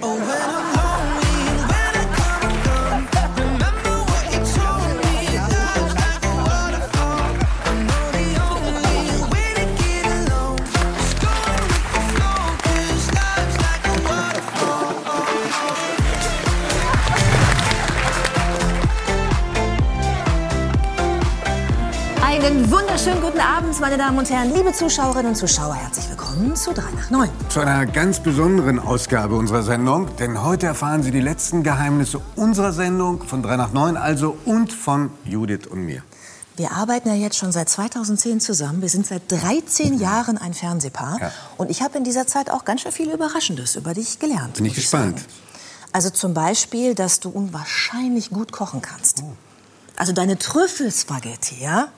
Einen guten Abend, meine Damen und Herren, liebe Zuschauerinnen und Zuschauer. Herzlich willkommen zu 3 nach 9. Zu einer ganz besonderen Ausgabe unserer Sendung, denn heute erfahren Sie die letzten Geheimnisse unserer Sendung von 3 nach 9 also und von Judith und mir. Wir arbeiten ja jetzt schon seit 2010 zusammen. Wir sind seit 13 Jahren ein Fernsehpaar. Ja. Und ich habe in dieser Zeit auch ganz schön viel Überraschendes über dich gelernt. Bin ich gespannt. sagen. Also zum Beispiel, dass du unwahrscheinlich gut kochen kannst. Also deine Trüffelspaghetti, ja?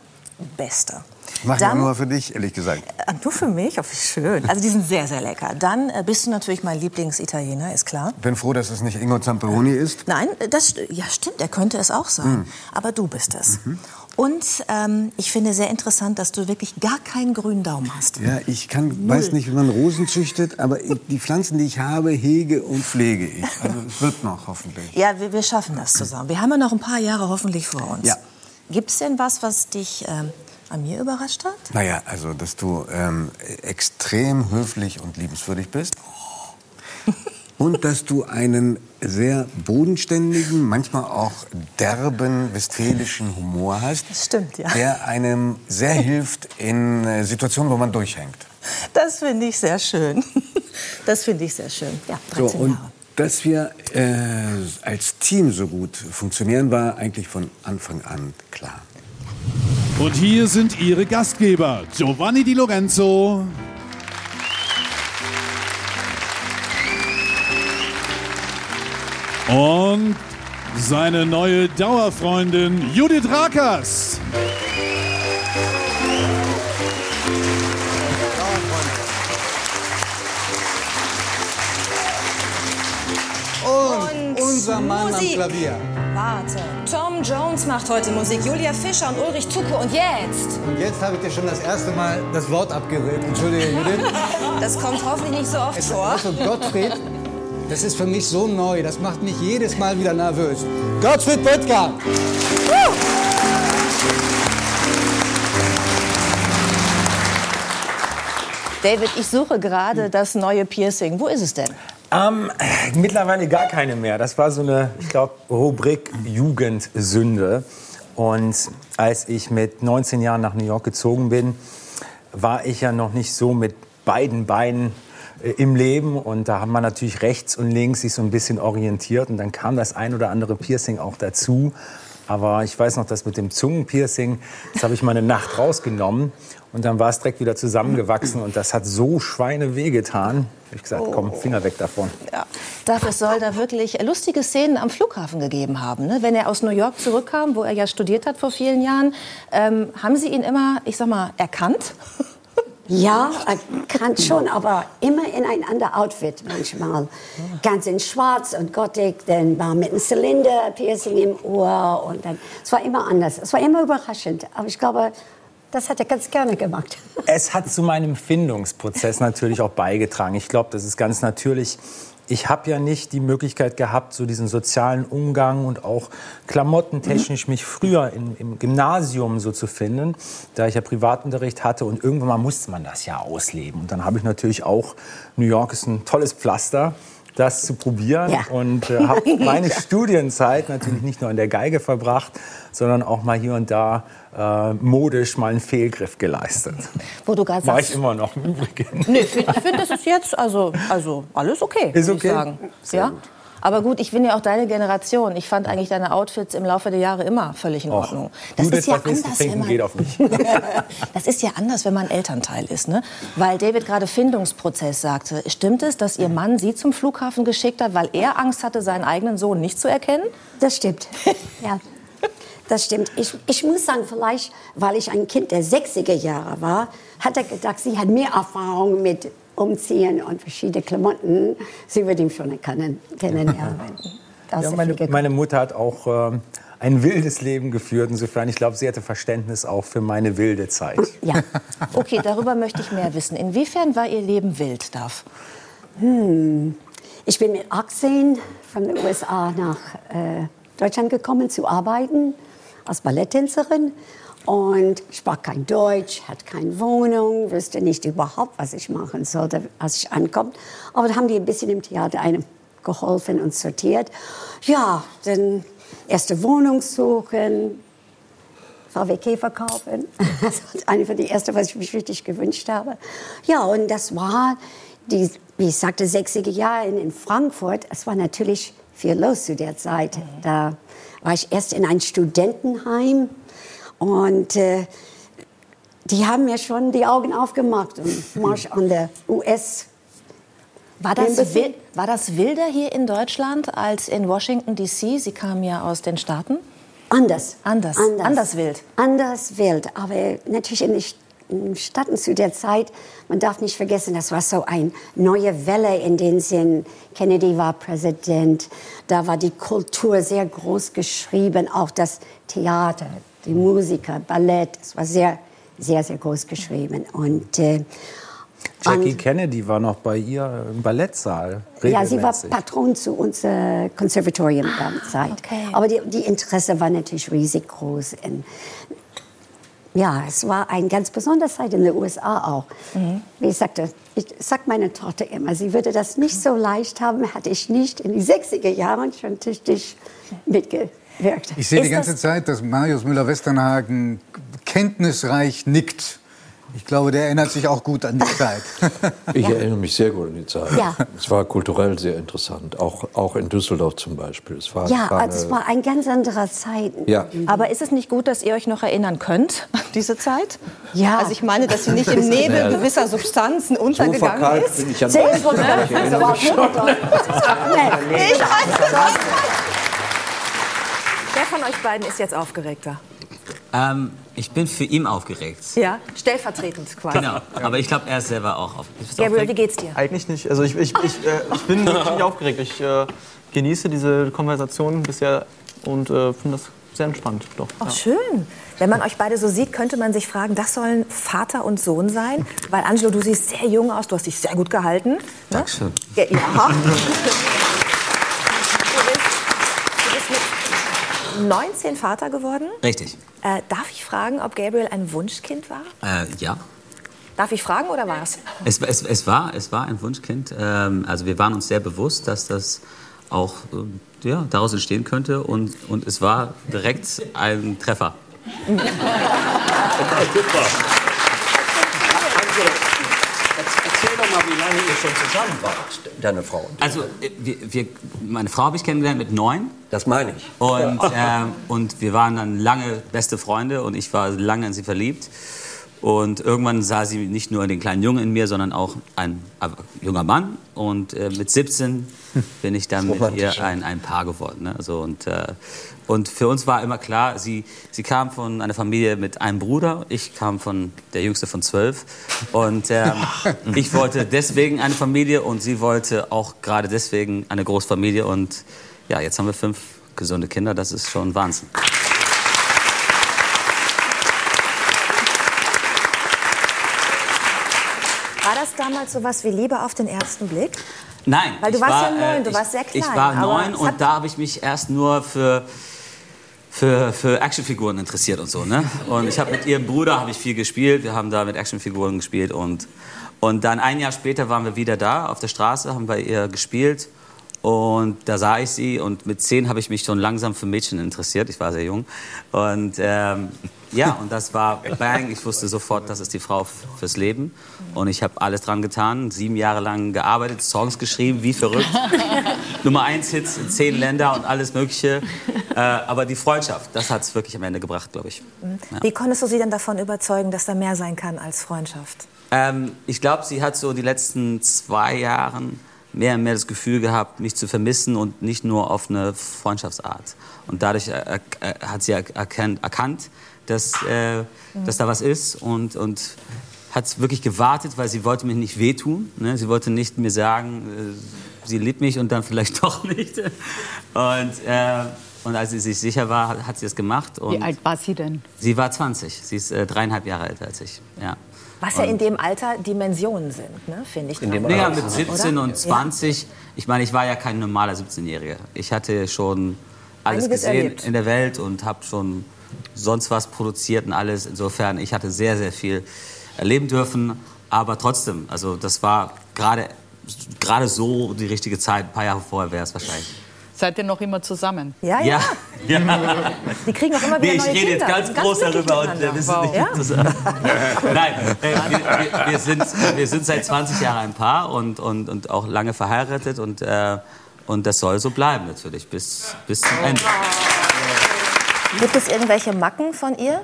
Beste. Mach ich Dann- nur für dich, ehrlich gesagt. Äh, Nur für mich? Oh, wie schön. Also die sind sehr, sehr lecker. Dann äh, bist du natürlich mein Lieblingsitaliener, ist klar. Bin froh, dass es nicht Ingo Zamperoni ist. Nein, äh, das ja stimmt, er könnte es auch sein. Hm. Aber du bist es. Mhm. Und ähm, ich finde sehr interessant, dass du wirklich gar keinen grünen Daumen hast. Ja, ich kann, weiß nicht, wie man Rosen züchtet, aber ich, die Pflanzen, die ich habe, hege und pflege ich. Also es wird noch hoffentlich. Ja, wir, wir schaffen das zusammen. Wir haben ja noch ein paar Jahre hoffentlich vor uns. Ja. Gibt es denn was, was dich ähm, an mir überrascht hat? Naja, also, dass du ähm, extrem höflich und liebenswürdig bist. Und dass du einen sehr bodenständigen, manchmal auch derben westfälischen Humor hast. Das stimmt, ja. Der einem sehr hilft in äh, Situationen, wo man durchhängt. Das finde ich sehr schön. Das finde ich sehr schön. Ja, So, 13 und Jahre. dass wir äh, als Team so gut funktionieren, war eigentlich von Anfang an klar. Und hier sind Ihre Gastgeber, Giovanni Di Lorenzo und seine neue Dauerfreundin Judith Rakers. Und, unser Mann Musik. am Klavier. Warte. Tom Jones macht heute Musik, Julia Fischer und Ulrich Tucke. Und jetzt? Und jetzt habe ich dir schon das erste Mal das Wort abgeredet. Entschuldige, Judith. Das kommt hoffentlich nicht so oft vor. Also Gottfried, das ist für mich so neu. Das macht mich jedes Mal wieder nervös. Gottfried Böttger. David, ich suche gerade das neue Piercing. Wo ist es denn? Ähm, äh, mittlerweile gar keine mehr. Das war so eine, ich glaube, Rubrik Jugendsünde. Und als ich mit 19 Jahren nach New York gezogen bin, war ich ja noch nicht so mit beiden Beinen äh, im Leben. Und da haben wir natürlich rechts und links sich so ein bisschen orientiert. Und dann kam das ein oder andere Piercing auch dazu. Aber ich weiß noch, das mit dem Zungenpiercing, das habe ich mal eine Nacht rausgenommen. Und dann war es direkt wieder zusammengewachsen. Und das hat so Schweine wehgetan. Hab ich gesagt, komm, Finger weg davon. Ja. Dafür es soll da wirklich lustige Szenen am Flughafen gegeben haben. Ne? Wenn er aus New York zurückkam, wo er ja studiert hat vor vielen Jahren, ähm, haben Sie ihn immer, ich sag mal, erkannt? Ja, er kann schon, aber immer in ein anderes Outfit manchmal. Ganz in schwarz und gothic, dann war mit einem Zylinder-Piercing im Ohr und dann, es war immer anders. Es war immer überraschend, aber ich glaube, das hat er ganz gerne gemacht. Es hat zu meinem Findungsprozess natürlich auch beigetragen. Ich glaube, das ist ganz natürlich. Ich habe ja nicht die Möglichkeit gehabt, so diesen sozialen Umgang und auch klamottentechnisch mich früher im, im Gymnasium so zu finden, da ich ja Privatunterricht hatte und irgendwann mal musste man das ja ausleben. Und dann habe ich natürlich auch, New York ist ein tolles Pflaster, das zu probieren Ja. und äh, habe meine Studienzeit natürlich nicht nur an der Geige verbracht, sondern auch mal hier und da äh, modisch mal einen Fehlgriff geleistet. Wo du gerade War ich immer noch im Übrigen. Nee, ich finde, find, das ist jetzt also, also alles okay, Ist würd okay? ich sagen. ja? Aber gut, ich bin ja auch deine Generation. Ich fand eigentlich deine Outfits im Laufe der Jahre immer völlig in Ordnung. Das Judith, ist ja was willst du anders, trinken, wenn man, geht auf mich. das ist ja anders, wenn man Elternteil ist, ne? Weil David gerade Findungsprozess sagte. Stimmt es, dass Ihr Mann Sie zum Flughafen geschickt hat, weil er Angst hatte, seinen eigenen Sohn nicht zu erkennen? Das stimmt. Ja, das stimmt. Ich, ich muss sagen, vielleicht, weil ich ein Kind der 60er Jahre war, hat er gedacht, sie hat mehr Erfahrung mit Umziehen und verschiedene Klamotten. Sie wird ihn schon kennen, kennenlernen. Ja, meine, meine Mutter hat auch ähm, ein wildes Leben geführt. Insofern, ich glaube, sie hatte Verständnis auch für meine wilde Zeit. ja. Okay, darüber möchte ich mehr wissen. Inwiefern war Ihr Leben wild, Darf? Hm. Ich bin mit 18 von den USA nach äh, Deutschland gekommen zu arbeiten als Balletttänzerin und sprach kein Deutsch, hatte keine Wohnung, wusste nicht überhaupt, was ich machen sollte, als ich ankomme. Aber da haben die ein bisschen im Theater einem geholfen und sortiert. Ja, dann erste Wohnung suchen, VW Käfer kaufen. Das war eine von den ersten, was ich mich richtig gewünscht habe. Ja, und das war, die, wie ich sagte, 60er Jahre in Frankfurt. Es war natürlich viel los zu der Zeit. Da war ich erst in ein Studentenheim und äh, die haben mir schon die Augen aufgemacht und Marsch an der US. War das, wild, war das wilder hier in Deutschland als in Washington, D.C.? Sie kamen ja aus den Staaten. Anders. Anders. Anders, anders wild. Anders wild. Aber natürlich in den Staaten zu der Zeit, man darf nicht vergessen, das war so eine neue Welle in dem Sinn. Kennedy war Präsident, da war die Kultur sehr groß geschrieben, auch das Theater, die Musiker, Ballett, es war sehr, sehr, sehr groß geschrieben. Und, äh, Jackie und, Kennedy war noch bei ihr im Ballettsaal. Ja, sie war regelmäßig. Patron zu unserem Konservatorium der Zeit. Okay. Aber die, die Interesse war natürlich riesig groß. Und ja, es war eine ganz besondere Zeit in den USA auch. Wie ich sagte, ich sag meiner Tochter immer, sie würde das nicht so leicht haben, hatte ich nicht in den 60er Jahren schon richtig mitgewirkt. Ich sehe die ganze das- Zeit, dass Marius Müller-Westernhagen kenntnisreich nickt. Ich glaube, der erinnert sich auch gut an die Zeit. Ich erinnere mich sehr gut an die Zeit. Ja. Es war kulturell sehr interessant, auch, auch in Düsseldorf zum Beispiel. Es war, Ja, war also es war eine ganz andere Zeit. ja. Aber ist es nicht gut, dass ihr euch noch erinnern könnt, an diese Zeit? Ja. Also ich meine, dass sie nicht im Nebel gewisser Substanzen so untergegangen verkalkt ist. bin ich an Sehr gut, das war gut. Nee. Wer von euch beiden ist jetzt aufgeregter? Ähm, ich bin für ihn aufgeregt. Ja, stellvertretend quasi. Genau. Aber ich glaube, er ist selber auch auf- Bist du Gabriel, wie aufgeregt. geht's dir? Eigentlich nicht. Also ich, ich, ich, äh, ich bin wirklich nicht aufgeregt. Ich äh, genieße diese Konversation bisher und äh, finde das sehr entspannt. Doch. Ach, ja. schön. Wenn man euch beide so sieht, könnte man sich fragen, das sollen Vater und Sohn sein? Weil Angelo, du siehst sehr jung aus, du hast dich sehr gut gehalten. Ne? Dankeschön. Ja. ja. Du bist, du bist mit 19 Vater geworden. Richtig. Äh, darf ich fragen, ob Gabriel ein Wunschkind war? Äh, ja. Darf ich fragen oder war's? Es, es, es, war, es war ein Wunschkind. Ähm, also wir waren uns sehr bewusst, dass das auch ähm, ja, daraus entstehen könnte. Und, und es war direkt ein Treffer. Erzähl doch mal, wie lange ihr schon zusammen wart, deine Frau. Also äh, wir, wir, meine Frau habe ich kennengelernt mit neun. Das meine ich. Und, ähm, und wir waren dann lange beste Freunde und ich war lange in sie verliebt. Und irgendwann sah sie nicht nur den kleinen Jungen in mir, sondern auch ein äh, junger Mann. Und äh, mit 17 bin ich dann mit ihr ein, ein Paar geworden. Ne? Also, und, äh, und für uns war immer klar, sie, sie kam von einer Familie mit einem Bruder, ich kam von der jüngste von zwölf. Und ähm, ich wollte deswegen eine Familie und sie wollte auch gerade deswegen eine Großfamilie. Und ja, jetzt haben wir fünf gesunde Kinder, das ist schon Wahnsinn. War das damals sowas wie Liebe auf den ersten Blick? Nein. Weil du warst war, ja neun, äh, du ich, warst sehr klein, Ich war neun und da habe ich mich erst nur für, für, für Actionfiguren interessiert und so. Ne? Und ich habe mit ihrem Bruder habe ich viel gespielt. Wir haben da mit Actionfiguren gespielt und, und dann ein Jahr später waren wir wieder da auf der Straße, haben bei ihr gespielt. Und da sah ich sie und mit zehn habe ich mich schon langsam für Mädchen interessiert. Ich war sehr jung. Und ähm, ja, und das war bang. Ich wusste sofort, das ist die Frau fürs Leben. Und ich habe alles dran getan, sieben Jahre lang gearbeitet, Songs geschrieben, wie verrückt. Nummer eins Hits in zehn Länder und alles Mögliche. Äh, aber die Freundschaft, das hat es wirklich am Ende gebracht, glaube ich. Ja. Wie konntest du sie denn davon überzeugen, dass da mehr sein kann als Freundschaft? Ähm, ich glaube, sie hat so die letzten zwei Jahren mehr und mehr das Gefühl gehabt, mich zu vermissen und nicht nur auf eine Freundschaftsart. Und dadurch äh, äh, hat sie er erkannt, erkannt dass, äh, dass da was ist und, und hat wirklich gewartet, weil sie wollte mir nicht wehtun. Ne? Sie wollte nicht mir sagen, äh, sie liebt mich und dann vielleicht doch nicht. Und, äh, Und als sie sich sicher war, hat- hat sie es gemacht. Und Wie alt war sie denn? Sie war 20. Sie ist äh, dreieinhalb Jahre älter als ich. Ja. Was ja in dem Alter Dimensionen sind, ne, finde ich. In gerade. naja, mit 17 Oder? und 20. Ich meine, ich war ja kein normaler 17-Jähriger. Ich hatte schon alles Einiges gesehen erlebt. in der Welt und habe schon sonst was produziert und alles. Insofern, ich hatte sehr, sehr viel erleben dürfen. Aber trotzdem, also das war gerade gerade so die richtige Zeit. Ein paar Jahre vorher wäre es wahrscheinlich. Seid ihr noch immer zusammen? Ja, ja. Ja. ja. Die kriegen auch immer Nee, wieder ich neue rede jetzt ganz Sind groß darüber und wir wissen nicht, Ja. was das Nein, äh, wir, wir, wir, sind, wir sind seit 20 Jahren ein Paar und, und, und auch lange verheiratet und, äh, und das soll so bleiben natürlich bis, bis zum Ende. Gibt es irgendwelche Macken von ihr?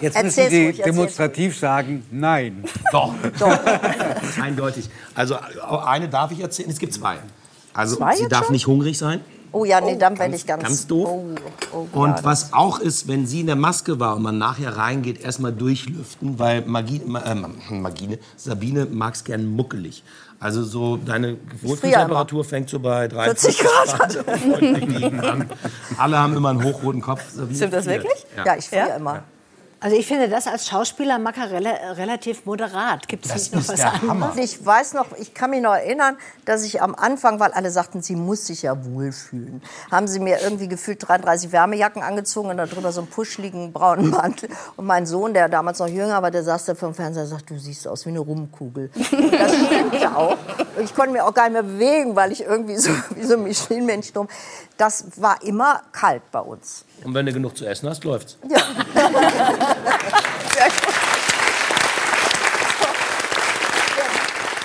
Jetzt Erzähl's müssen Sie ruhig, demonstrativ sagen, nein. Doch. Eindeutig. Also eine darf ich erzählen. Es gibt zwei. Also Zwei sie darf schon? nicht hungrig sein. Oh ja, nee, dann werde ich ganz, ganz doof. Oh, oh, Und ja, was auch ist, wenn sie in der Maske war und man nachher reingeht, erstmal durchlüften, weil Magie, Ma- äh, Magine, Sabine mag es gern muckelig. Also so deine Wohlfühltemperatur fängt so bei 40 43 Grad an. Alle haben immer einen hochroten Kopf. Stimmt das wirklich? Ja. Ja, ich friere immer. Also ich finde das als Schauspieler Macker rela relativ moderat. Gibt es nicht noch was anderes? Ich weiß noch, ich kann mich noch erinnern, dass ich am Anfang, weil alle sagten, sie muss sich ja wohlfühlen, haben sie mir irgendwie gefühlt 33 Wärmejacken angezogen und darüber so einen puschligen braunen Mantel. Und mein Sohn, der damals noch jünger war, der saß da vor dem Fernseher und sagt, du siehst aus wie eine Rumkugel. Und das stimmte auch. Und ich konnte mich auch gar nicht mehr bewegen, weil ich irgendwie so wie so ein Michelin-Männchen drum. Das war immer kalt bei uns. Und wenn du genug zu essen hast, läuft's. Ja.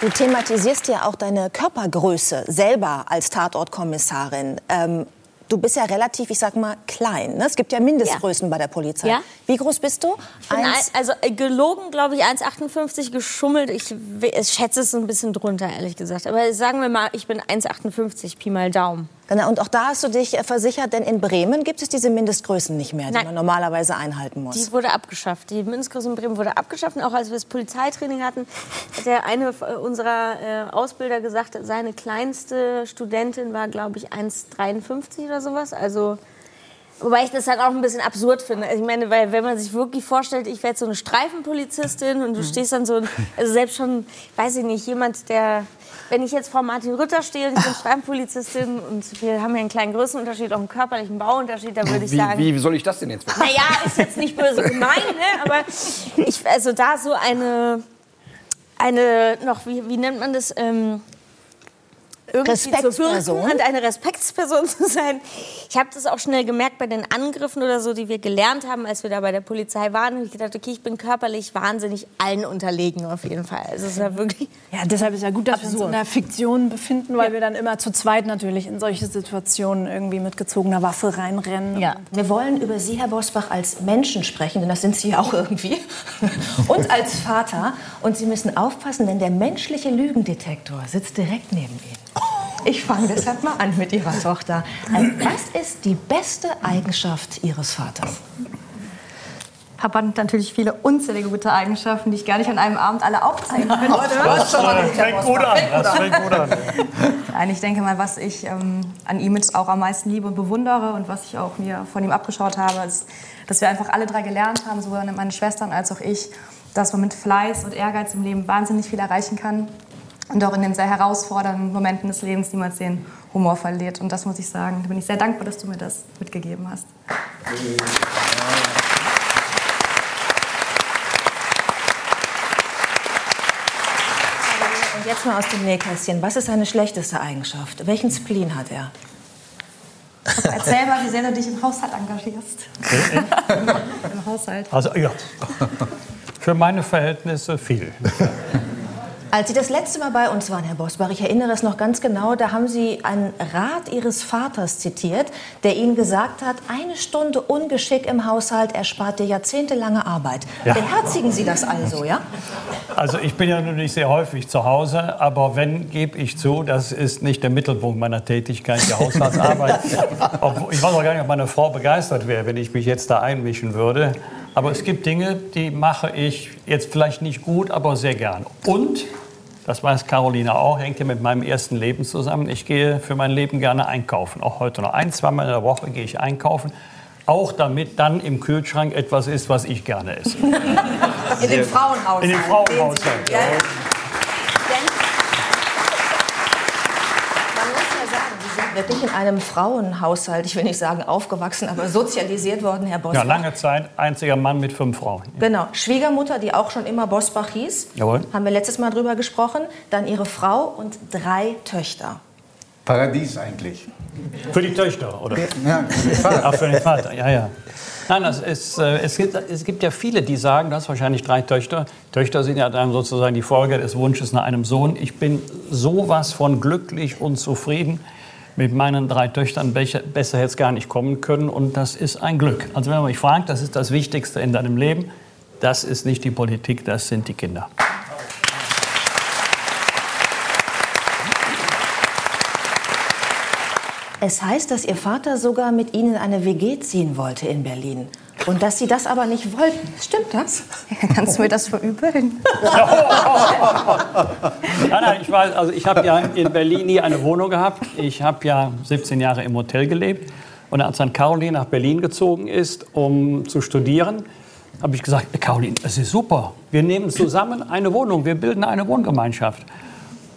Du thematisierst ja auch deine Körpergröße selber als Tatortkommissarin. Ähm, du bist ja relativ, ich sag mal, klein. Ne? Es gibt ja Mindestgrößen bei der Polizei. Ja. Wie groß bist du? Ich bin ein, also äh, gelogen, glaube ich, 1,58, geschummelt. Ich, ich schätze es ein bisschen drunter, ehrlich gesagt. Aber sagen wir mal, ich bin 1,58, Pi mal Daumen. Genau, und auch da hast du dich äh, versichert, denn in Bremen gibt es diese Mindestgrößen nicht mehr, die Nein. man normalerweise einhalten muss. Die wurde abgeschafft. Die Mindestgröße in Bremen wurde abgeschafft. Und auch als wir das Polizeitraining hatten, hat der eine äh, unserer äh, Ausbilder gesagt, seine kleinste Studentin war, glaube ich, 1,53 oder sowas. Also Wobei ich das halt auch ein bisschen absurd finde. Also ich meine, weil wenn man sich wirklich vorstellt, ich wäre jetzt so eine Streifenpolizistin und du stehst dann so, also selbst schon, weiß ich nicht, jemand, der, wenn ich jetzt vor Martin Rütter stehe und ich bin Streifenpolizistin und wir haben ja einen kleinen Größenunterschied, auch einen körperlichen Bauunterschied, da würde ich Wie, sagen, wie, wie soll ich das denn jetzt verstehen? naja, ist jetzt nicht böse gemeint, ne? aber ich, also da so eine, eine noch, wie, wie nennt man das, ähm, irgendwie zu Respektsperson. wirken und eine Respektsperson zu sein. Ich habe das auch schnell gemerkt bei den Angriffen oder so, die wir gelernt haben, als wir da bei der Polizei waren. Und ich gedacht, okay, ich bin körperlich wahnsinnig allen unterlegen auf jeden Fall. Also es war wirklich Ja, deshalb ist ja gut, dass wir uns in der Fiktion befinden, weil wir dann immer zu zweit natürlich in solche Situationen irgendwie mit gezogener Waffe reinrennen. Ja. Wir wollen über Sie, Herr Bosbach, als Menschen sprechen, denn das sind Sie ja auch irgendwie. Und als Vater. Und Sie müssen aufpassen, denn der menschliche Lügendetektor sitzt direkt neben Ihnen. Ich fange deshalb mal an mit Ihrer Tochter. Also, Was ist die beste Eigenschaft Ihres Vaters? Papa hat natürlich viele unzählige gute Eigenschaften, die ich gar nicht an einem Abend alle aufzeigen könnte. Das äh, fängt gut an. Das fängt gut an. Nein, ich denke mal, was ich ähm, an ihm jetzt auch am meisten liebe und bewundere und was ich auch mir von ihm abgeschaut habe, ist, dass wir einfach alle drei gelernt haben, sowohl meine Schwestern als auch ich, dass man mit Fleiß und Ehrgeiz im Leben wahnsinnig viel erreichen kann und auch in den sehr herausfordernden Momenten des Lebens niemals den Humor verliert. Und das muss ich sagen, da bin ich sehr dankbar, dass du mir das mitgegeben hast. Und jetzt mal aus dem Nähkästchen. Was ist seine schlechteste Eigenschaft? Welchen Spleen hat er? Erzähl mal, wie sehr du dich im Haushalt engagierst. Im Haushalt. Also ja, für meine Verhältnisse viel. Als Sie das letzte Mal bei uns waren, Herr Bosbach, ich erinnere es noch ganz genau, da haben Sie einen Rat Ihres Vaters zitiert, der Ihnen gesagt hat, eine Stunde Ungeschick im Haushalt erspart dir jahrzehntelange Arbeit. Ja. Beherzigen Sie das also, ja? Also ich bin ja nun nicht sehr häufig zu Hause, aber wenn, gebe ich zu, das ist nicht der Mittelpunkt meiner Tätigkeit, die Haushaltsarbeit. Ich weiß auch gar nicht, ob meine Frau begeistert wäre, wenn ich mich jetzt da einmischen würde. Aber es gibt Dinge, die mache ich jetzt vielleicht nicht gut, aber sehr gern. Und, das weiß Caroline auch, hängt ja mit meinem ersten Leben zusammen. Ich gehe für mein Leben gerne einkaufen. Auch heute noch ein, zweimal in der Woche gehe ich einkaufen. Auch damit dann im Kühlschrank etwas ist, was ich gerne esse. In dem Frauenhaushalt. In dem Frauenhaushalt. Ja, ja. Denn man muss ja sind wirklich in einem Frauenhaushalt, ich will nicht sagen aufgewachsen, aber sozialisiert worden, Herr Bosbach. Ja, lange Zeit einziger Mann mit fünf Frauen. Genau, Schwiegermutter, die auch schon immer Bosbach hieß, Jawohl. haben wir letztes Mal drüber gesprochen. Dann ihre Frau und drei Töchter. Paradies eigentlich. Für die Töchter, oder? Ja, für den Vater. Ach, für den Vater, ja, ja. Nein, das ist, äh, es, gibt, es gibt ja viele, die sagen, das wahrscheinlich drei Töchter. Töchter sind ja dann sozusagen die Folge des Wunsches nach einem Sohn. Ich bin sowas von glücklich und zufrieden mit meinen drei Töchtern. Besser, hätte es gar nicht kommen können und das ist ein Glück. Also wenn man mich fragt, das ist das Wichtigste in deinem Leben, das ist nicht die Politik, das sind die Kinder. Es heißt, dass Ihr Vater sogar mit Ihnen in eine WG ziehen wollte in Berlin. Und dass Sie das aber nicht wollten. Stimmt das? Kannst du mir das verübeln? Nein, nein, ich, weiß, also ich habe ja in Berlin nie eine Wohnung gehabt. Ich habe ja 17 Jahre im Hotel gelebt. Und als dann Caroline nach Berlin gezogen ist, um zu studieren, habe ich gesagt, Caroline, es ist super. Wir nehmen zusammen eine Wohnung, wir bilden eine Wohngemeinschaft.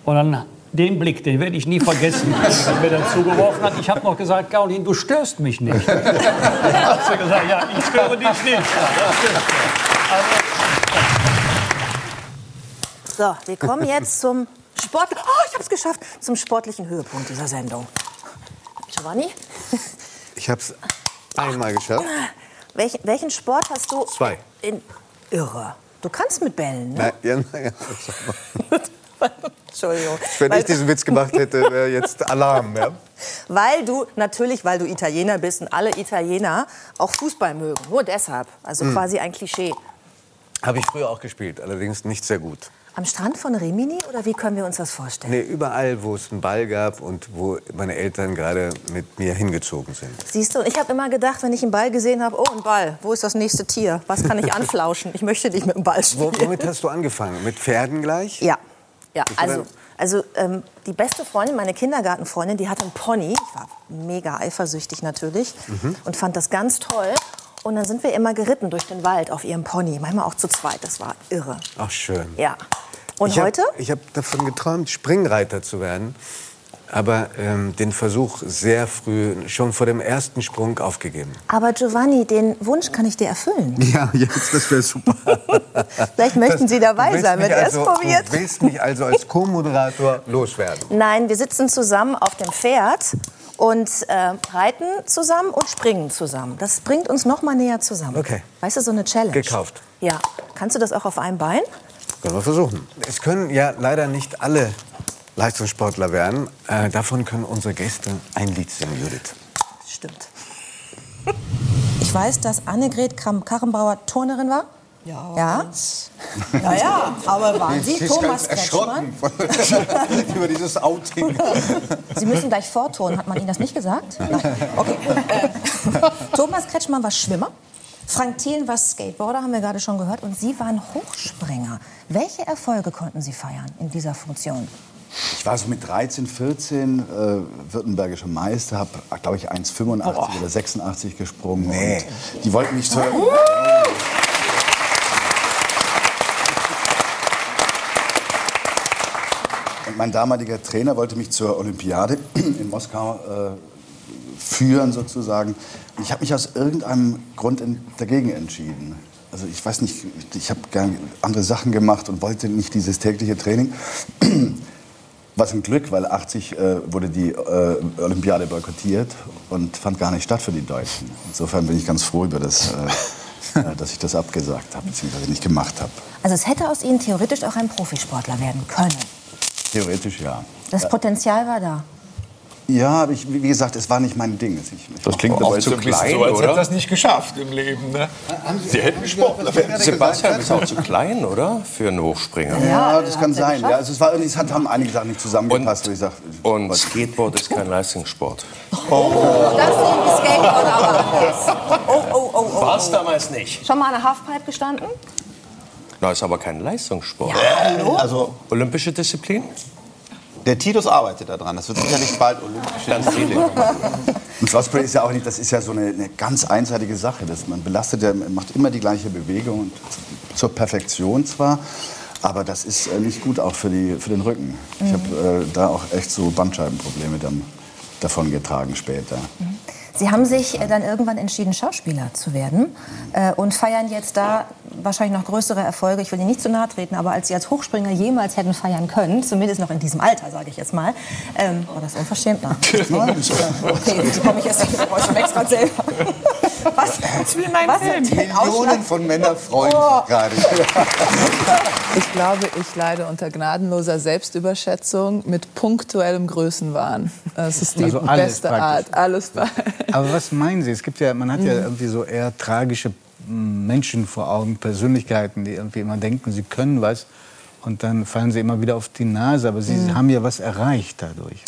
Und dann den Blick, den werde ich nie vergessen, den mir dann zugeworfen hat. Ich habe noch gesagt, Caroline, du störst mich nicht. Dann hat sie gesagt, ja, ich störe dich nicht. So, wir kommen jetzt zum Sport. Oh, ich habe es geschafft. Zum sportlichen Höhepunkt dieser Sendung. Giovanni, Ich habe es einmal geschafft. welchen, welchen Sport hast du? Zwei. In, irre. Du kannst mit Bällen, ne? Na, ja, na, ja. Entschuldigung. Wenn Weil- ich diesen Witz gemacht hätte, wäre jetzt Alarm. Ja? Weil du, natürlich, weil du Italiener bist und alle Italiener auch Fußball mögen. Nur deshalb. Also Hm. quasi ein Klischee. Habe ich früher auch gespielt, allerdings nicht sehr gut. Am Strand von Rimini oder wie können wir uns das vorstellen? Nee, überall, wo es einen Ball gab und wo meine Eltern gerade mit mir hingezogen sind. Siehst du, ich habe immer gedacht, wenn ich einen Ball gesehen habe, oh, ein Ball, wo ist das nächste Tier? Was kann ich anflauschen? Ich möchte nicht mit dem Ball spielen. womit hast du angefangen? Mit Pferden gleich? Ja. Ja, also, also ähm, die beste Freundin, meine Kindergartenfreundin, die hatte einen Pony. Ich war mega eifersüchtig natürlich Mhm. und fand das ganz toll. Und dann sind wir immer geritten durch den Wald auf ihrem Pony, manchmal auch zu zweit. Das war irre. Ach, schön. Ja. Und ich heute? Hab, ich habe davon geträumt, Springreiter zu werden. Aber ähm, den Versuch sehr früh, schon vor dem ersten Sprung, aufgegeben. Aber Giovanni, den Wunsch kann ich dir erfüllen. Ja, jetzt, das wäre super. Vielleicht möchten Sie dabei sein, wenn er es also, probiert. Du willst mich also als Co-Moderator loswerden. Nein, wir sitzen zusammen auf dem Pferd und äh, reiten zusammen und springen zusammen. Das bringt uns noch mal näher zusammen. Okay. Weißt du, so eine Challenge. Gekauft. Ja. Kannst du das auch auf einem Bein? Können wir versuchen. Es können ja leider nicht alle Leistungssportler werden. Äh, davon können unsere Gäste ein Lied singen, Judith. Stimmt. Ich weiß, dass Annegret Kramp-Karrenbauer Turnerin war. Ja. Ja? Naja, aber waren Sie Sie Thomas Kretschmann? über dieses Outing. Sie müssen gleich vorturnen. Hat man Ihnen das nicht gesagt? Nein. Okay. Äh, Thomas Kretschmann war Schwimmer. Frank Thelen war Skateboarder, haben wir gerade schon gehört. Und Sie waren Hochspringer. Welche Erfolge konnten Sie feiern in dieser Funktion? Ich war so mit 13, 14 äh, württembergischer Meister, habe, glaube ich, 1,85 oder 86 gesprungen. Nee. Und die wollten mich zur... Und mein damaliger Trainer wollte mich zur Olympiade in Moskau äh, führen, sozusagen. Und ich habe mich aus irgendeinem Grund en dagegen entschieden. Also ich weiß nicht, ich habe gerne andere Sachen gemacht und wollte nicht dieses tägliche Training. Was ein Glück, weil 80 äh, wurde die äh, Olympiade boykottiert und fand gar nicht statt für die Deutschen. Insofern bin ich ganz froh über das, äh, äh, dass ich das abgesagt habe, beziehungsweise nicht gemacht habe. Also es hätte aus Ihnen theoretisch auch ein Profisportler werden können. Theoretisch ja. Das Potenzial war da. Ja, aber ich, wie gesagt, es war nicht mein Ding. Ich, ich Das klingt aber jetzt so ein bisschen so, als hätte das nicht geschafft im Leben. Ne? Sie hätten Sportler werden. Sebastian ist auch zu klein, oder? Für einen Hochspringer. Ja, das kann sein. Ja, also es, war, irgendwie- es hat, haben einige Sachen nicht zusammengepasst, wo ich sag, Und Skateboard ist kein Leistungssport. Oh, das sehen die Skateboarder aber anders. Oh, oh, oh, oh. War es oh. damals nicht. Schon mal der Halfpipe gestanden? Na, ist aber kein Leistungssport. hallo? Also olympische Disziplin? Der Titus arbeitet daran. Das wird sicherlich bald olympische Disziplin. Und Slotspray ist ja auch nicht, das ist ja so eine, eine ganz einseitige Sache. Das, man belastet ja, man macht immer die gleiche Bewegung und zur Perfektion zwar, aber das ist äh, nicht gut auch für, die, für den Rücken. Ich Mhm. habe äh, da auch echt so Bandscheibenprobleme dann davon getragen später. Sie haben sich äh, dann irgendwann entschieden, Schauspieler zu werden äh, und feiern jetzt da wahrscheinlich noch größere Erfolge. Ich will Ihnen nicht zu nahe treten, aber als Sie als Hochspringer jemals hätten feiern können, zumindest noch in diesem Alter, sage ich jetzt mal, ähm, war das unverschämt. Na, okay, jetzt komme ich erst nicht ich schmeck's grad selber. Was? Ich will meinen Was? Film. Millionen von Männern freuen Oh. sich gerade. Ich glaube, ich leide unter gnadenloser Selbstüberschätzung mit punktuellem Größenwahn. Das ist die Also alles beste praktisch. Art. Alles bei. Aber was meinen Sie? Es gibt ja, man hat ja Mhm. irgendwie so eher tragische Menschen vor Augen, Persönlichkeiten, die irgendwie immer denken, sie können was und dann fallen sie immer wieder auf die Nase. Aber sie Mhm. haben ja was erreicht dadurch.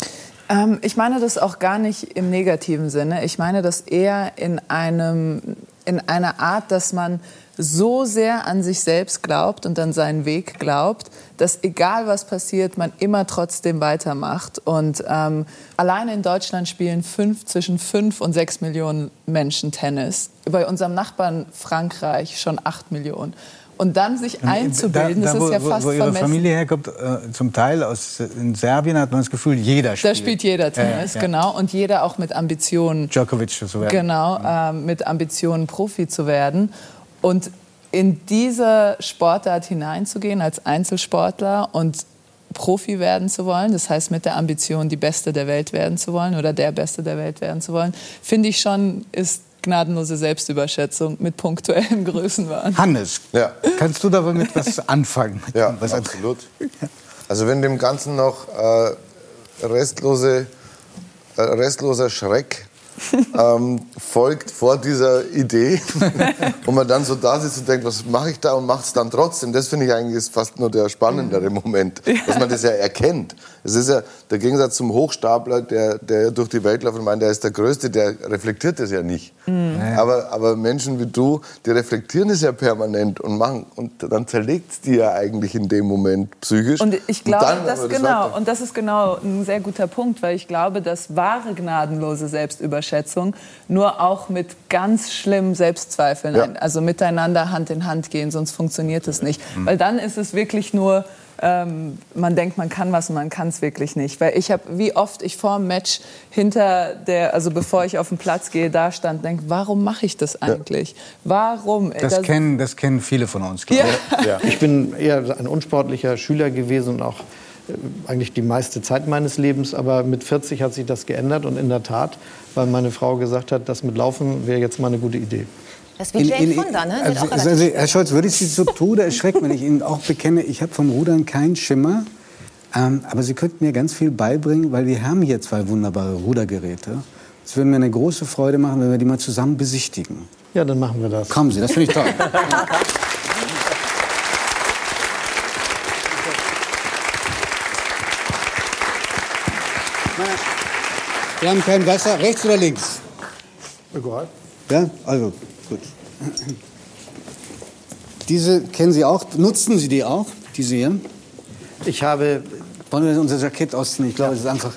Ähm, ich meine das auch gar nicht im negativen Sinne. Ich meine das eher in, einem, in einer Art, dass man so sehr an sich selbst glaubt und an seinen Weg glaubt, dass egal was passiert, man immer trotzdem weitermacht. Und ähm, alleine in Deutschland spielen fünf, zwischen fünf und sechs Millionen Menschen Tennis. Bei unserem Nachbarn Frankreich schon acht Millionen. Und dann sich einzubilden, da, das wo, ist ja wo- fast wo Ihre vermessen. Familie herkommt, äh, zum Teil aus in Serbien hat man das Gefühl, jeder spielt. Da spielt jeder Tennis, Ja, ja. genau. Und jeder auch mit Ambitionen. Djokovic zu werden. Genau, ähm, mit Ambitionen Profi zu werden. Und in diese Sportart hineinzugehen als Einzelsportler und Profi werden zu wollen, das heißt mit der Ambition, die Beste der Welt werden zu wollen oder der Beste der Welt werden zu wollen, finde ich schon, ist gnadenlose Selbstüberschätzung mit punktuellem Größenwahn. Hannes, kannst du damit was anfangen? Ja, absolut. Also wenn dem Ganzen noch äh, restlose, äh, restloser Schreck ähm, folgt vor dieser Idee und man dann so da sitzt und denkt, was mache ich da und macht es dann trotzdem. Das finde ich eigentlich ist fast nur der spannendere Moment, dass man das ja erkennt. Es ist ja der Gegensatz zum Hochstapler, der, der durch die Welt läuft und meint, der ist der Größte, der reflektiert das ja nicht. Mhm. Aber, aber Menschen wie du, die reflektieren es ja permanent und machen und dann zerlegt es die ja eigentlich in dem Moment psychisch. Und ich glaube, dann, das, genau, sagt und das ist genau ein sehr guter Punkt, weil ich glaube, dass wahre gnadenlose Selbstüberschätzung nur auch mit ganz schlimmen Selbstzweifeln, Ja. also miteinander Hand in Hand gehen, sonst funktioniert es nicht. Mhm. Weil dann ist es wirklich nur, ähm, man denkt, man kann was und man kann es wirklich nicht. Weil ich habe, wie oft ich vor dem Match hinter der, also bevor ich auf den Platz gehe, da stand, denke, warum mache ich das eigentlich? Warum? Das, kennen, das kennen viele von uns. Ja. Ja. Ich bin eher ein unsportlicher Schüler gewesen und auch äh, eigentlich die meiste Zeit meines Lebens. Aber mit 40 hat sich das geändert und in der Tat, weil meine Frau gesagt hat, das mit Laufen wäre jetzt mal eine gute Idee. Das ist wie Jane Fonda, ne? Also, auch also, Herr Scholz, würde ich Sie zu Tode erschrecken, wenn ich Ihnen auch bekenne, ich habe vom Rudern keinen Schimmer. Ähm, aber Sie könnten mir ganz viel beibringen, weil wir haben hier zwei wunderbare Rudergeräte. Es würde mir eine große Freude machen, wenn wir die mal zusammen besichtigen. Ja, dann machen wir das. Kommen Sie, das finde ich toll. Wir haben kein Wasser, rechts oder links? Egal. Ja, also. Diese kennen Sie auch, nutzen Sie die auch, diese hier? Ich habe. Wollen wir unser Jackett ausziehen? Ich glaube, es ist einfach.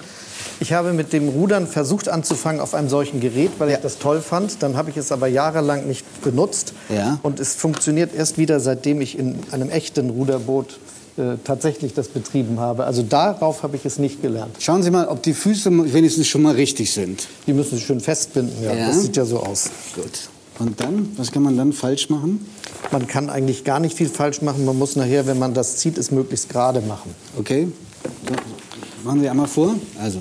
Ich habe mit dem Rudern versucht anzufangen auf einem solchen Gerät, weil ich das toll fand. Dann habe ich es aber jahrelang nicht benutzt. Ja. Und es funktioniert erst wieder, seitdem ich in einem echten Ruderboot äh, tatsächlich das betrieben habe. Also darauf habe ich es nicht gelernt. Schauen Sie mal, ob die Füße wenigstens schon mal richtig sind. Die müssen Sie schön festbinden, ja. Ja. Das sieht ja so aus. Gut. Und dann, was kann man dann falsch machen? Man kann eigentlich gar nicht viel falsch machen. Man muss nachher, wenn man das zieht, es möglichst gerade machen. Okay. So, machen Sie einmal vor. Also.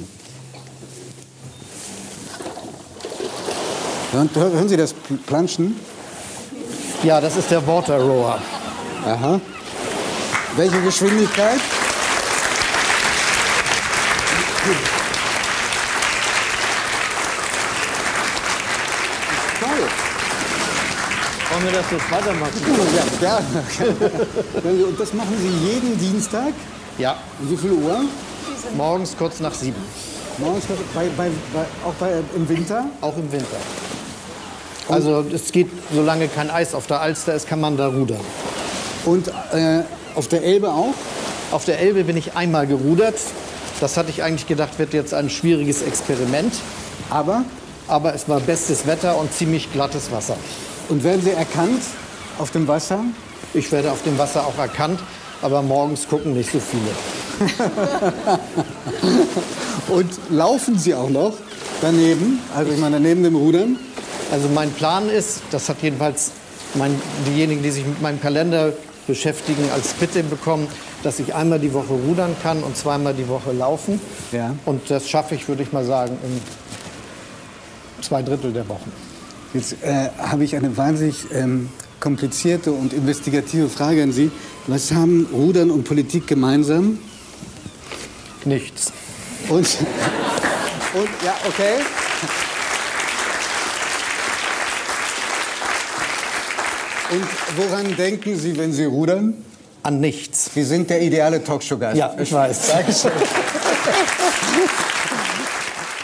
Hören, hören Sie das Planschen? Ja, das ist der Water Rower. Aha. Welche Geschwindigkeit? Toll. Wollen wir das jetzt weitermachen? Ja, gerne. Und das machen Sie jeden Dienstag? Ja. Um wie viel Uhr? Morgens kurz nach sieben. Morgens bei, bei, bei, auch bei, im Winter? Auch im Winter. Also es geht, solange kein Eis auf der Alster ist, kann man da rudern. Und äh, auf der Elbe auch? Auf der Elbe bin ich einmal gerudert. Das hatte ich eigentlich gedacht, wird jetzt ein schwieriges Experiment. Aber? Aber es war bestes Wetter und ziemlich glattes Wasser. Und werden Sie erkannt auf dem Wasser? Ich werde auf dem Wasser auch erkannt, aber morgens gucken nicht so viele. Und laufen Sie auch noch daneben? Also ich meine, neben dem Rudern? Also mein Plan ist, das hat jedenfalls mein, diejenigen, die sich mit meinem Kalender beschäftigen, als Bitte bekommen, dass ich einmal die Woche rudern kann und zweimal die Woche laufen. Ja. Und das schaffe ich, würde ich mal sagen, in zwei Drittel der Wochen. Jetzt äh, habe ich eine wahnsinnig ähm, komplizierte und investigative Frage an Sie. Was haben Rudern und Politik gemeinsam? Nichts. Und, und ja, okay. Und woran denken Sie, wenn Sie rudern? An nichts. Sie sind der ideale Talkshow-Gast. Ja, ich weiß. Dankeschön.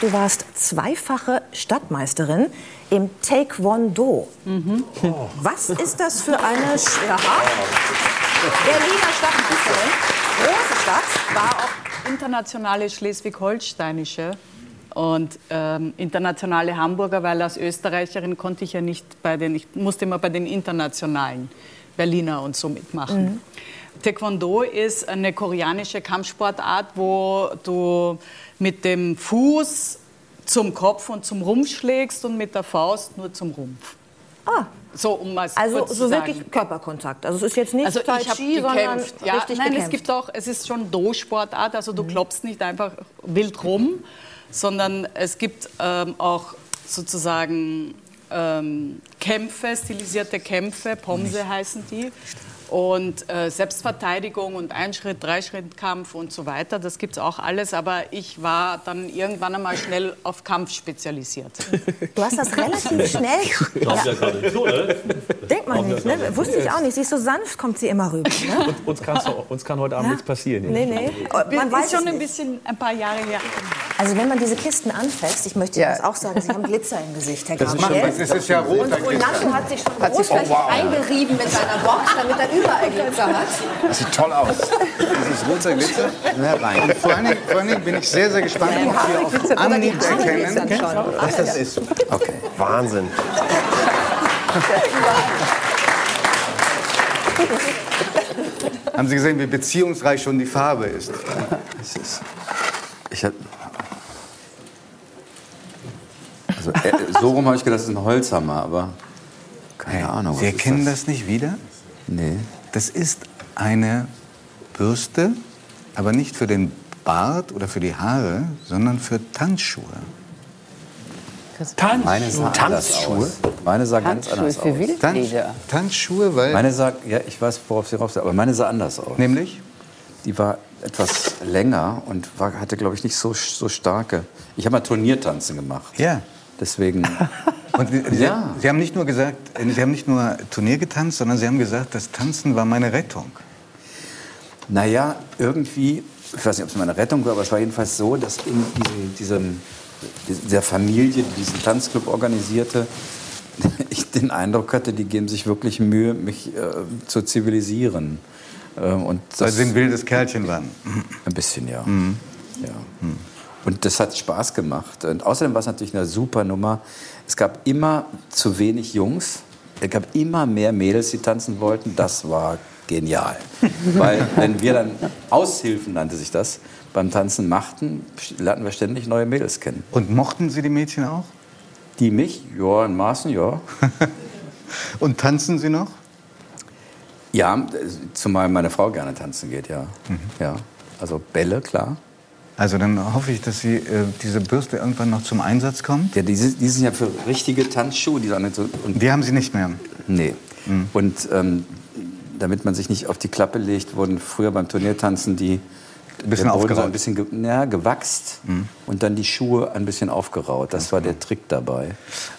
Du warst zweifache Stadtmeisterin im Taekwondo. Was ist das für eine Sch ja. Berliner Stadtmeisterin? Große Stadt. War auch internationale Schleswig-Holsteinische und ähm, internationale Hamburger, weil als Österreicherin konnte ich ja nicht bei den, ich musste immer bei den internationalen Berliner und so mitmachen. Mhm. Taekwondo ist eine koreanische Kampfsportart, wo du mit dem Fuß zum Kopf und zum Rumpf schlägst und mit der Faust nur zum Rumpf. Ah. So, um es Also so wirklich Körperkontakt. Also es ist jetzt nicht Also Tai Chi, sondern gekämpft. Ja, richtig nein, gekämpft. es gibt auch, es ist schon Do-Sportart, also du klopfst nicht einfach wild rum, sondern es gibt ähm, auch sozusagen ähm, Kämpfe, stilisierte Kämpfe, Pomse heißen die. Und äh, Selbstverteidigung und Einschritt, Dreischrittkampf und so weiter, das gibt es auch alles. Aber ich war dann irgendwann einmal schnell auf Kampf spezialisiert. Du hast das relativ schnell. Glaubt ja gar nicht so, ne? Denkt man nicht, ne? Wusste ich auch nicht. Sie ist so sanft, kommt sie immer rüber. Ne? Uns, uns, kann's uns kann heute Abend nichts passieren. Nee, nee. Man ist weiß schon ein bisschen ein paar Jahre her. Also wenn man diese Kisten anfasst, ich möchte das auch sagen, Sie haben Glitzer im Gesicht, Herr Das ist Gabriel. schon- das ist ja roter Und. Ronaldo hat sich schon großflächig oh, wow. eingerieben mit seiner Box, damit er überall Glitzer hat. Das sieht toll aus. Dieses roter Glitzer. Und vor allen, Dingen, vor allen Dingen bin ich sehr, sehr gespannt, ob glitzern, auf Anhieb erkennen, was das ist. Okay. Wahnsinn. Haben Sie gesehen, wie beziehungsreich schon die Farbe ist? Es ist, ich hab, also, äh, so rum habe ich gedacht, das ist ein Holzhammer, aber keine Ahnung. Sie erkennen das nicht wieder? Nee. Das ist eine Bürste, aber nicht für den Bart oder für die Haare, sondern für Tanzschuhe. Meine sah anders aus. Meine sah ganz anders aus. Tanz, Tanzschuhe, weil... Meine sah, ja, ich weiß, worauf Sie rauf sind, aber meine sah anders aus. Nämlich? Die war etwas länger und war, hatte, glaube ich, nicht so, so starke. Ich habe mal Turniertanzen gemacht. Ja. Deswegen. Und Sie, Ja. Sie haben nicht nur gesagt, äh, Sie haben nicht nur Turnier getanzt, sondern Sie haben gesagt, das Tanzen war meine Rettung. Naja, irgendwie, ich weiß nicht, ob es meine Rettung war, aber es war jedenfalls so, dass in diesem, diesem, dieser Familie, die diesen Tanzclub organisierte, ich den Eindruck hatte, die geben sich wirklich Mühe, mich äh, zu zivilisieren. Ähm, und Weil Sie ein wildes Kerlchen waren. Ein bisschen, ja. Mhm. ja. Und das hat Spaß gemacht. Und außerdem war es natürlich eine super Nummer. Es gab immer zu wenig Jungs. Es gab immer mehr Mädels, die tanzen wollten. Das war genial. Weil wenn wir dann Aushilfen, nannte sich das, beim Tanzen machten, lernten wir ständig neue Mädels kennen. Und mochten Sie die Mädchen auch? Die mich? Ja, in Maßen, ja. Und tanzen Sie noch? Ja, zumal meine Frau gerne tanzen geht, ja. ja. Also Bälle, klar. Also dann hoffe ich, dass Sie äh, diese Bürste irgendwann noch zum Einsatz kommt. Ja, die, sind- die sind ja für richtige Tanzschuhe. Die, sind so, und Die haben Sie nicht mehr. Nee. Und ähm, damit man sich nicht auf die Klappe legt, wurden früher beim Turniertanzen die Ein bisschen so aufgeraut. ein bisschen ge ja, gewachst und dann die Schuhe ein bisschen aufgeraut. Das war der Trick dabei.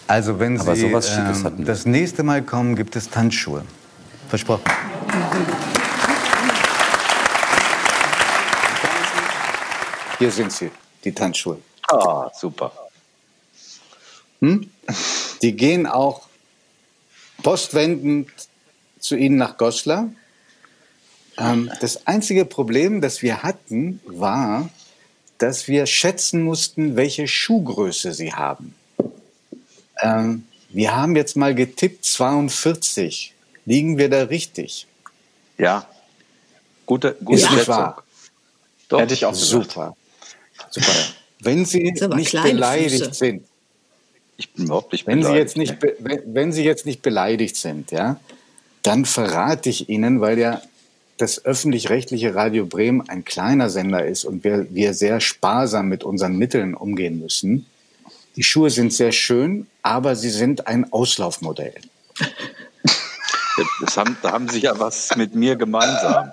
Also wenn Aber Sie sowas Schickes ähm, hatten wir. das nächste Mal kommen, gibt es Tanzschuhe. Versprochen. Hier sind sie, die Tanzschuhe. Ah, super. Hm? Die gehen auch postwendend zu Ihnen nach Goslar. Ähm, das einzige Problem, das wir hatten, war, dass wir schätzen mussten, welche Schuhgröße sie haben. Ähm, wir haben jetzt mal getippt 42. Liegen wir da richtig? Ja. Gute, gute Ist nicht Schätzung. wahr? Doch, Hätte ich auch gesagt. Super. Super. Wenn Sie nicht beleidigt Füße. sind, Ich bin überhaupt nicht wenn Sie, beleidigt, jetzt nicht, wenn, wenn Sie jetzt nicht beleidigt sind, ja, dann verrate ich Ihnen, weil ja das öffentlich-rechtliche Radio Bremen ein kleiner Sender ist und wir, wir sehr sparsam mit unseren Mitteln umgehen müssen. Die Schuhe sind sehr schön, aber sie sind ein Auslaufmodell. Das haben, da haben Sie ja was mit mir gemeinsam.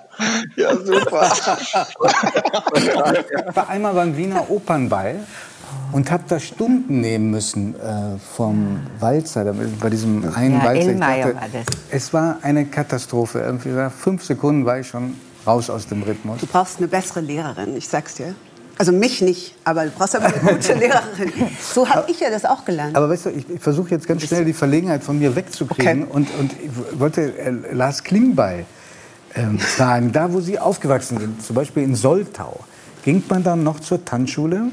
Ja, super. Ich war einmal beim Wiener Opernball und habe da Stunden nehmen müssen äh, vom Walzer, bei diesem einen Ja, Walzer. Dachte, war das. Es war eine Katastrophe. Irgendwie nach fünf Sekunden war ich schon raus aus dem Rhythmus. Du brauchst eine bessere Lehrerin, ich sag's dir. Also mich nicht, aber du brauchst aber eine gute Lehrerin. So habe ich ja das auch gelernt. Aber weißt du, ich, ich versuche jetzt ganz schnell die Verlegenheit von mir wegzukriegen und, und ich wollte äh, Lars Klingbeil ähm, fragen, da wo Sie aufgewachsen sind, zum Beispiel in Soltau, ging man dann noch zur Tanzschule?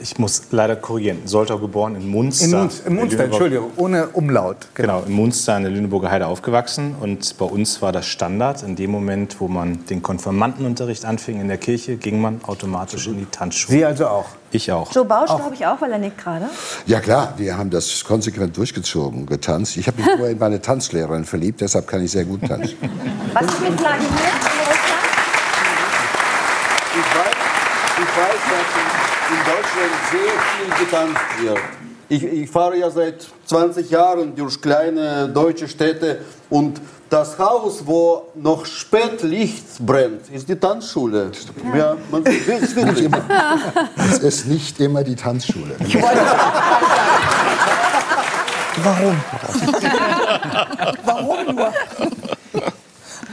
Ich muss leider korrigieren. Soltau geboren in Munster. In Munster, in Munster Lüneburg- Entschuldigung, ohne Umlaut. Genau, in Munster in der Lüneburger Heide aufgewachsen. Und bei uns war das Standard. In dem Moment, wo man den Konfirmandenunterricht anfing in der Kirche, ging man automatisch in die Tanzschule. Sie also auch? Ich auch. Joe Bausch, glaube ich, auch, weil er nickt gerade. Ja klar, wir haben das konsequent durchgezogen, getanzt. Ich habe mich nur in meine Tanzlehrerin verliebt, deshalb kann ich sehr gut tanzen. Was ist mit Vladimir in? Ich weiß, ich weiß, dass in Deutschland sehr viel getanzt wird. Ich, ich fahre ja seit 20 Jahren durch kleine deutsche Städte und das Haus, wo noch Spätlicht brennt, ist die Tanzschule. Ja, man, das ist Nicht wirklich. immer. Es ist nicht immer die Tanzschule. Warum? Warum nur?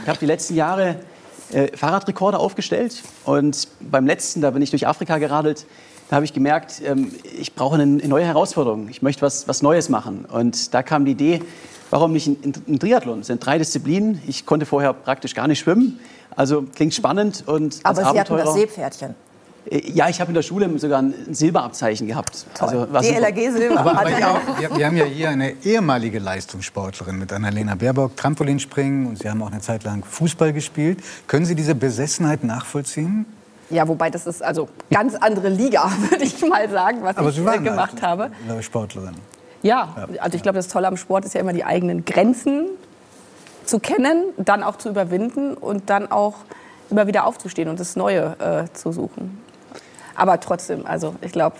Ich habe die letzten Jahre äh, Fahrradrekorde aufgestellt und beim letzten, da bin ich durch Afrika geradelt, da habe ich gemerkt, ähm, ich brauche eine, neue Herausforderung. Ich möchte was, was Neues machen. Und da kam die Idee, warum nicht ein, ein Triathlon? Es sind drei Disziplinen. Ich konnte vorher praktisch gar nicht schwimmen. Also klingt spannend und als Aber Sie hatten das Abenteurer- Seepferdchen. Äh, Ja, ich habe in der Schule sogar ein Silberabzeichen gehabt. Also, war super. Aber, aber auch, wir haben ja hier eine ehemalige Leistungssportlerin mit Annalena Baerbock, Trampolinspringen und Sie haben auch eine Zeit lang Fußball gespielt. Können Sie diese Besessenheit nachvollziehen? Ja, wobei das ist also ganz andere Liga, würde ich mal sagen, was Aber ich Sie äh, waren gemacht habe. Eine Sportlerin. Ja, also ich glaube, das Tolle am Sport ist ja immer die eigenen Grenzen zu kennen, dann auch zu überwinden und dann auch immer wieder aufzustehen und das Neue äh, zu suchen. Aber trotzdem, also ich glaube,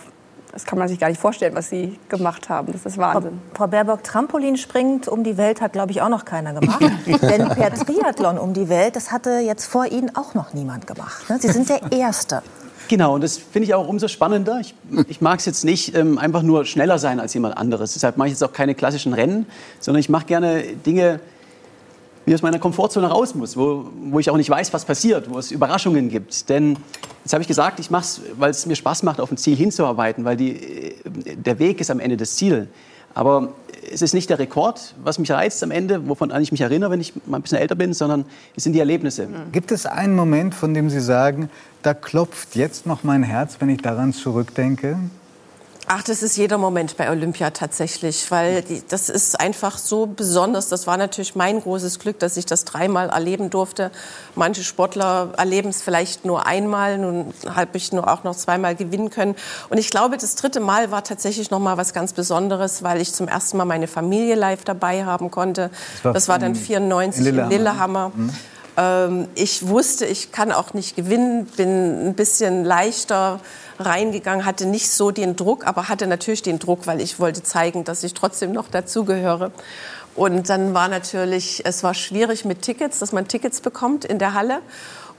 das kann man sich gar nicht vorstellen, was Sie gemacht haben. Das ist Wahnsinn. Frau Baerbock, Trampolin springend um die Welt hat, glaube ich, auch noch keiner gemacht. Denn per Triathlon um die Welt, das hatte jetzt vor Ihnen auch noch niemand gemacht. ne? Sie sind der Erste. Genau, und das finde ich auch umso spannender. Ich, ich mag es jetzt nicht ähm, einfach nur schneller sein als jemand anderes. Deshalb mache ich jetzt auch keine klassischen Rennen, sondern ich mache gerne Dinge, wie aus meiner Komfortzone raus muss, wo, wo ich auch nicht weiß, was passiert, wo es Überraschungen gibt. Denn jetzt habe ich gesagt, ich mache es, weil es mir Spaß macht, auf ein Ziel hinzuarbeiten, weil die, äh, der Weg ist am Ende das Ziel. Aber es ist nicht der Rekord, was mich reizt am Ende, wovon ich mich erinnere, wenn ich mal ein bisschen älter bin, sondern es sind die Erlebnisse. Gibt es einen Moment, von dem Sie sagen, da klopft jetzt noch mein Herz, wenn ich daran zurückdenke? Ach, das ist jeder Moment bei Olympia tatsächlich, weil die, das ist einfach so besonders. Das war natürlich mein großes Glück, dass ich das dreimal erleben durfte. Manche Sportler erleben es vielleicht nur einmal, nun habe ich nur auch noch zweimal gewinnen können. Und ich glaube, das dritte Mal war tatsächlich noch mal was ganz Besonderes, weil ich zum ersten Mal meine Familie live dabei haben konnte. Das war Das war dann in 94 in Lillehammer. Lillehammer. Mhm. Ähm, ich wusste, ich kann auch nicht gewinnen, bin ein bisschen leichter reingegangen, hatte nicht so den Druck, aber hatte natürlich den Druck, weil ich wollte zeigen, dass ich trotzdem noch dazugehöre. Und dann war natürlich, es war schwierig mit Tickets, dass man Tickets bekommt in der Halle.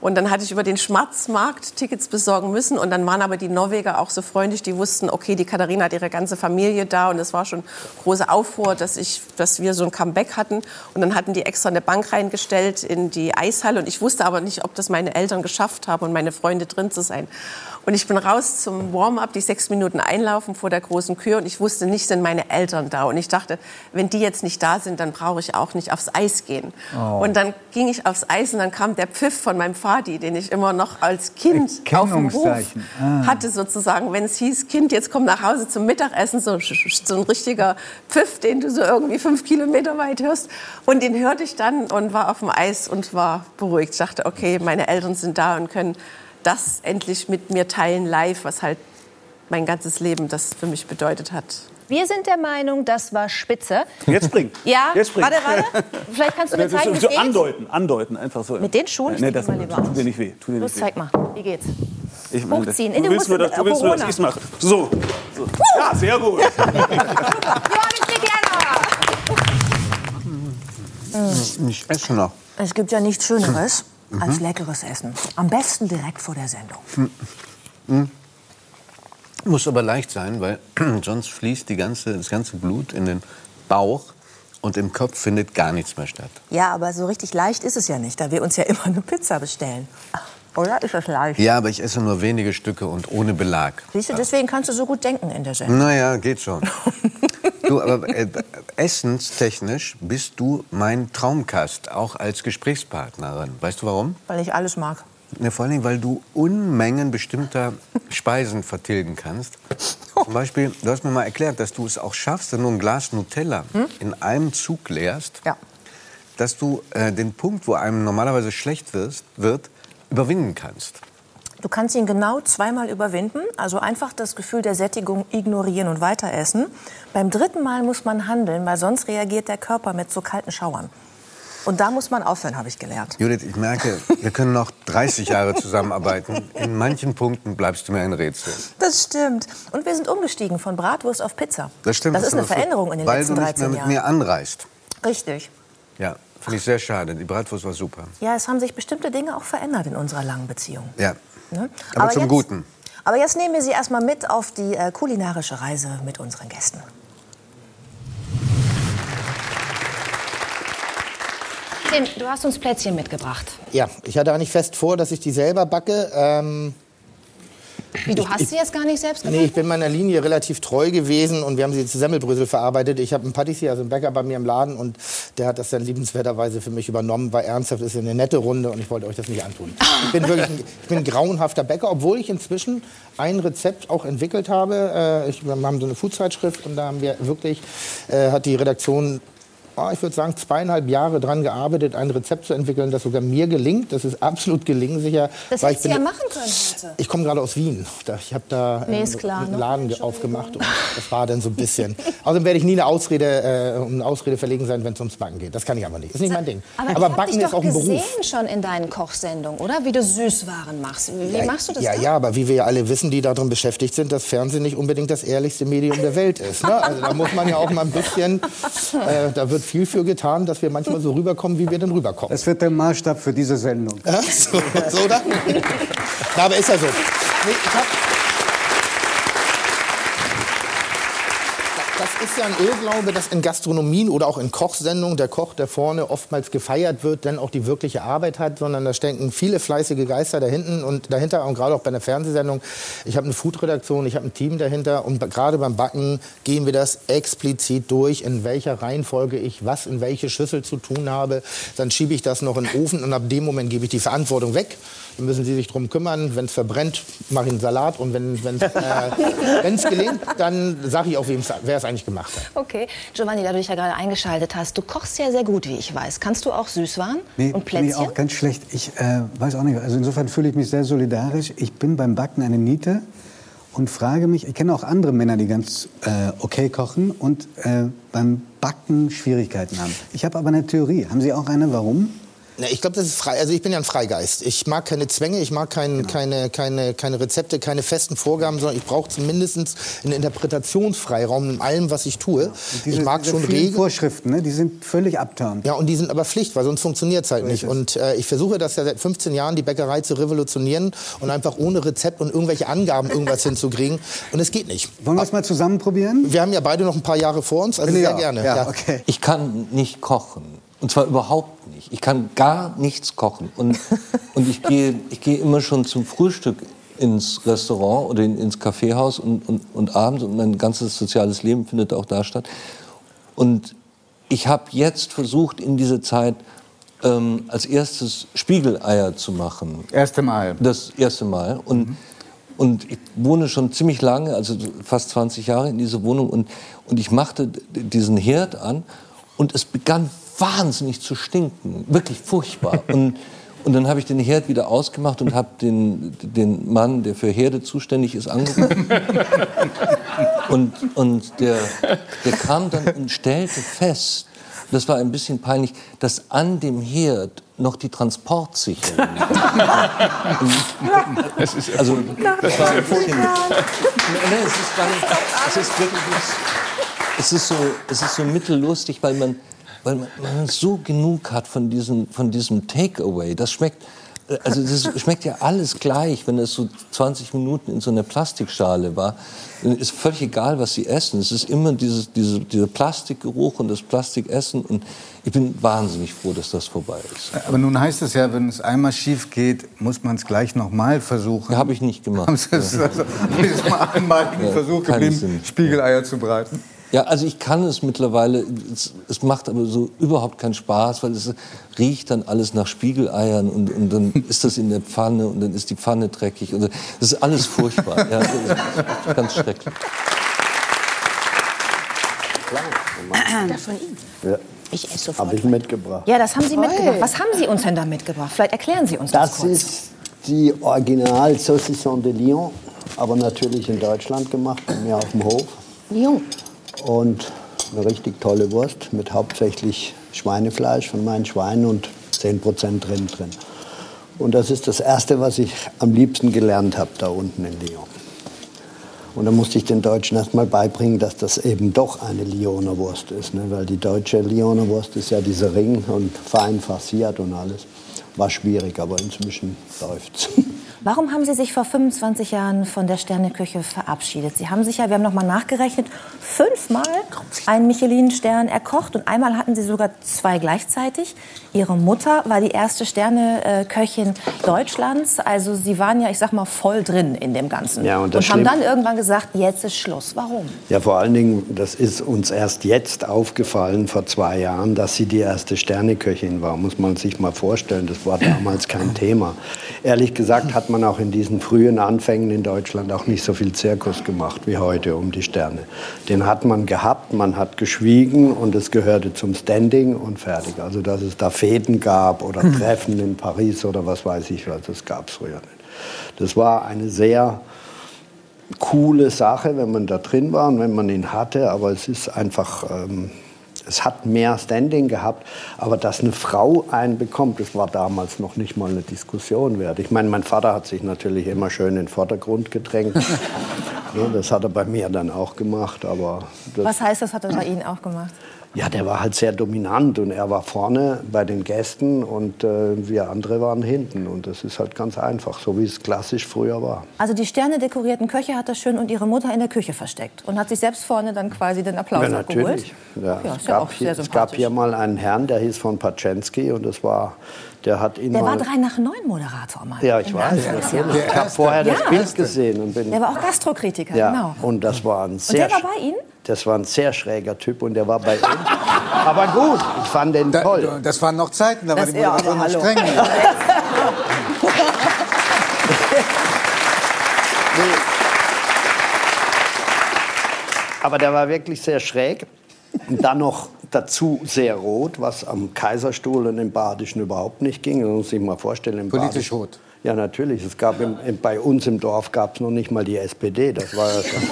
Und dann hatte ich über den Schwarzmarkt Tickets besorgen müssen. Und dann waren aber die Norweger auch so freundlich, die wussten, okay, die Katharina hat ihre ganze Familie da. Und es war schon große Aufruhr, dass, ich, dass wir so ein Comeback hatten. Und dann hatten die extra eine Bank reingestellt in die Eishalle. Und ich wusste aber nicht, ob das meine Eltern geschafft haben und meine Freunde drin zu sein. Und ich bin raus zum Warm-up, die sechs Minuten einlaufen vor der großen Kür. Und ich wusste nicht, sind meine Eltern da. Und ich dachte, wenn die jetzt nicht da sind, dann brauche ich auch nicht aufs Eis gehen. Oh. Und dann ging ich aufs Eis und dann kam der Pfiff von meinem Vati, den ich immer noch als Kind auf dem Hof. Ah. hatte sozusagen. Wenn es hieß, Kind, jetzt komm nach Hause zum Mittagessen, so, so ein richtiger Pfiff, den du so irgendwie fünf Kilometer weit hörst. Und den hörte ich dann und war auf dem Eis und war beruhigt. Ich dachte, okay, meine Eltern sind da und können das endlich mit mir teilen live, was halt mein ganzes Leben das für mich bedeutet hat. Wir sind der Meinung, das war spitze. Jetzt springen. Ja, Jetzt springen. warte, warte. Vielleicht kannst du mir zeigen, wie so es geht. andeuten, andeuten, einfach so. Mit den Schuhen? Ich Nee, das tut dir nicht weh. Tut dir Los, nicht weh. zeig mal. Wie geht's? Ich meine, Hochziehen. Du In den willst nur, dass, du willst nur, dass Corona. ich es mache. So. so. Ja, sehr gut. Ich esse noch. Es gibt ja nichts Schöneres Mhm. als leckeres Essen. Am besten direkt vor der Sendung. Hm. Muss aber leicht sein, weil sonst fließt die ganze, das ganze Blut in den Bauch und im Kopf findet gar nichts mehr statt. Ja, aber so richtig leicht ist es ja nicht, da wir uns ja immer eine Pizza bestellen. Oder ist das leicht? Ja, aber ich esse nur wenige Stücke und ohne Belag. Siehst du, deswegen kannst du so gut denken in der Sendung. Naja, geht schon. du, aber äh, essenstechnisch bist du mein Traumkast, auch als Gesprächspartnerin. Weißt du warum? Weil ich alles mag. Ne, vor allen Dingen, weil du Unmengen bestimmter Speisen vertilgen kannst. Zum Beispiel, du hast mir mal erklärt, dass du es auch schaffst, wenn du ein Glas Nutella in einem Zug leerst, dass du äh, den Punkt, wo einem normalerweise schlecht wirst, wird, überwinden kannst. Du kannst ihn genau zweimal überwinden, also einfach das Gefühl der Sättigung ignorieren und weiter essen. Beim dritten Mal muss man handeln, weil sonst reagiert der Körper mit so kalten Schauern. Und da muss man aufhören, habe ich gelernt. Judith, ich merke, wir können noch 30 Jahre zusammenarbeiten. In manchen Punkten bleibst du mir ein Rätsel. Das stimmt. Und wir sind umgestiegen von Bratwurst auf Pizza. Das stimmt. Das ist eine Veränderung in den weil letzten du nicht 13 mehr mit Jahren. mir anreist. Richtig. Ja, finde ich sehr schade. Die Bratwurst war super. Ja, es haben sich bestimmte Dinge auch verändert in unserer langen Beziehung. Ja, Ne? aber, zum jetzt, Guten. Aber jetzt nehmen wir Sie erstmal mit auf die äh, kulinarische Reise mit unseren Gästen. Tim, du hast uns Plätzchen mitgebracht. Ja, ich hatte eigentlich fest vor, dass ich die selber backe. Ähm, Wie, du hast sie jetzt gar nicht selbst gemacht? nee, ich bin meiner Linie relativ treu gewesen und wir haben sie zu Semmelbrösel verarbeitet. Ich habe einen Patissier, also einen Bäcker bei mir im Laden und der hat das dann liebenswerterweise für mich übernommen. War ernsthaft, ist eine nette Runde und ich wollte euch das nicht antun. Ich bin wirklich ein, ich bin ein grauenhafter Bäcker, obwohl ich inzwischen ein Rezept auch entwickelt habe. Äh, ich, wir haben so eine Foodzeitschrift und da haben wir wirklich, äh, hat die Redaktion oh, ich würde sagen, zweieinhalb Jahre dran gearbeitet, ein Rezept zu entwickeln, das sogar mir gelingt. Das ist absolut gelingsicher. Das ich hättest du ja machen können heute. ich komme gerade aus Wien. Da- Ich habe da Nee, äh, ist klar, einen ne? Laden ge- aufgemacht und das war dann so ein bisschen. Außerdem werde ich nie eine Ausrede, äh, um eine Ausrede verlegen sein, wenn es ums Backen geht. Das kann ich aber nicht. Ist nicht mein Ding. Aber, aber ich Backen ist auch ein gesehen Beruf. schon in deinen Kochsendungen, oder? Wie du Süßwaren machst. Wie, wie machst du das ja, dann? ja, aber wie wir ja alle wissen, die darin beschäftigt sind, dass Fernsehen nicht unbedingt das ehrlichste Medium der Welt ist. Ne? Also da muss man ja auch mal ein bisschen, äh, da wird viel für getan, dass wir manchmal so rüberkommen, wie wir denn rüberkommen. Das wird der Maßstab für diese Sendung. Ja, so, so oder? Na, aber ist ja so. Nee, ich hab, ist ja ein Irrglaube, dass in Gastronomien oder auch in Kochsendungen der Koch, der vorne oftmals gefeiert wird, dann auch die wirkliche Arbeit hat, sondern da stecken viele fleißige Geister dahinten und dahinter und gerade auch bei einer Fernsehsendung. Ich habe eine Foodredaktion, ich habe ein Team dahinter und gerade beim Backen gehen wir das explizit durch, in welcher Reihenfolge ich was in welche Schüssel zu tun habe. Dann schiebe ich das noch in den Ofen und ab dem Moment gebe ich die Verantwortung weg. Dann müssen Sie sich drum kümmern. Wenn es verbrennt, mache ich einen Salat. Und wenn es äh, gelingt, dann sage ich auch, wem's- wer es eigentlich gemacht hat. Okay. Giovanni, da du dich ja gerade eingeschaltet hast, du kochst ja sehr gut, wie ich weiß. Kannst du auch Süßwaren Nee, und Plätzchen? auch ganz schlecht. Ich äh, weiß auch nicht. Also insofern fühle ich mich sehr solidarisch. Ich bin beim Backen eine Niete und frage mich, ich kenne auch andere Männer, die ganz äh, okay kochen und äh, beim Backen Schwierigkeiten haben. Ich habe aber eine Theorie. Haben Sie auch eine? Warum? Na, ich glaube, das ist frei. Also ich bin ja ein Freigeist. Ich mag keine Zwänge, ich mag kein, Genau. keine, keine, keine Rezepte, keine festen Vorgaben, sondern ich brauche zumindest einen Interpretationsfreiraum in allem, was ich tue. Diese, ich mag diese schon Regeln. Vorschriften, ne, die sind völlig abturnt. Ja, und die sind aber Pflicht, weil sonst funktioniert es halt nicht. Und äh, ich versuche das ja seit 15 Jahren, die Bäckerei zu revolutionieren und einfach ohne Rezept und irgendwelche Angaben irgendwas hinzukriegen. Und es geht nicht. Wollen wir es mal zusammen probieren? Wir haben ja beide noch ein paar Jahre vor uns, also Ja, sehr gerne. ja, okay. Ich kann nicht kochen. Und zwar überhaupt nicht. Ich kann gar nichts kochen. Und, und ich, gehe, ich gehe immer schon zum Frühstück ins Restaurant oder in, ins Kaffeehaus und, und, und abends und mein ganzes soziales Leben findet auch da statt. Und ich habe jetzt versucht, in dieser Zeit ähm, als erstes Spiegeleier zu machen. Erste Mal. Das erste Mal. Und, und ich wohne schon ziemlich lange, also fast 20 Jahre in dieser Wohnung. Und, und ich machte diesen Herd an und es begann wahnsinnig zu stinken. Wirklich furchtbar. Und, und dann habe ich den Herd wieder ausgemacht und habe den, den Mann, der für Herde zuständig ist, angerufen. Und, und der, der kam dann und stellte fest, das war ein bisschen peinlich, dass an dem Herd noch die Transportsicherung Das ist also, das war ein bisschen, Nein, es ist gar nicht, es ist wirklich, es ist so, es ist so mittellustig, weil man, weil man, man so genug hat von diesem, von diesem Takeaway. Das schmeckt, äh, also das schmeckt ja alles gleich, wenn es so 20 Minuten in so einer Plastikschale war. Dann ist völlig egal, was sie essen. Es ist immer dieses, diese, dieser Plastikgeruch und das Plastikessen. Und ich bin wahnsinnig froh, dass das vorbei ist. Aber nun heißt es ja, wenn es einmal schief geht, muss man es gleich nochmal versuchen. Habe ich nicht gemacht. Haben Sie es also diesem einmaligen Ja, Versuch geblieben, Sinn. Spiegeleier zu braten? Ja, also ich kann es mittlerweile. Es, es macht aber so überhaupt keinen Spaß, weil es riecht dann alles nach Spiegeleiern und, und dann ist das in der Pfanne und dann ist die Pfanne dreckig. Und das ist alles furchtbar. ja, das ist ganz schrecklich. Das von Ihnen. Ja. Ich esse sofort. Habe ich mitgebracht. Ja, das haben Sie mitgebracht. Was haben Sie uns denn da mitgebracht? Vielleicht erklären Sie uns das, Das kurz. ist die Original Saucisson de Lyon, aber natürlich in Deutschland gemacht, bei mir auf dem Hof. Lyon. Und eine richtig tolle Wurst mit hauptsächlich Schweinefleisch von meinen Schweinen und 10% Rind drin. Und das ist das Erste, was ich am liebsten gelernt habe da unten in Lyon. Und dann musste ich den Deutschen erst mal beibringen, dass das eben doch eine Lyoner Wurst ist. Ne? Weil die deutsche Lyoner Wurst ist ja dieser Ring und fein farciert und alles. War schwierig, aber inzwischen läuft's. Warum haben Sie sich vor 25 Jahren von der Sterneküche verabschiedet? Sie haben sich ja, wir haben noch mal nachgerechnet, fünfmal einen Michelin-Stern erkocht und einmal hatten Sie sogar zwei gleichzeitig. Ihre Mutter war die erste Sterneköchin Deutschlands. Also Sie waren ja, ich sag mal, voll drin in dem Ganzen. Ja, und und haben dann irgendwann gesagt, jetzt ist Schluss. Warum? Ja, vor allen Dingen, das ist uns erst jetzt aufgefallen, vor zwei Jahren, dass sie die erste Sterneköchin war. Muss man sich mal vorstellen, das war damals kein Thema. Ehrlich gesagt hat man auch in diesen frühen Anfängen in Deutschland auch nicht so viel Zirkus gemacht wie heute um die Sterne. Den hat man gehabt, man hat geschwiegen und es gehörte zum Standing und fertig. Also, dass es da Fäden gab oder Treffen in Paris oder was weiß ich was, das gab es früher nicht. Das war eine sehr coole Sache, wenn man da drin war und wenn man ihn hatte, aber es ist einfach, ähm, es hat mehr Standing gehabt, aber dass eine Frau einen bekommt, das war damals noch nicht mal eine Diskussion wert. Ich meine, mein Vater hat sich natürlich immer schön in den Vordergrund gedrängt. Ja, das hat er bei mir dann auch gemacht, aber Was heißt das, hat er bei Ihnen auch gemacht? Ja, der war halt sehr dominant und er war vorne bei den Gästen und äh, wir andere waren hinten und das ist halt ganz einfach, so wie es klassisch früher war. Also die Sterne dekorierten Köche hat er schön und ihre Mutter in der Küche versteckt und hat sich selbst vorne dann quasi den Applaus Ja, abgeholt. natürlich. Ja, Ja, es, ist ja gab auch hier, sehr es gab hier mal einen Herrn, der hieß von Paczensky und das war, der hat ihn Der war drei nach neun Moderator mal. ja, ich weiß. Natürlich. Ich habe vorher das Ja. Bild gesehen und bin. Der war auch Gastrokritiker, ja, genau. und das war ein Und sehr. der war bei Ihnen? Das war ein sehr schräger Typ und der war bei uns. Aber gut, ich fand den toll. Das waren noch Zeiten, da war Das- die Moderatorin noch streng. Aber der war wirklich sehr schräg. Und dann noch dazu sehr rot, was am Kaiserstuhl und im Badischen überhaupt nicht ging. Das muss ich mal vorstellen. Politisch Badischen- rot. Ja, natürlich. Es gab im, im, bei uns im Dorf gab es noch nicht mal die SPD. Das war ja schon.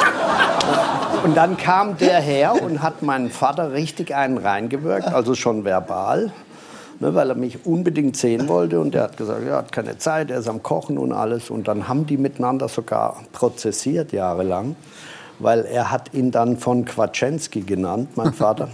Und dann kam der her und hat meinen Vater richtig einen reingewirkt, also schon verbal. ne, weil er mich unbedingt sehen wollte. Und er hat gesagt, er hat keine Zeit, er ist am Kochen und alles. Und dann haben die miteinander sogar prozessiert jahrelang, weil er hat ihn dann von Quatschenski genannt, mein Vater.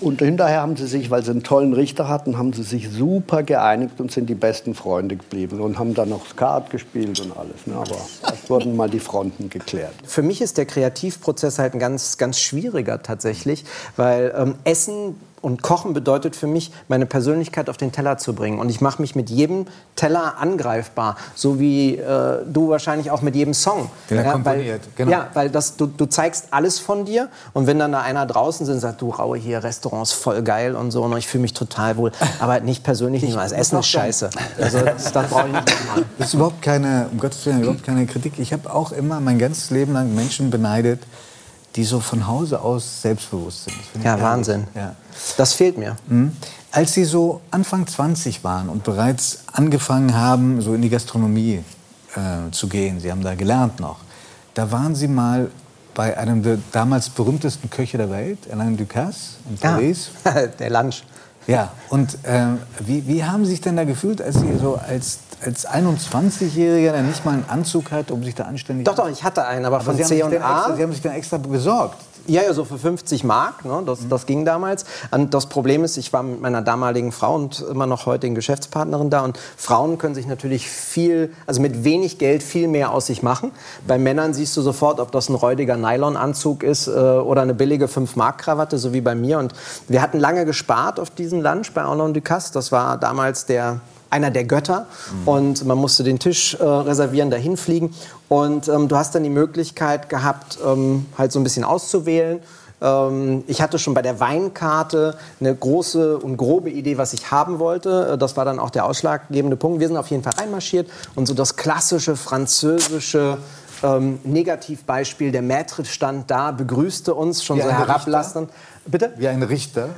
Und hinterher haben sie sich, weil sie einen tollen Richter hatten, haben sie sich super geeinigt und sind die besten Freunde geblieben und haben dann noch Skat gespielt und alles. Ne? Aber es wurden mal die Fronten geklärt. Für mich ist der Kreativprozess halt ein ganz, ganz schwieriger tatsächlich, weil ähm, Essen und Kochen bedeutet für mich, meine Persönlichkeit auf den Teller zu bringen. Und ich mache mich mit jedem Teller angreifbar, so wie äh, du wahrscheinlich auch mit jedem Song. Den er ja, komponiert, weil, genau. Ja, weil das, du, du zeigst alles von dir und wenn dann da einer draußen sitzt und sagt, du Raue hier, Restaurants voll geil und so und ich fühle mich total wohl, aber nicht persönlich nicht mal, das Essen ist scheiße. Also das, das brauche ich nicht machen. Das ist überhaupt keine, um Gottes Willen, überhaupt keine Kritik. Ich habe auch immer mein ganzes Leben lang Menschen beneidet, die so von Hause aus selbstbewusst sind. Ja. Wahnsinn. Ja. Das fehlt mir. Mhm. Als Sie so Anfang 20 waren und bereits angefangen haben, so in die Gastronomie äh, zu gehen, Sie haben da gelernt noch, da waren Sie mal bei einem der damals berühmtesten Köche der Welt, Alain Ducasse in Ja. Paris. der Lunch. Ja, und äh, wie, wie haben Sie sich denn da gefühlt, als Sie so als, als 21-Jähriger, der nicht mal einen Anzug hat, um sich da anständig... Doch, doch, ich hatte einen, aber, von Sie haben C sich und den A. Extra, Sie haben sich dann extra besorgt. Ja, ja, so für 50 Mark, ne, das, das ging damals. Und das Problem ist, ich war mit meiner damaligen Frau und immer noch heutigen Geschäftspartnerin da. Und Frauen können sich natürlich viel, also mit wenig Geld viel mehr aus sich machen. Bei Männern siehst du sofort, ob das ein räudiger Nylonanzug ist äh, oder eine billige 5-Mark-Krawatte, so wie bei mir. Und wir hatten lange gespart auf diesen Lunch bei Alain Ducasse. Das war damals der einer der Götter und man musste den Tisch äh, reservieren, dahin fliegen und ähm, du hast dann die Möglichkeit gehabt, ähm, halt so ein bisschen auszuwählen. Ähm, ich hatte schon bei der Weinkarte eine große und grobe Idee, was ich haben wollte. Äh, Das war dann auch der ausschlaggebende Punkt. Wir sind auf jeden Fall reinmarschiert und so das klassische französische ähm, Negativbeispiel, der Maître stand da, begrüßte uns schon Wie so herablassend. Bitte? Wie ein Richter.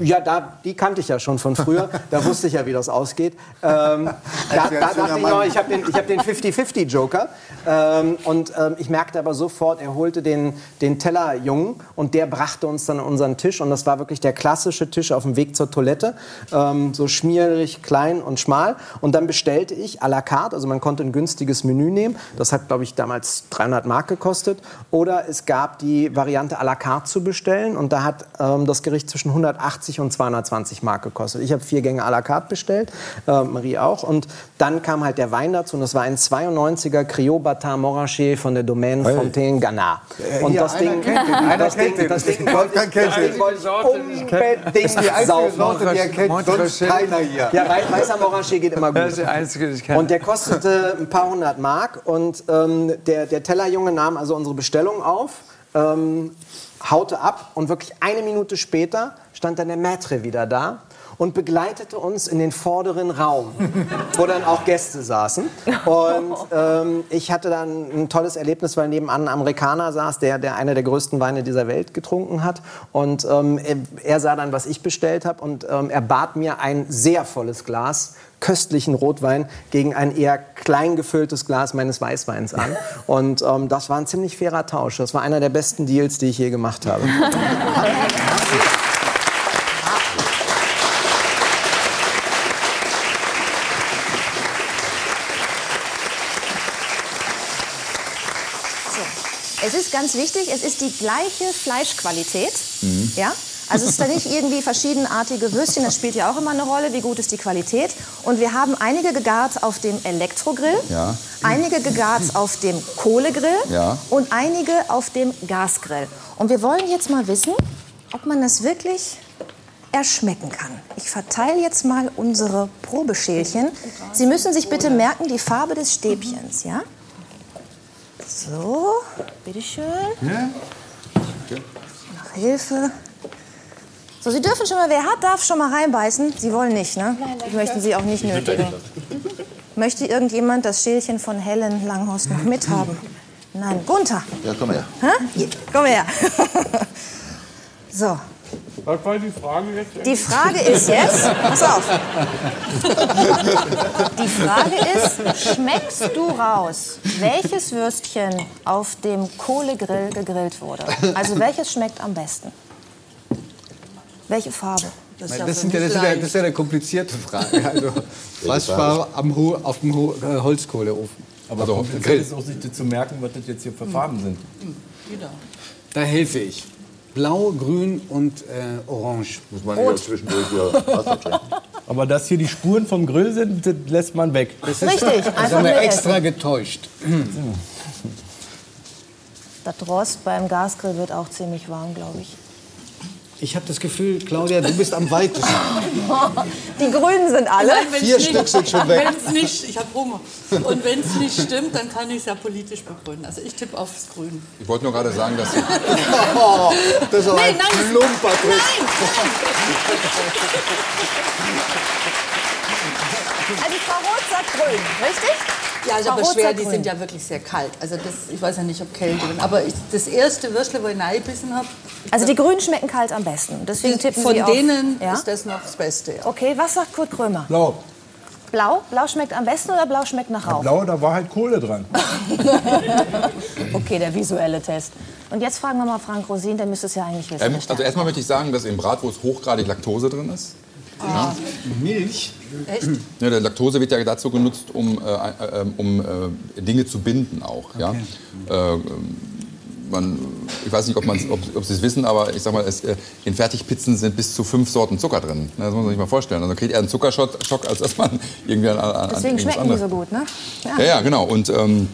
Ja, da, die kannte ich ja schon von früher. Da wusste ich ja, wie das ausgeht. Ähm, da, da dachte ich noch, ich habe den, hab den 50-50-Joker. Ähm, und ähm, ich merkte aber sofort, er holte den, den Tellerjungen und der brachte uns dann an unseren Tisch. Und das war wirklich der klassische Tisch auf dem Weg zur Toilette. Ähm, so schmierig, klein und schmal. Und dann bestellte ich à la carte. Also man konnte ein günstiges Menü nehmen. Das hat, glaube ich, damals 300 Mark gekostet. Oder es gab die Variante à la carte zu bestellen. Und da hat ähm, das Gericht zwischen 180 und 220 Mark gekostet. Ich habe vier Gänge à la carte bestellt, äh, Marie auch. Und dann kam halt der Wein dazu. Und das war ein 92er Criot Batin Montrachet von der Domaine Hey. Fontaine Ganard. Äh, Und hier, das Ding, den, das Ding, den. das Ding ich, kennt das. Ding wollte ich unbedingt Das saufen. Sorte, die er kennt, sonst keiner hier. Ja, wei- weißer Montrachet geht immer gut. Das ist die einzige, die ich kenne. Und der kostete ein paar hundert Mark. Und ähm, der, der Tellerjunge nahm also unsere Bestellung auf, ähm, haute ab und wirklich eine Minute später stand dann der Maître wieder da und begleitete uns in den vorderen Raum, wo dann auch Gäste saßen. Und ähm, ich hatte dann ein tolles Erlebnis, weil nebenan ein Amerikaner saß, der, der einer der größten Weine dieser Welt getrunken hat. Und ähm, er, er sah dann, was ich bestellt habe und ähm, er bat mir ein sehr volles Glas köstlichen Rotwein gegen ein eher klein gefülltes Glas meines Weißweins an. Und ähm, das war ein ziemlich fairer Tausch. Das war einer der besten Deals, die ich je gemacht habe. ganz wichtig, es ist die gleiche Fleischqualität. Mhm. Ja? Also es ist da nicht irgendwie verschiedenartige Würstchen, das spielt ja auch immer eine Rolle, wie gut ist die Qualität. Und wir haben einige gegart auf dem Elektrogrill, Ja. einige gegart auf dem Kohlegrill Ja. und einige auf dem Gasgrill. Und wir wollen jetzt mal wissen, ob man das wirklich erschmecken kann. Ich verteile jetzt mal unsere Probeschälchen. Sie müssen sich bitte merken, die Farbe des Stäbchens, ja? So, bitteschön. Nach Hilfe. So, Sie dürfen schon mal, wer hat, darf schon mal reinbeißen. Sie wollen nicht, ne? Ich möchten Sie auch nicht nötigen. Möchte irgendjemand das Schälchen von Helen Langhorst noch mithaben? Nein, Gunther. Ja, komm her. Hä? Hier, komm her. so, Was war die Frage jetzt? die Frage ist jetzt, pass auf. Die Frage ist, schmeckst du raus, welches Würstchen auf dem Kohlegrill gegrillt wurde? Also welches schmeckt am besten? Welche Farbe? Das, Nein, das, sind ja, das, ist ja, das ist ja eine komplizierte Frage. Also, was war am Ho auf dem Ho äh, Holzkohleofen? Aber also, so, auf dem Grill ist auch nicht zu merken, was das jetzt hier für Farben sind. Da helfe ich. Blau, grün und äh, orange. Muss man hier zwischendurch wieder Wasser trinken. Aber dass hier die Spuren vom Grill sind, das lässt man weg. Das ist, Das haben wir extra getäuscht. Das Rost beim Gasgrill wird auch ziemlich warm, glaube ich. Ich habe das Gefühl, Claudia, du bist am weitesten. Die Grünen sind alle. Nein, wenn's Vier nicht, Stück sind schon weg. Wenn's nicht, ich habe Hunger. Und wenn es nicht stimmt, dann kann ich es ja politisch begründen. Also ich tippe aufs Grün. Ich wollte nur gerade sagen, dass Oh, das ist aber Nein, ein nein, plumper Trick. Also Frau Roth sagt grün, richtig? Ja, also aber schwer, die sind ja wirklich sehr kalt. Also das, ich weiß ja nicht, ob Kälte drin. Aber ich, das erste Würstle, wo ich reingebissen habe, Also die Grünen schmecken kalt am besten. Deswegen tippen von Sie auf, denen ja? ist das noch das Beste. Ja. Okay, was sagt Kurt Krömer? Blau. Blau? Blau schmeckt am besten oder blau schmeckt nach Rauch? Blau, da war halt Kohle dran. Okay, der visuelle Test. Und jetzt fragen wir mal Frank Rosin, der müsste es ja eigentlich wissen. Ähm, also erstmal möchte ich sagen, dass in Bratwurst hochgradig Laktose drin ist. Ah. Milch? Echt? Ja, der Laktose wird ja dazu genutzt, um, äh, äh, um äh, Dinge zu binden auch. Ja? Äh, man, ich weiß nicht, ob, ob, ob Sie es wissen, aber ich sag mal, es, äh, in Fertigpizzen sind bis zu fünf Sorten Zucker drin. Das muss man sich mal vorstellen. Also kriegt er einen Zuckerschock, Schock, als dass man irgendwie an, an Deswegen schmecken die anderes. so gut, ne? Ja, ja, genau. Und ähm,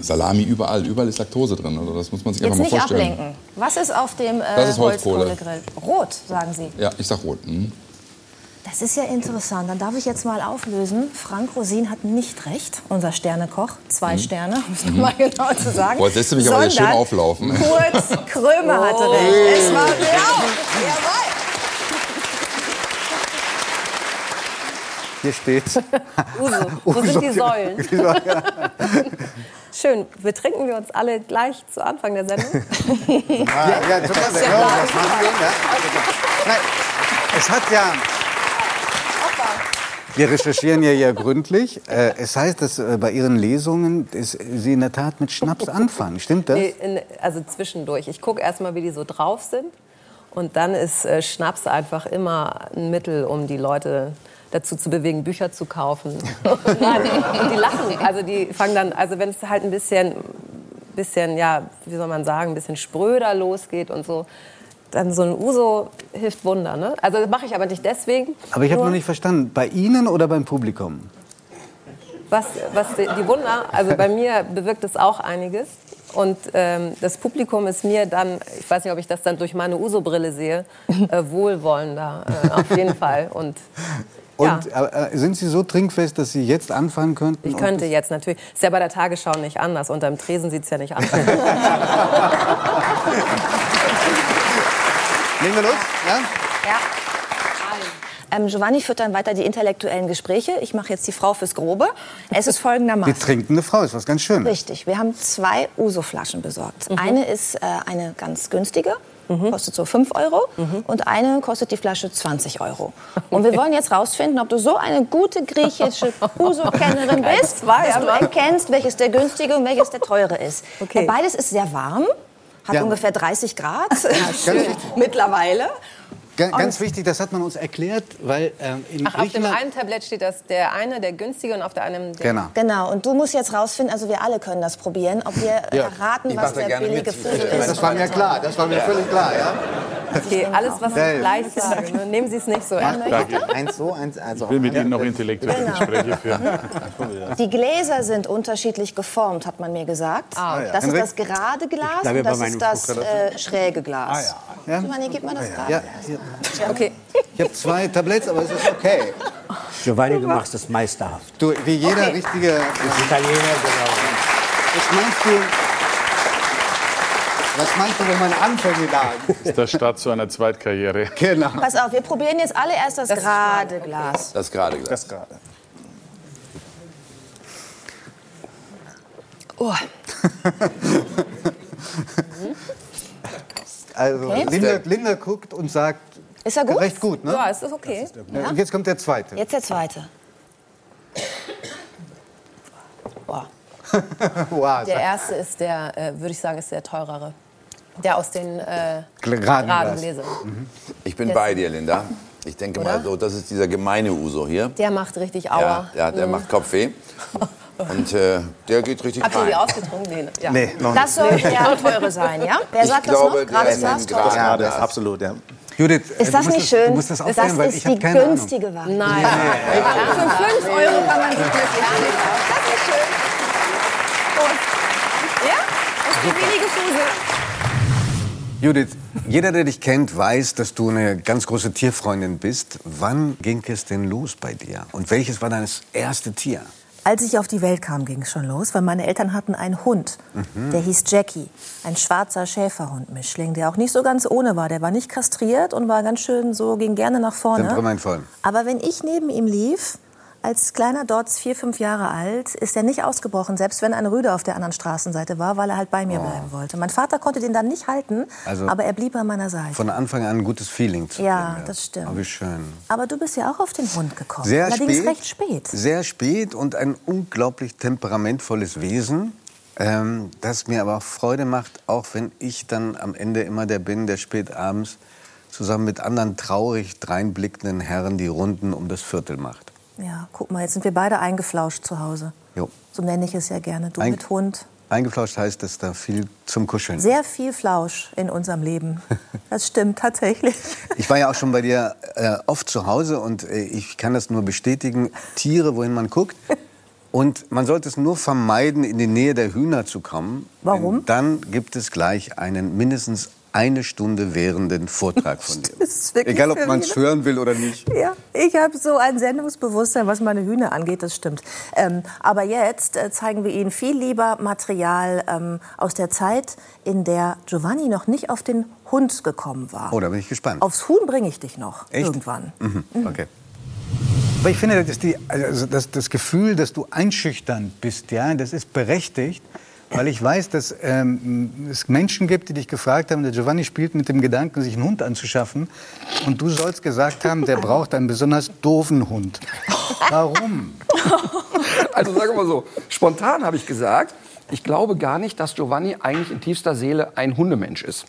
Salami überall, überall ist Laktose drin. Also das muss man sich Jetzt einfach mal nicht vorstellen. ablenken. Was ist auf dem äh, Das ist Holzkohle. Holzkohlegrill? Rot, sagen Sie. Ja, ich sag rot. Mhm. Das ist ja interessant. Dann darf ich jetzt mal auflösen. Frank Rosin hat nicht recht, unser Sternekoch. Zwei Sterne, um es nochmal genau zu sagen. Boah, jetzt lässt du mich aber hier schön auflaufen. Kurt Krömer hatte Oh. recht. Es war blau. Jawohl. Hier steht's. Uso. Wo sind die Säulen? Schön. Betrinken wir uns alle gleich zu Anfang der Sendung? Ja, tut mir leid. Ja, das machen wir, ja. Nein, es hat ja. Wir recherchieren ja ja gründlich. Äh, Es heißt, dass äh, bei Ihren Lesungen dass Sie in der Tat mit Schnaps anfangen. Stimmt das? In, also zwischendurch. Ich gucke erstmal, wie die so drauf sind. Und dann ist äh, Schnaps einfach immer ein Mittel, um die Leute dazu zu bewegen, Bücher zu kaufen. Nein, und die lachen. Also die fangen dann, also wenn es halt ein bisschen, bisschen, ja, wie soll man sagen, ein bisschen spröder losgeht und so, dann so ein Uso hilft Wunder. Ne? Also das mache ich aber nicht deswegen. Aber ich habe noch nicht verstanden. Bei Ihnen oder beim Publikum? Was, was die, die Wunder, also bei mir bewirkt es auch einiges. Und ähm, das Publikum ist mir dann, ich weiß nicht, ob ich das dann durch meine Uso-Brille sehe, äh, wohlwollender, äh, auf jeden Fall. Und Und äh, äh, sind Sie so trinkfest, dass Sie jetzt anfangen könnten? ich könnte jetzt natürlich, ist ja bei der Tagesschau nicht anders, unterm Tresen sieht es ja nicht anders. Legen wir los? Ja? Ja. Ähm, Giovanni führt dann weiter die intellektuellen Gespräche. Ich mache jetzt die Frau fürs Grobe. Es ist Die folgendermaßen. trinkende Frau ist was ganz Schönes. Richtig, wir haben zwei Uso-Flaschen besorgt. Mhm. Eine ist äh, eine ganz günstige, kostet so 5 Euro. Mhm. Und eine kostet die Flasche 20 Euro. Und wir wollen jetzt rausfinden, ob du so eine gute griechische Uso-Kennerin bist, dass du erkennst, welches der günstige und welches der teure ist. Okay. Beides ist sehr warm, hat Ja. ungefähr 30 Grad mittlerweile. Ga- Ganz wichtig, das hat man uns erklärt, weil ähm, in Ach, auf dem einen Tablett steht das der eine, der günstige, und auf der einem der Genau. Genau, und du musst jetzt rausfinden, also wir alle können das probieren, ob wir Ja. erraten, Ich was der gerne billige Ja, ist. das war mir klar, das war mir völlig klar, ja. Okay, alles, was Ja, ich ja. gleich sage. Ne? Nehmen Sie es nicht so ernst. Eins so, eins also. Ich will mit Ihnen noch intellektuelle Genau. Gespräche führen. Die Gläser sind unterschiedlich geformt, hat man mir gesagt. Ah, ja. Das ist das gerade Glas Ich und das ist das äh, schräge Glas. Ah, ja. Ja. Giovanni, gib mal das gerade. Okay. Ich habe zwei Tabletts, aber es ist okay. Giovanni, du machst es meisterhaft. Du, wie jeder Okay. richtige... Italiener, genau. Was meinst du... Was meinst du, wo meine Anfänge lagen? Das ist der Start zu einer Zweitkarriere. Genau. Pass auf, wir probieren jetzt alle erst das, gerade Glas. Das gerade Glas. Das gerade. Oh. Also Okay. Linda, Linda guckt und sagt... Ist er gut? Recht gut, ne? Ja, es ist okay. Ja. Und jetzt kommt der zweite. Jetzt der zweite. Boah. wow, Der erste ist der, äh, würde ich sagen, ist der teurere. Der aus den äh, Geraden geraden. Gläsern. Ich bin bei dir, Linda. Ich denke Oder? mal so, das ist dieser gemeine Uso hier. Der macht richtig Ja, Aua. der, der Mhm. macht Kopfweh. Und äh, der geht richtig Habt ihr rein. die ausgetrunken? Nee, ja. Nee, noch Das soll der teure sein, ja? Wer Ich sagt glaube, das noch? Gerade ist Ja, das absolut, ja. Judith, äh, Ist das nicht schön? Du musst das das weil ist die keine Ahnung. günstige Variante. Nein. Für 5 Euro kann man sich glücklich machen. Das ist schön. Und, ja? Das ist die billige Fusel. Judith, jeder, der dich kennt, weiß, dass du eine ganz große Tierfreundin bist. Wann ging es denn los bei dir? Und welches war dein erste Tier? Als ich auf die Welt kam, ging es schon los, weil meine Eltern hatten einen Hund. Mhm. Der hieß Jackie, ein schwarzer Schäferhund-Mischling, der auch nicht so ganz ohne war. Der war nicht kastriert und war ganz schön so, ging gerne nach vorne. Temperamentvoll. Aber wenn ich neben ihm lief, als kleiner Dotz, vier, fünf Jahre alt, ist er nicht ausgebrochen, selbst wenn ein Rüde auf der anderen Straßenseite war, weil er halt bei mir bleiben wollte. Mein Vater konnte den dann nicht halten, Oh. Also- aber er blieb an meiner Seite. Von Anfang an ein gutes Feeling zu Ja, kriegen, das stimmt. Oh, wie schön. Aber du bist ja auch auf den Hund gekommen. Sehr Allerdings spät. recht spät. Sehr spät und ein unglaublich temperamentvolles Wesen, ähm, das mir aber auch Freude macht, auch wenn ich dann am Ende immer der bin, der spät abends zusammen mit anderen traurig dreinblickenden Herren die Runden um das Viertel macht. Ja, guck mal, jetzt sind wir beide eingeflauscht zu Hause. Jo. So nenne ich es ja gerne. Du Ein- mit Hund. Eingeflauscht heißt, dass da viel zum Kuscheln. Sehr viel Flausch in unserem Leben. Das stimmt tatsächlich. Ich war ja auch schon bei dir äh, oft zu Hause und äh, ich kann das nur bestätigen. Tiere, wohin man guckt. Und man sollte es nur vermeiden, in die Nähe der Hühner zu kommen. Warum? Denn dann gibt es gleich einen mindestens eine Stunde währenden Vortrag von dir. Egal, ob man es hören will oder nicht. Ja, ich habe so ein Sendungsbewusstsein, was meine Hühner angeht, das stimmt. Ähm, aber jetzt äh, zeigen wir Ihnen viel lieber Material ähm, aus der Zeit, in der Giovanni noch nicht auf den Hund gekommen war. Oh, da bin ich gespannt. Aufs Huhn bringe ich dich noch Echt? irgendwann. Mhm. Okay. Aber ich finde, dass die, also das, das Gefühl, dass du einschüchternd bist, ja, das ist berechtigt. Weil ich weiß, dass ähm, es Menschen gibt, die dich gefragt haben, der Giovanni spielt mit dem Gedanken, sich einen Hund anzuschaffen. Und du sollst gesagt haben, der braucht einen besonders doofen Hund. Warum? Also wir mal so, spontan habe ich gesagt, ich glaube gar nicht, dass Giovanni eigentlich in tiefster Seele ein Hundemensch ist.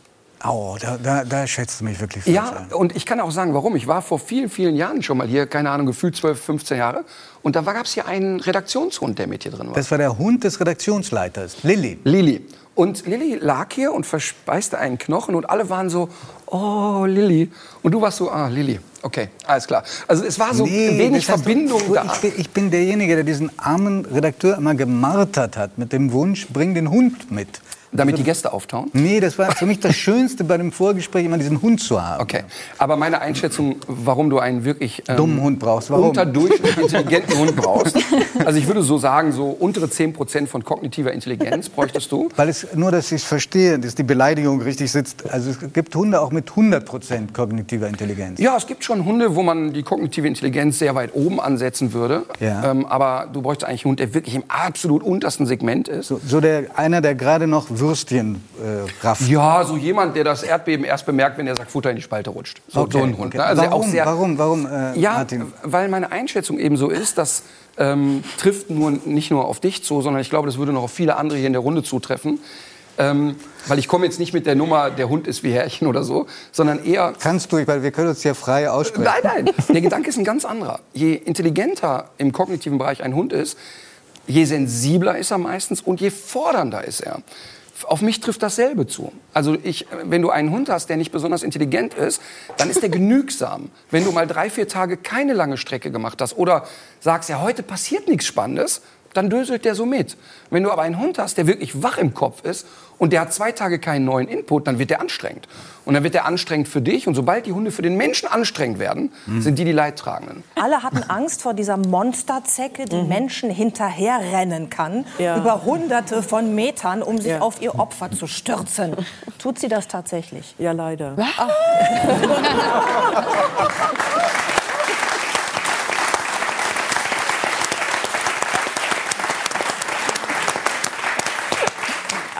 Oh, da, da, da schätzt du mich wirklich falsch Ja, und ich kann auch sagen, warum. Ich war vor vielen, vielen Jahren schon mal hier, keine Ahnung, gefühlt 12, 15 Jahre. Und da gab es hier einen Redaktionshund, der mit hier drin war. Das war der Hund des Redaktionsleiters, Lilly. Lilly. Und Lilly lag hier und verspeiste einen Knochen und alle waren so, oh, Lilly. Und du warst so, ah, Lilly. Okay, alles klar. Also es war so Nee, wenig Verbindung du, da. Ich bin, ich bin derjenige, der diesen armen Redakteur immer gemartert hat mit dem Wunsch, bring den Hund mit. Damit die Gäste auftauen? Nee, das war für mich das Schönste bei dem Vorgespräch, immer diesen Hund zu haben. Okay, aber meine Einschätzung, warum du einen wirklich ähm, Dummen Hund brauchst, warum? unterdurchschnittlich intelligenten Hund brauchst. Also ich würde so sagen, so untere 10% von kognitiver Intelligenz bräuchtest du. Weil es nur, dass ich es verstehe, dass die Beleidigung richtig sitzt. Also es gibt Hunde auch mit 100% kognitiver Intelligenz. Ja, es gibt schon Hunde, wo man die kognitive Intelligenz sehr weit oben ansetzen würde. Ja. Ähm, aber du bräuchst eigentlich einen Hund, der wirklich im absolut untersten Segment ist. So, so der, einer, der gerade noch Würstchen äh, rafft. Ja, so jemand, der das Erdbeben erst bemerkt, wenn der sagt, Futter in die Spalte rutscht. So, Okay, so ein Hund. okay. Ne? Also warum, auch sehr, warum, warum, äh, Ja, Martin? weil meine Einschätzung eben so ist, das ähm, trifft nur, nicht nur auf dich zu, sondern ich glaube, das würde noch auf viele andere hier in der Runde zutreffen. Ähm, weil ich komme jetzt nicht mit der Nummer, der Hund ist wie Härchen oder so, sondern eher... Kannst du, weil wir können uns hier frei aussprechen. Nein, nein, der Gedanke ist ein ganz anderer. Je intelligenter im kognitiven Bereich ein Hund ist, je sensibler ist er meistens und je fordernder ist er. Auf mich trifft dasselbe zu. Also ich, wenn du einen Hund hast, der nicht besonders intelligent ist, dann ist der genügsam. Wenn du mal drei, vier Tage keine lange Strecke gemacht hast oder sagst, ja, heute passiert nichts Spannendes, dann döselt der so mit. Wenn du aber einen Hund hast, der wirklich wach im Kopf ist und der hat zwei Tage keinen neuen Input, dann wird der anstrengend. Und dann wird der anstrengend für dich. Und sobald die Hunde für den Menschen anstrengend werden, sind die die Leidtragenden. Alle hatten Angst vor dieser Monsterzecke, die Menschen hinterherrennen kann, Ja. über hunderte von Metern, um sich auf ihr Opfer zu stürzen. Tut sie das tatsächlich? Ja, leider.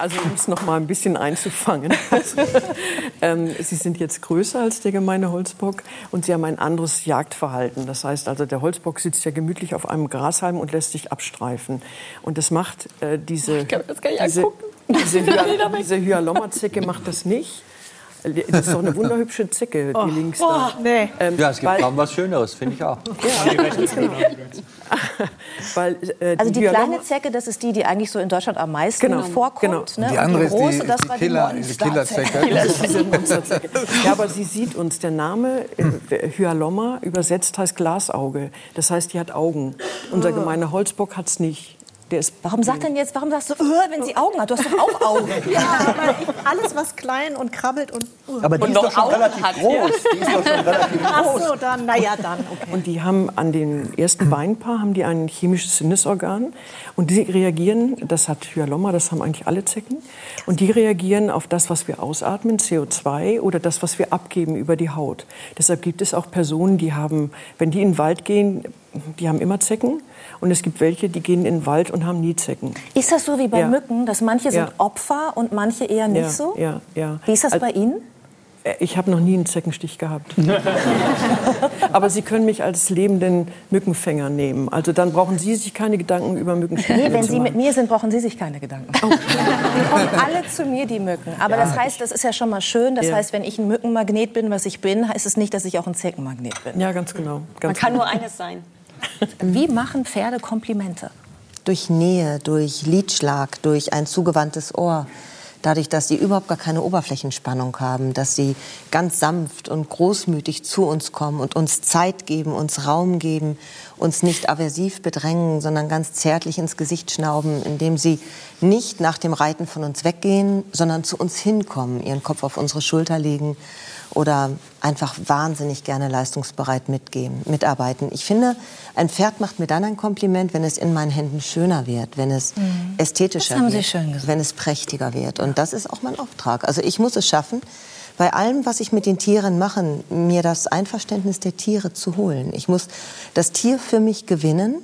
Also um es noch mal ein bisschen einzufangen. Also, ähm, sie sind jetzt größer als der gemeine Holzbock und sie haben ein anderes Jagdverhalten. Das heißt also, der Holzbock sitzt ja gemütlich auf einem Grashalm und lässt sich abstreifen. Und das macht äh, diese, kann mir das gar nicht diese, diese, Ich weg. diese Hyalommerzecke macht das nicht. Das ist doch eine wunderhübsche Zecke, die links da. nee. Ähm, Ja, es gibt weil- kaum was Schöneres, finde ich auch. Weil, äh, Also die Hyaloma- kleine Zecke, das ist die, die eigentlich so in Deutschland am meisten Genau, vorkommt. genau. Ne? Die andere die ist die- große, ist das die war Killer- die die. Killerzecke. Ja, aber sie sieht uns. Der Name äh, Hyaloma übersetzt heißt Glasauge. Das heißt, die hat Augen. Unser Ah. gemeiner Holzbock hat es nicht. Der ist Warum sagt denn jetzt, warum sagst du, äh, wenn sie Augen hat? Du hast doch auch Augen. Ja, aber ich, alles, was klein und krabbelt und. Aber die und ist doch schon Augen relativ hat, groß. Die ist doch schon relativ Ach groß. so, dann, naja, dann, okay. Und die haben an den ersten Beinpaar haben die ein chemisches Sinnesorgan und die reagieren, das hat Hyaloma, das haben eigentlich alle Zecken, und die reagieren auf das, was wir ausatmen, CO2 oder das, was wir abgeben über die Haut. Deshalb gibt es auch Personen, die haben, wenn die in den Wald gehen, die haben immer Zecken und es gibt welche, die gehen in den Wald und haben nie Zecken. Ist das so wie bei Ja. Mücken, dass manche sind Ja. Opfer und manche eher nicht ja, so? Ja, ja. Wie ist das Also- bei Ihnen? Äh, Ich habe noch nie einen Zeckenstich gehabt. Aber Sie können mich als lebenden Mückenfänger nehmen. Also dann brauchen Sie sich keine Gedanken über Mückenstiche Nee, wenn zu Sie mit mir sind, brauchen Sie sich keine Gedanken. Die kommen alle zu mir, die Mücken. Aber Ja. das heißt, das ist ja schon mal schön. Das Ja. heißt, wenn ich ein Mückenmagnet bin, was ich bin, heißt es nicht, dass ich auch ein Zeckenmagnet bin. Ja, ganz genau. Man kann genau. nur eines sein. Wie machen Pferde Komplimente? Durch Nähe, durch Lidschlag, durch ein zugewandtes Ohr. Dadurch, dass sie überhaupt gar keine Oberflächenspannung haben, dass sie ganz sanft und großmütig zu uns kommen und uns Zeit geben, uns Raum geben, uns nicht aversiv bedrängen, sondern ganz zärtlich ins Gesicht schnauben, indem sie nicht nach dem Reiten von uns weggehen, sondern zu uns hinkommen, ihren Kopf auf unsere Schulter legen oder einfach wahnsinnig gerne leistungsbereit mitgeben, mitarbeiten. Ich finde, ein Pferd macht mir dann ein Kompliment, wenn es in meinen Händen schöner wird, wenn es Mhm. ästhetischer wird, schön wenn es prächtiger wird. Und das ist auch mein Auftrag. Also ich muss es schaffen, bei allem, was ich mit den Tieren mache, mir das Einverständnis der Tiere zu holen. Ich muss das Tier für mich gewinnen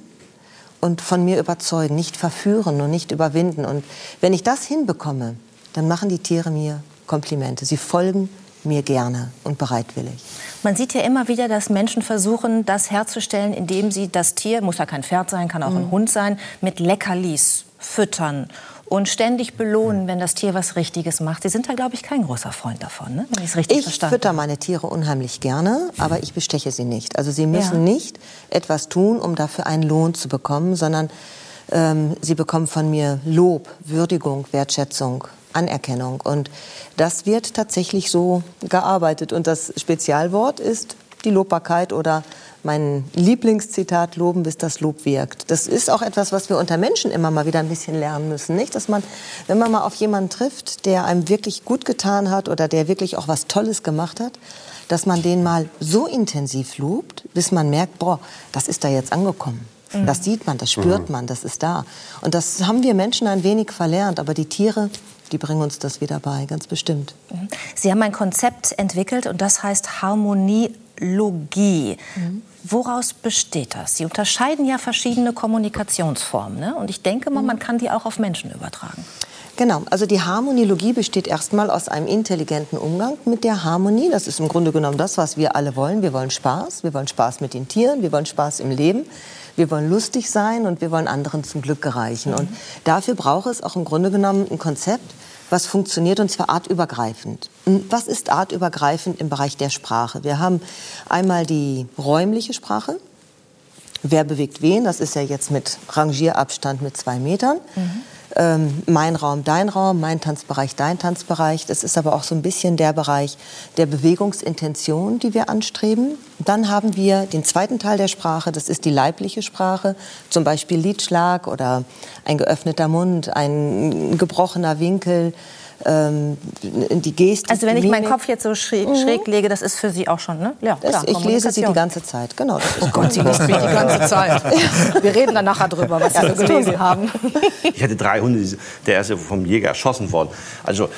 und von mir überzeugen, nicht verführen und nicht überwinden. Und wenn ich das hinbekomme, dann machen die Tiere mir Komplimente. Sie folgen mir gerne und bereitwillig. Man sieht ja immer wieder, dass Menschen versuchen, das herzustellen, indem sie das Tier, muss ja kein Pferd sein, kann auch ein Mhm. Hund sein, mit Leckerlis füttern und ständig belohnen, wenn das Tier was Richtiges macht. Sie sind da, glaube ich, kein großer Freund davon, ne? wenn ich es richtig Ich verstanden fütter meine Tiere unheimlich gerne, aber ich besteche sie nicht. Also sie müssen Ja. nicht etwas tun, um dafür einen Lohn zu bekommen, sondern ähm, sie bekommen von mir Lob, Würdigung, Wertschätzung, Anerkennung. Und das wird tatsächlich so gearbeitet. Und das Spezialwort ist die Lobbarkeit oder mein Lieblingszitat, loben, bis das Lob wirkt. Das ist auch etwas, was wir unter Menschen immer mal wieder ein bisschen lernen müssen. Nicht? Dass man, wenn man mal auf jemanden trifft, der einem wirklich gut getan hat oder der wirklich auch was Tolles gemacht hat, dass man den mal so intensiv lobt, bis man merkt, boah, das ist da jetzt angekommen. Mhm. Das sieht man, das spürt Mhm. man, das ist da. Und das haben wir Menschen ein wenig verlernt, aber die Tiere, die bringen uns das wieder bei, ganz bestimmt. Sie haben ein Konzept entwickelt und das heißt Harmonielogie. Woraus besteht das? Sie unterscheiden ja verschiedene Kommunikationsformen. Ne? Und ich denke mal, man kann die auch auf Menschen übertragen. Genau, also die Harmoniologie besteht erstmal aus einem intelligenten Umgang mit der Harmonie. Das ist im Grunde genommen das, was wir alle wollen. Wir wollen Spaß, wir wollen Spaß mit den Tieren, wir wollen Spaß im Leben, wir wollen lustig sein und wir wollen anderen zum Glück gereichen. Und dafür braucht es auch im Grunde genommen ein Konzept, was funktioniert und zwar artübergreifend. Was ist artübergreifend im Bereich der Sprache? Wir haben einmal die räumliche Sprache. Wer bewegt wen? Das ist ja jetzt mit Rangierabstand mit zwei Metern. Ähm, mein Raum, dein Raum, mein Tanzbereich, dein Tanzbereich. Das ist aber auch so ein bisschen der Bereich der Bewegungsintention, die wir anstreben. Dann haben wir den zweiten Teil der Sprache, das ist die leibliche Sprache, zum Beispiel Liedschlag oder ein geöffneter Mund, ein gebrochener Winkel, ähm, die Gestik. Also wenn ich meinen. Kopf jetzt so schräg, Mhm. schräg lege, das ist für Sie auch schon, ne? Ja, Das, klar, ich lese sie die ganze Zeit, genau. Das ist Oh Gott, Sie lesen mich die ganze Zeit. Wir reden dann nachher drüber, was Sie Ja, so gelesen haben. Ich hatte drei Hunde, der erste vom Jäger erschossen worden. Also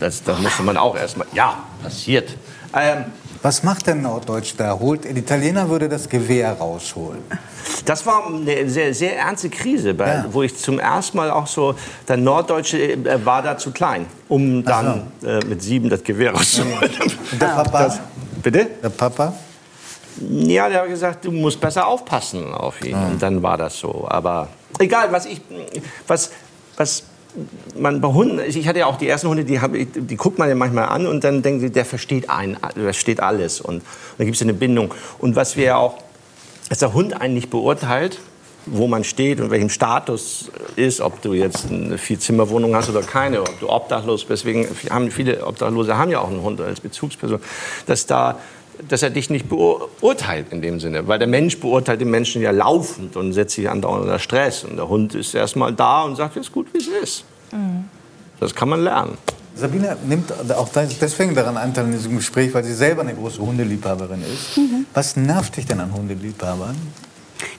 das, das musste man auch erstmal. Ja, passiert. Ähm, Was macht der Norddeutsch da? Holt, ein Italiener würde das Gewehr rausholen. Das war eine sehr, sehr ernste Krise, bei, wo ich zum ersten Mal auch so, der Norddeutsche äh, war da zu klein, um dann äh, mit sieben das Gewehr rauszuholen. Und der Papa? Das, bitte? Der Papa? Ja, der hat gesagt, du musst besser aufpassen auf ihn. Und dann war das so. Aber egal, was ich, was, was man bei Hunden, ich hatte ja auch die ersten Hunde, die, hab, die guckt man ja manchmal an und dann denkt sie, der versteht einen, der versteht alles und dann gibt es eine Bindung. Und was wir ja auch, dass der Hund einen nicht beurteilt, wo man steht und welchem Status ist, ob du jetzt eine Vierzimmerwohnung hast oder keine, ob du obdachlos bist. Deswegen haben viele Obdachlose haben ja auch einen Hund als Bezugsperson, dass da dass er dich nicht beurteilt in dem Sinne, weil der Mensch beurteilt den Menschen ja laufend und setzt sich andauernd unter Stress und der Hund ist erstmal da und sagt, es ist gut, wie es ist. Das kann man lernen. Sabine nimmt auch deswegen daran Anteil in diesem Gespräch, weil sie selber eine große Hundeliebhaberin ist. Was nervt dich denn an Hundeliebhabern?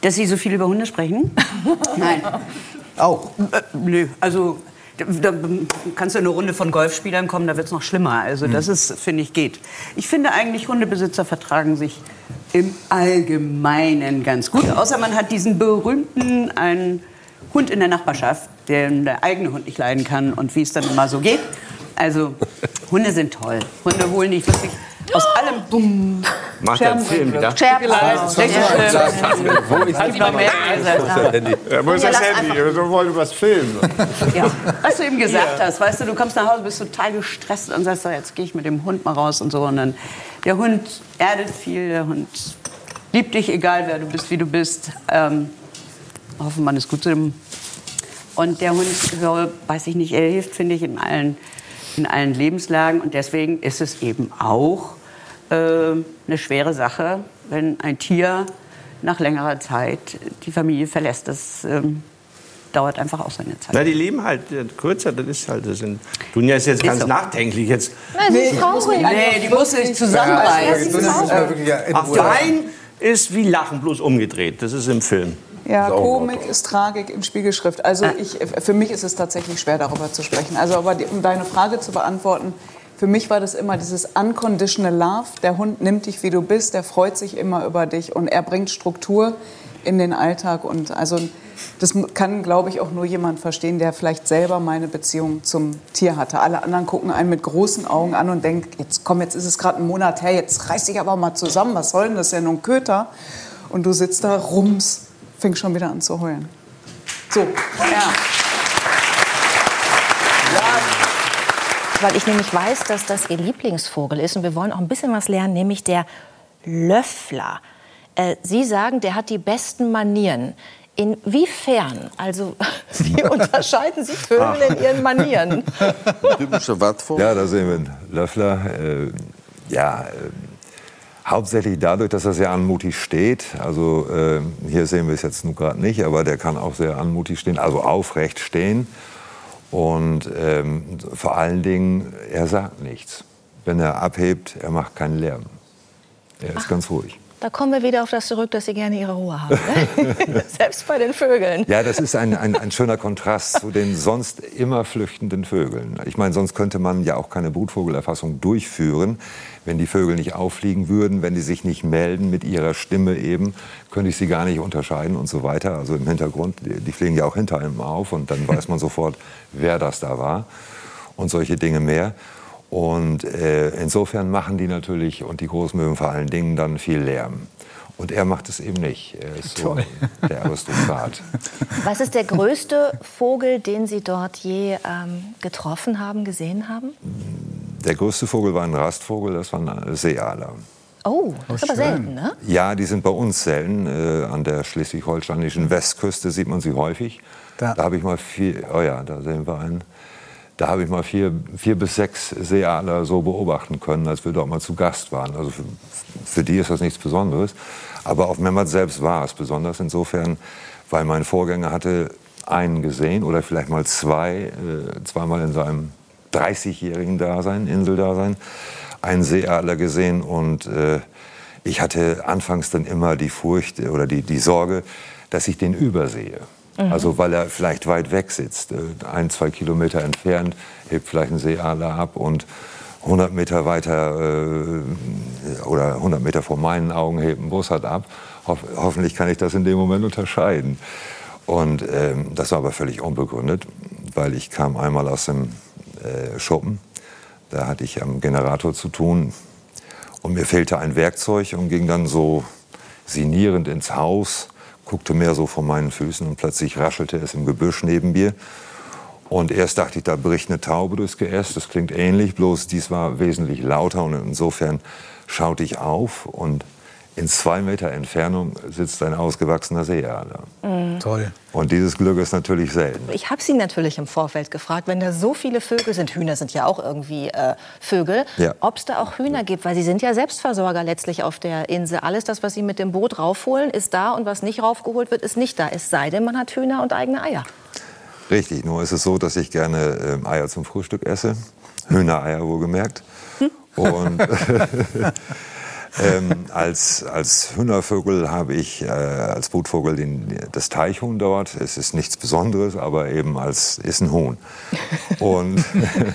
Dass Sie so viel über Hunde sprechen? Nein. Auch? Äh, nö, also da, kannst du in eine Runde von Golfspielern kommen, da wird es noch schlimmer. Also das ist, finde ich, geht. Ich finde eigentlich, Hundebesitzer vertragen sich im Allgemeinen ganz gut. Außer man hat diesen berühmten einen Hund in der Nachbarschaft, den der eigene Hund nicht leiden kann und wie es dann immer so geht. Also Hunde sind toll. Hunde holen dich wirklich aus allem. Bumm. Macht er einen Film wieder? Scherben. Wo ist gesagt. Ja, wo ist das Handy? Wir wollen was filmen. Ja, was du eben gesagt hast, weißt du, du kommst nach Hause, bist total gestresst und sagst, so, jetzt gehe ich mit dem Hund mal raus und so. Und dann, der Hund erdet viel, der Hund liebt dich, egal wer du bist, wie du bist. Ähm, hoffen, man ist gut zu dem. Und der Hund, so, weiß ich nicht, er hilft, finde ich, in allen, in allen Lebenslagen. Und deswegen ist es eben auch äh, eine schwere Sache, wenn ein Tier nach längerer Zeit die Familie verlässt. Das ähm, dauert einfach auch seine Zeit. Na, die leben halt äh, kürzer, das ist halt, das sind, Dunja ist jetzt Ist ganz so. nachdenklich jetzt. Nein, ist traurig. Nee, die muss sich zusammenreißen. Ja, ist ja Ach, Wein ist wie Lachen, bloß umgedreht. Das ist im Film. Ja, auch Komik ist Tragik in Spiegelschrift. Also ich, für mich ist es tatsächlich schwer, darüber zu sprechen. Also aber die, um deine Frage zu beantworten, für mich war das immer dieses unconditional love. Der Hund nimmt dich, wie du bist, der freut sich immer über dich und er bringt Struktur in den Alltag. Und also das kann, glaube ich, auch nur jemand verstehen, der vielleicht selber meine Beziehung zum Tier hatte. Alle anderen gucken einen mit großen Augen an und denken, jetzt komm, jetzt ist es gerade ein Monat her, jetzt reiß dich aber mal zusammen, was soll denn das, nur ein Köter. Und du sitzt da, rums, fängst schon wieder an zu heulen. So, ja. Weil ich nämlich weiß, dass das Ihr Lieblingsvogel ist und wir wollen auch ein bisschen was lernen, nämlich der Löffler. Äh, Sie sagen, der hat die besten Manieren. Inwiefern? Also, wie unterscheiden Sie Vögel in ihren Manieren? Typischer Wattvogel? Ja, da sehen wir einen Löffler. Äh, ja, äh, hauptsächlich dadurch, dass er sehr anmutig steht. Also äh, hier sehen wir es jetzt nun gerade nicht, aber der kann auch sehr anmutig stehen, also aufrecht stehen. Und ähm, vor allen Dingen, er sagt nichts. Wenn er abhebt, er macht keinen Lärm. Er ist ganz ruhig. Da kommen wir wieder auf das zurück, dass Sie gerne Ihre Ruhe haben. Ne? Selbst bei den Vögeln. Ja, das ist ein, ein, ein schöner Kontrast zu den sonst immer flüchtenden Vögeln. Ich meine, sonst könnte man ja auch keine Brutvogelerfassung durchführen. Wenn die Vögel nicht auffliegen würden, wenn die sich nicht melden mit ihrer Stimme eben, könnte ich sie gar nicht unterscheiden und so weiter. Also im Hintergrund, die, fliegen ja auch hinter einem auf und dann weiß man sofort, wer das da war und solche Dinge mehr. Und äh, insofern machen die natürlich und die Großmöwen vor allen Dingen dann viel Lärm. Und er macht es eben nicht. Er ist so Toll. der Aristokrat. Was ist der größte Vogel, den Sie dort je ähm, getroffen haben, gesehen haben? Der größte Vogel war ein Rastvogel, das war ein Seealer. Oh, das ist aber selten, ne? Ja, die sind bei uns selten. Äh, an der schleswig-holsteinischen Westküste sieht man sie häufig. Da, habe ich mal vier, oh ja, da sehen wir einen. Da habe ich mal vier, vier bis sechs Seeadler so beobachten können, als wir dort mal zu Gast waren. Also für, für die ist das nichts Besonderes. Aber auf Memmert selbst war es besonders insofern, weil mein Vorgänger hatte einen gesehen oder vielleicht mal zwei, äh, zweimal in seinem 30-jährigen Dasein, Inseldasein, einen Seeadler gesehen und äh, ich hatte anfangs dann immer die Furcht oder die, die Sorge, dass ich den übersehe. Mhm. Also weil er vielleicht weit weg sitzt, äh, ein, zwei Kilometer entfernt, hebt vielleicht ein Seeadler ab und 100 Meter weiter äh, oder 100 Meter vor meinen Augen hebt ein Bussard ab. Hoff, hoffentlich kann ich das in dem Moment unterscheiden. Und ähm, das war aber völlig unbegründet, weil ich kam einmal aus dem äh, Schuppen. Da hatte ich am Generator zu tun und mir fehlte ein Werkzeug und ging dann so sinierend ins Haus, guckte mehr so vor meinen Füßen und plötzlich raschelte es im Gebüsch neben mir. Und erst dachte ich, da bricht eine Taube durchs Geäst. Das klingt ähnlich, bloß dies war wesentlich lauter. Und insofern schaute ich auf und in zwei Meter Entfernung sitzt ein ausgewachsener Seeadler. Mhm. Toll. Und dieses Glück ist natürlich selten. Ich habe Sie natürlich im Vorfeld gefragt, wenn da so viele Vögel sind, Hühner sind ja auch irgendwie äh, Vögel, Ja. ob es da auch Hühner gibt, weil Sie sind ja Selbstversorger letztlich auf der Insel. Alles das, was Sie mit dem Boot raufholen, ist da und was nicht raufgeholt wird, ist nicht da. Es sei denn, man hat Hühner und eigene Eier. Richtig, nur ist es so, dass ich gerne ähm, Eier zum Frühstück esse. Hühnereier wohlgemerkt. Und ähm, als, als Hühnervogel habe ich äh, als Brutvogel den, das Teichhuhn dort. Es ist nichts Besonderes, aber eben als ist ein Huhn. Und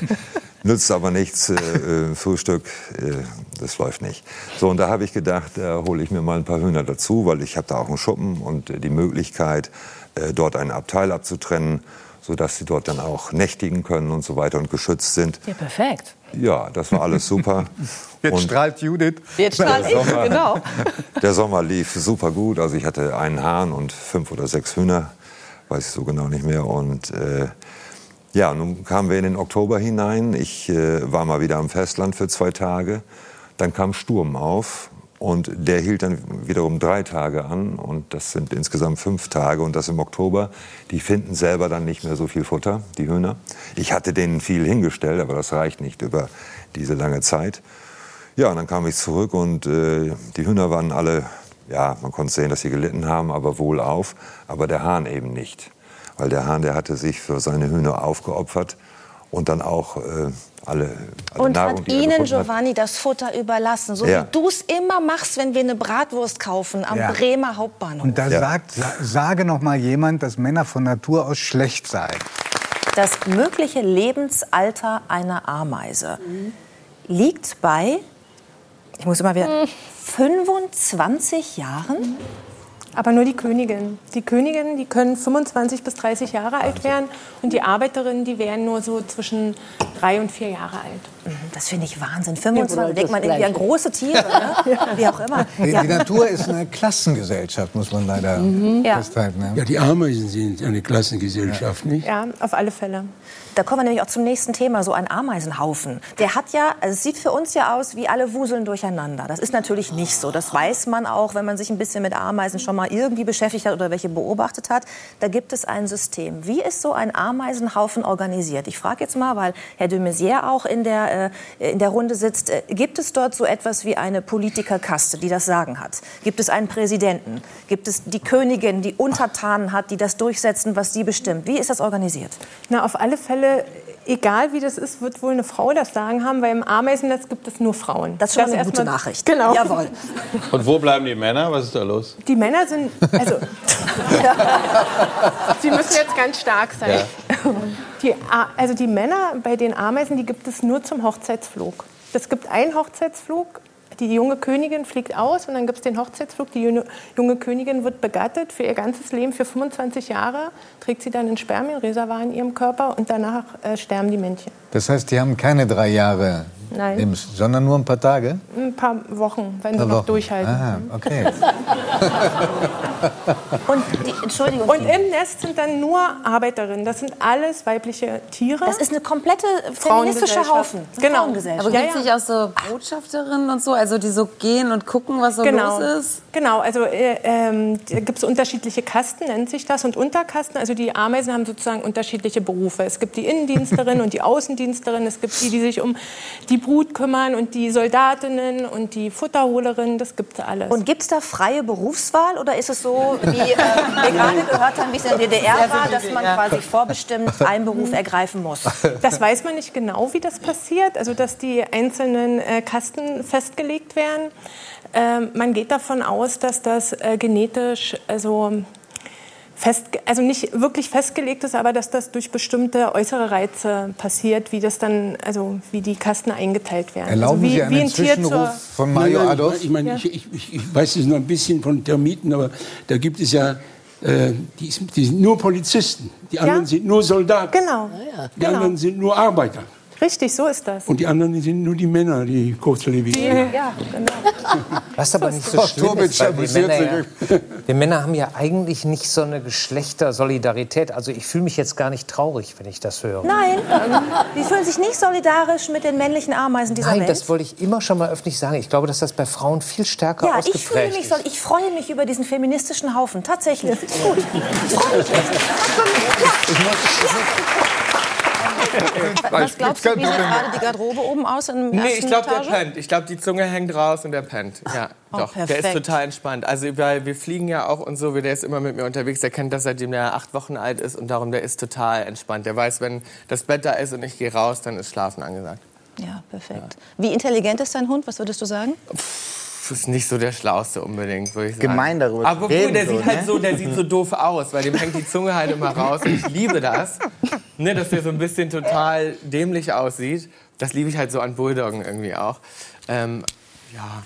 nützt aber nichts, äh, äh, Frühstück, äh, das läuft nicht. So, und da habe ich gedacht, da hole ich mir mal ein paar Hühner dazu, weil ich habe da auch einen Schuppen und äh, die Möglichkeit, äh, dort ein Abteil abzutrennen, sodass sie dort dann auch nächtigen können und so weiter und geschützt sind. Ja, perfekt. Ja, das war alles super. Jetzt Und strahlt Judith. Jetzt strahl Der ich, Sommer- genau. Der Sommer lief super gut. Also ich hatte einen Hahn und fünf oder sechs Hühner, weiß ich so genau nicht mehr. Und äh, ja, nun kamen wir in den Oktober hinein. Ich äh, war mal wieder am Festland für zwei Tage. Dann kam Sturm auf und der hielt dann wiederum drei Tage an. Und das sind insgesamt fünf Tage und das im Oktober. Die finden selber dann nicht mehr so viel Futter, die Hühner. Ich hatte denen viel hingestellt, aber das reicht nicht über diese lange Zeit. Ja, und dann kam ich zurück und äh, die Hühner waren alle, ja, man konnte sehen, dass sie gelitten haben, aber wohlauf. Aber der Hahn eben nicht. Weil der Hahn, der hatte sich für seine Hühner aufgeopfert und dann auch äh, alle, alle Und Nahrung, hat Ihnen, gefunden hat. Giovanni, das Futter überlassen, so Ja. wie du es immer machst, wenn wir eine Bratwurst kaufen am Ja. Bremer Hauptbahnhof. Und da sagt, sa- sage noch mal jemand, dass Männer von Natur aus schlecht seien. Das mögliche Lebensalter einer Ameise liegt bei, ich muss immer wieder, 25 Jahren? Aber nur die Königinnen. Die Königinnen, die können 25 bis 30 Jahre alt werden und die Arbeiterinnen, die werden nur so zwischen drei und vier Jahre alt. Das finde ich Wahnsinn. Ja, 25, oder denkt man irgendwie an große Tiere, ne? wie auch immer. Die, Ja. die Natur ist eine Klassengesellschaft, muss man leider Ja. festhalten. Ja. Ja, die Ameisen sind eine Klassengesellschaft, nicht? Ja, auf alle Fälle. Da kommen wir nämlich auch zum nächsten Thema, so ein Ameisenhaufen. Der hat ja, also es sieht für uns ja aus wie alle Wuseln durcheinander. Das ist natürlich nicht so. Das weiß man auch, wenn man sich ein bisschen mit Ameisen schon mal irgendwie beschäftigt hat oder welche beobachtet hat. Da gibt es ein System. Wie ist so ein Ameisenhaufen organisiert? Ich frage jetzt mal, weil Herr de Maizière auch in der, äh, in der Runde sitzt. Äh, gibt es dort so etwas wie eine Politikerkaste, die das Sagen hat? Gibt es einen Präsidenten? Gibt es die Königin, die Untertanen hat, die das durchsetzen, was sie bestimmt? Wie ist das organisiert? Na, auf alle Fälle, egal wie das ist, wird wohl eine Frau das Sagen haben, weil im Ameisennetz gibt es nur Frauen. Das ist schon eine erstmal- gute Nachricht. Genau. Jawohl. Und wo bleiben die Männer? Was ist da los? Die Männer sind, also, sie müssen jetzt ganz stark sein. Die, A- also die Männer bei den Ameisen, die gibt es nur zum Hochzeitsflug. Es gibt einen Hochzeitsflug, die junge Königin fliegt aus und dann gibt es den Hochzeitsflug. Die junge, Königin wird begattet für ihr ganzes Leben, für 25 Jahre, trägt sie dann ein Spermienreservoir in ihrem Körper und danach äh, sterben die Männchen. Das heißt, die haben keine drei Jahre, Nein. Lebens, sondern nur ein paar Tage? Ein paar Wochen, wenn sie Paar noch Wochen. durchhalten. Ah, okay. Und die, Entschuldigung. Und im Nest sind dann nur Arbeiterinnen. Das sind alles weibliche Tiere. Das ist eine komplette feministische Haufen. Genau. Frauengesellschaft. Aber gibt es ja. nicht auch so Botschafterinnen und so, also die so gehen und gucken, was so genau. los ist? Genau, also äh, ähm, da gibt es unterschiedliche Kasten, nennt sich das, und Unterkasten. Also die Ameisen haben sozusagen unterschiedliche Berufe. Es gibt die Innendiensterin und die Außendiensterin. Es gibt die, die sich um die Brut kümmern und die Soldatinnen und die Futterholerinnen. Das gibt es alles. Und gibt es da freie Berufswahl oder ist es so, wie äh, wir gerade gehört haben, wie es in der DDR war, dass man quasi vorbestimmt einen Beruf ergreifen muss? Das weiß man nicht genau, wie das passiert, also dass die einzelnen äh, Kasten festgelegt werden. Ähm, man geht davon aus, dass das äh, genetisch also fest, also nicht wirklich festgelegt ist, aber dass das durch bestimmte äußere Reize passiert, wie das dann, also wie die Kasten eingeteilt werden. Erlauben also wie, Sie einen wie ein Tier Zwischenruf zur, von Mario Nein, nein, Adolf? Ich, meine, Ja. ich, ich, ich, weiß es nur ein bisschen von Termiten, aber da gibt es ja, äh, die, die sind nur Polizisten, die anderen sind nur Soldaten, Genau. die anderen sind nur Arbeiter. Richtig, so ist das. Und die anderen die sind nur die Männer, die kurzlebig sind. Ja, genau. Was aber nicht so schlimm ist, weil amüsiert Männer, sich. ja, wir Männer haben ja eigentlich nicht so eine Geschlechtersolidarität. Also ich fühle mich jetzt gar nicht traurig, wenn ich das höre. Nein, die fühlen sich nicht solidarisch mit den männlichen Ameisen dieser Nein, Welt. das wollte ich immer schon mal öffentlich sagen. Ich glaube, dass das bei Frauen viel stärker ja, ich fühle ausgeprägt mich ist. so, ich freue mich über diesen feministischen Haufen. Tatsächlich. Gut. Ich freue mich echt. Was glaubst du, wie sieht gerade die Garderobe oben aus in der Nee, ich glaube, der pennt. Ich glaube, die Zunge hängt raus und der pennt. Ja, Oh, doch. Der ist perfekt. total entspannt. Also, weil wir fliegen ja auch und so. Der ist immer mit mir unterwegs. Der kennt das, seitdem er acht Wochen alt ist. Und darum, der ist total entspannt. Der weiß, wenn das Bett da ist und ich gehe raus, dann ist Schlafen angesagt. Ja, perfekt. Wie intelligent ist dein Hund? Was würdest du sagen? Das ist nicht so der Schlauste unbedingt, würde ich sagen. Gemein darüber Aber gut, der so, sieht halt ne? so, der sieht so doof aus, weil dem hängt die Zunge halt immer raus. Und ich liebe das, ne, dass der so ein bisschen total dämlich aussieht. Das liebe ich halt so an Bulldoggen irgendwie auch. Ähm, ja,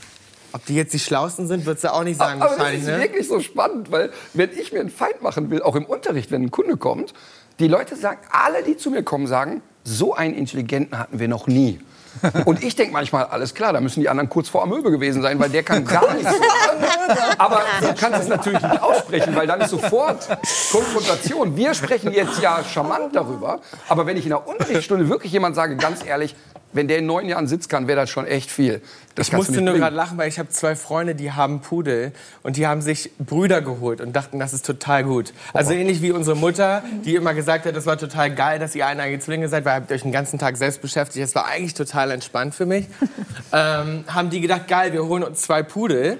ob die jetzt die Schlausten sind, würdest du auch nicht sagen Aber das wahrscheinlich, ist ne? wirklich so spannend, weil wenn ich mir einen Feind machen will, auch im Unterricht, wenn ein Kunde kommt, die Leute sagen, alle, die zu mir kommen, sagen, so einen Intelligenten hatten wir noch nie. Und ich denke manchmal, alles klar, da müssen die anderen kurz vor Amöbe gewesen sein, weil der kann gar nichts. Aber du kannst es natürlich nicht aussprechen, weil dann ist sofort Konfrontation. Wir sprechen jetzt ja charmant darüber, aber wenn ich in der Unterrichtsstunde wirklich jemand sage, ganz ehrlich, wenn der in neun Jahren Sitz kann, wäre das schon echt viel. Das Ich musste nur gerade lachen, weil ich habe zwei Freunde, die haben Pudel und die haben sich Brüder geholt und dachten, das ist total gut. Also ähnlich wie unsere Mutter, die immer gesagt hat, das war total geil, dass ihr eineige Zwillinge seid, weil ihr habt euch den ganzen Tag selbst beschäftigt. Das war eigentlich total entspannt für mich. ähm, haben die gedacht, geil, wir holen uns zwei Pudel.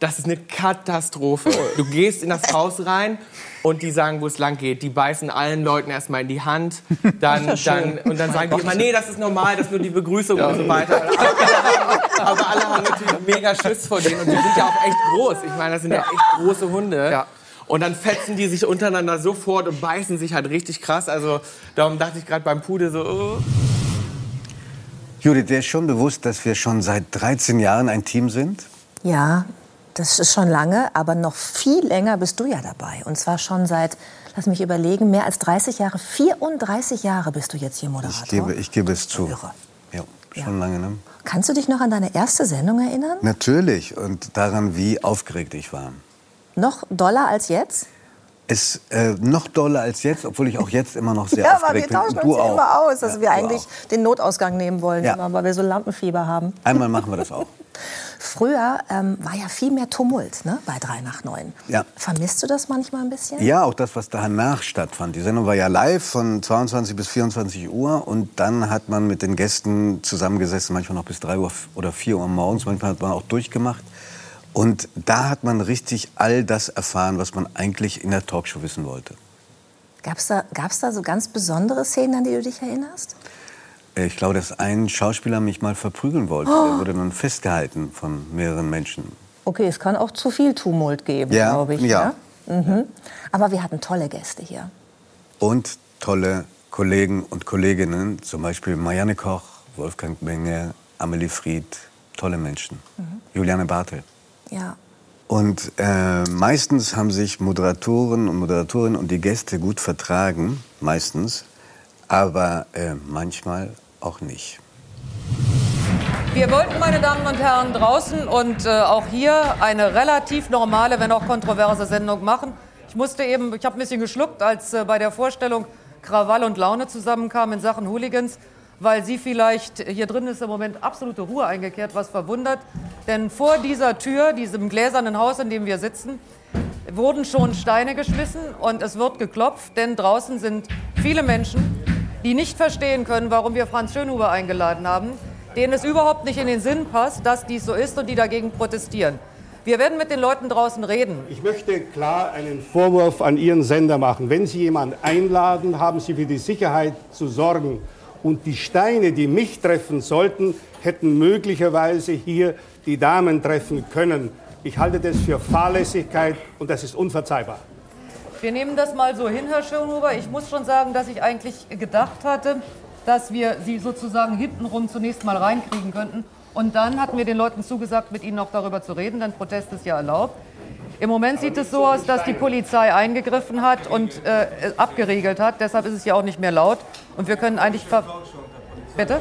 Das ist eine Katastrophe. Du gehst in das Haus rein und die sagen, wo es lang geht. Die beißen allen Leuten erstmal in die Hand. Dann, ja dann, und dann sagen die immer, nee, das ist normal, das ist nur die Begrüßung und so weiter. Aber alle haben natürlich mega Schiss vor denen und die sind ja auch echt groß. Ich meine, das sind ja echt große Hunde. Und dann fetzen die sich untereinander sofort und beißen sich halt richtig krass. Also darum dachte ich gerade beim Pudel so, oh. Judith, dir ist schon bewusst, dass wir schon seit 13 Jahren ein Team sind? Ja, das ist schon lange, aber noch viel länger bist du ja dabei. Und zwar schon seit, lass mich überlegen, mehr als 30 Jahre. 34 Jahre bist du jetzt hier Moderator. Ich gebe, ich gebe es zu. Ja, schon lange, ne? Kannst du dich noch an deine erste Sendung erinnern? Natürlich. Und daran, wie aufgeregt ich war. Noch doller als jetzt? Es äh, noch doller als jetzt, obwohl ich auch jetzt immer noch sehr ja, aber wir aufgeregt bin. tauschen Und uns du ja auch. immer aus, dass Ja, wir eigentlich den Notausgang nehmen wollen, Ja. immer, weil wir so Lampenfieber haben. Einmal machen wir das auch. Früher ähm, war ja viel mehr Tumult ne, bei 3 nach 9. Ja. Vermisst du das manchmal ein bisschen? Ja, auch das, was danach stattfand. Die Sendung war ja live von 22 bis 24 Uhr und dann hat man mit den Gästen zusammengesessen, manchmal noch bis 3 Uhr oder 4 Uhr morgens, manchmal hat man auch durchgemacht. Und da hat man richtig all das erfahren, was man eigentlich in der Talkshow wissen wollte. Gab es da, gab's da so ganz besondere Szenen, an die du dich erinnerst? Ich glaube, dass ein Schauspieler mich mal verprügeln wollte. Oh. Der wurde dann festgehalten von mehreren Menschen. Okay, es kann auch zu viel Tumult geben, Ja, glaube ich. ja. ne? Mhm. Aber wir hatten tolle Gäste hier. Und tolle Kollegen und Kolleginnen, zum Beispiel Marianne Koch, Wolfgang Menge, Amelie Fried, tolle Menschen. Juliane Bartel. Ja. Und äh, meistens haben sich Moderatoren und Moderatorinnen und die Gäste gut vertragen, meistens, aber äh, manchmal auch nicht. Wir wollten, meine Damen und Herren, draußen und äh, auch hier eine relativ normale, wenn auch kontroverse Sendung machen. Ich musste eben, ich habe ein bisschen geschluckt, als äh, bei der Vorstellung Krawall und Laune zusammenkamen in Sachen Hooligans, weil Sie vielleicht, hier drin ist im Moment absolute Ruhe eingekehrt, was verwundert. Denn vor dieser Tür, diesem gläsernen Haus, in dem wir sitzen, wurden schon Steine geschmissen und es wird geklopft, denn draußen sind viele Menschen, die nicht verstehen können, warum wir Franz Schönhuber eingeladen haben, denen es überhaupt nicht in den Sinn passt, dass dies so ist und die dagegen protestieren. Wir werden mit den Leuten draußen reden. Ich möchte klar einen Vorwurf an Ihren Sender machen. Wenn Sie jemanden einladen, haben Sie für die Sicherheit zu sorgen. Und die Steine, die mich treffen sollten, hätten möglicherweise hier die Damen treffen können. Ich halte das für Fahrlässigkeit und das ist unverzeihbar. Wir nehmen das mal so hin, Herr Schönhuber. Ich muss schon sagen, dass ich eigentlich gedacht hatte, dass wir Sie sozusagen hintenrum zunächst mal reinkriegen könnten. Und dann hatten wir den Leuten zugesagt, mit Ihnen auch darüber zu reden, denn Protest ist ja erlaubt. Im Moment sieht es so aus, dass die Polizei eingegriffen hat und äh, abgeriegelt hat. Deshalb ist es ja auch nicht mehr laut. Und wir können eigentlich ver Bitte?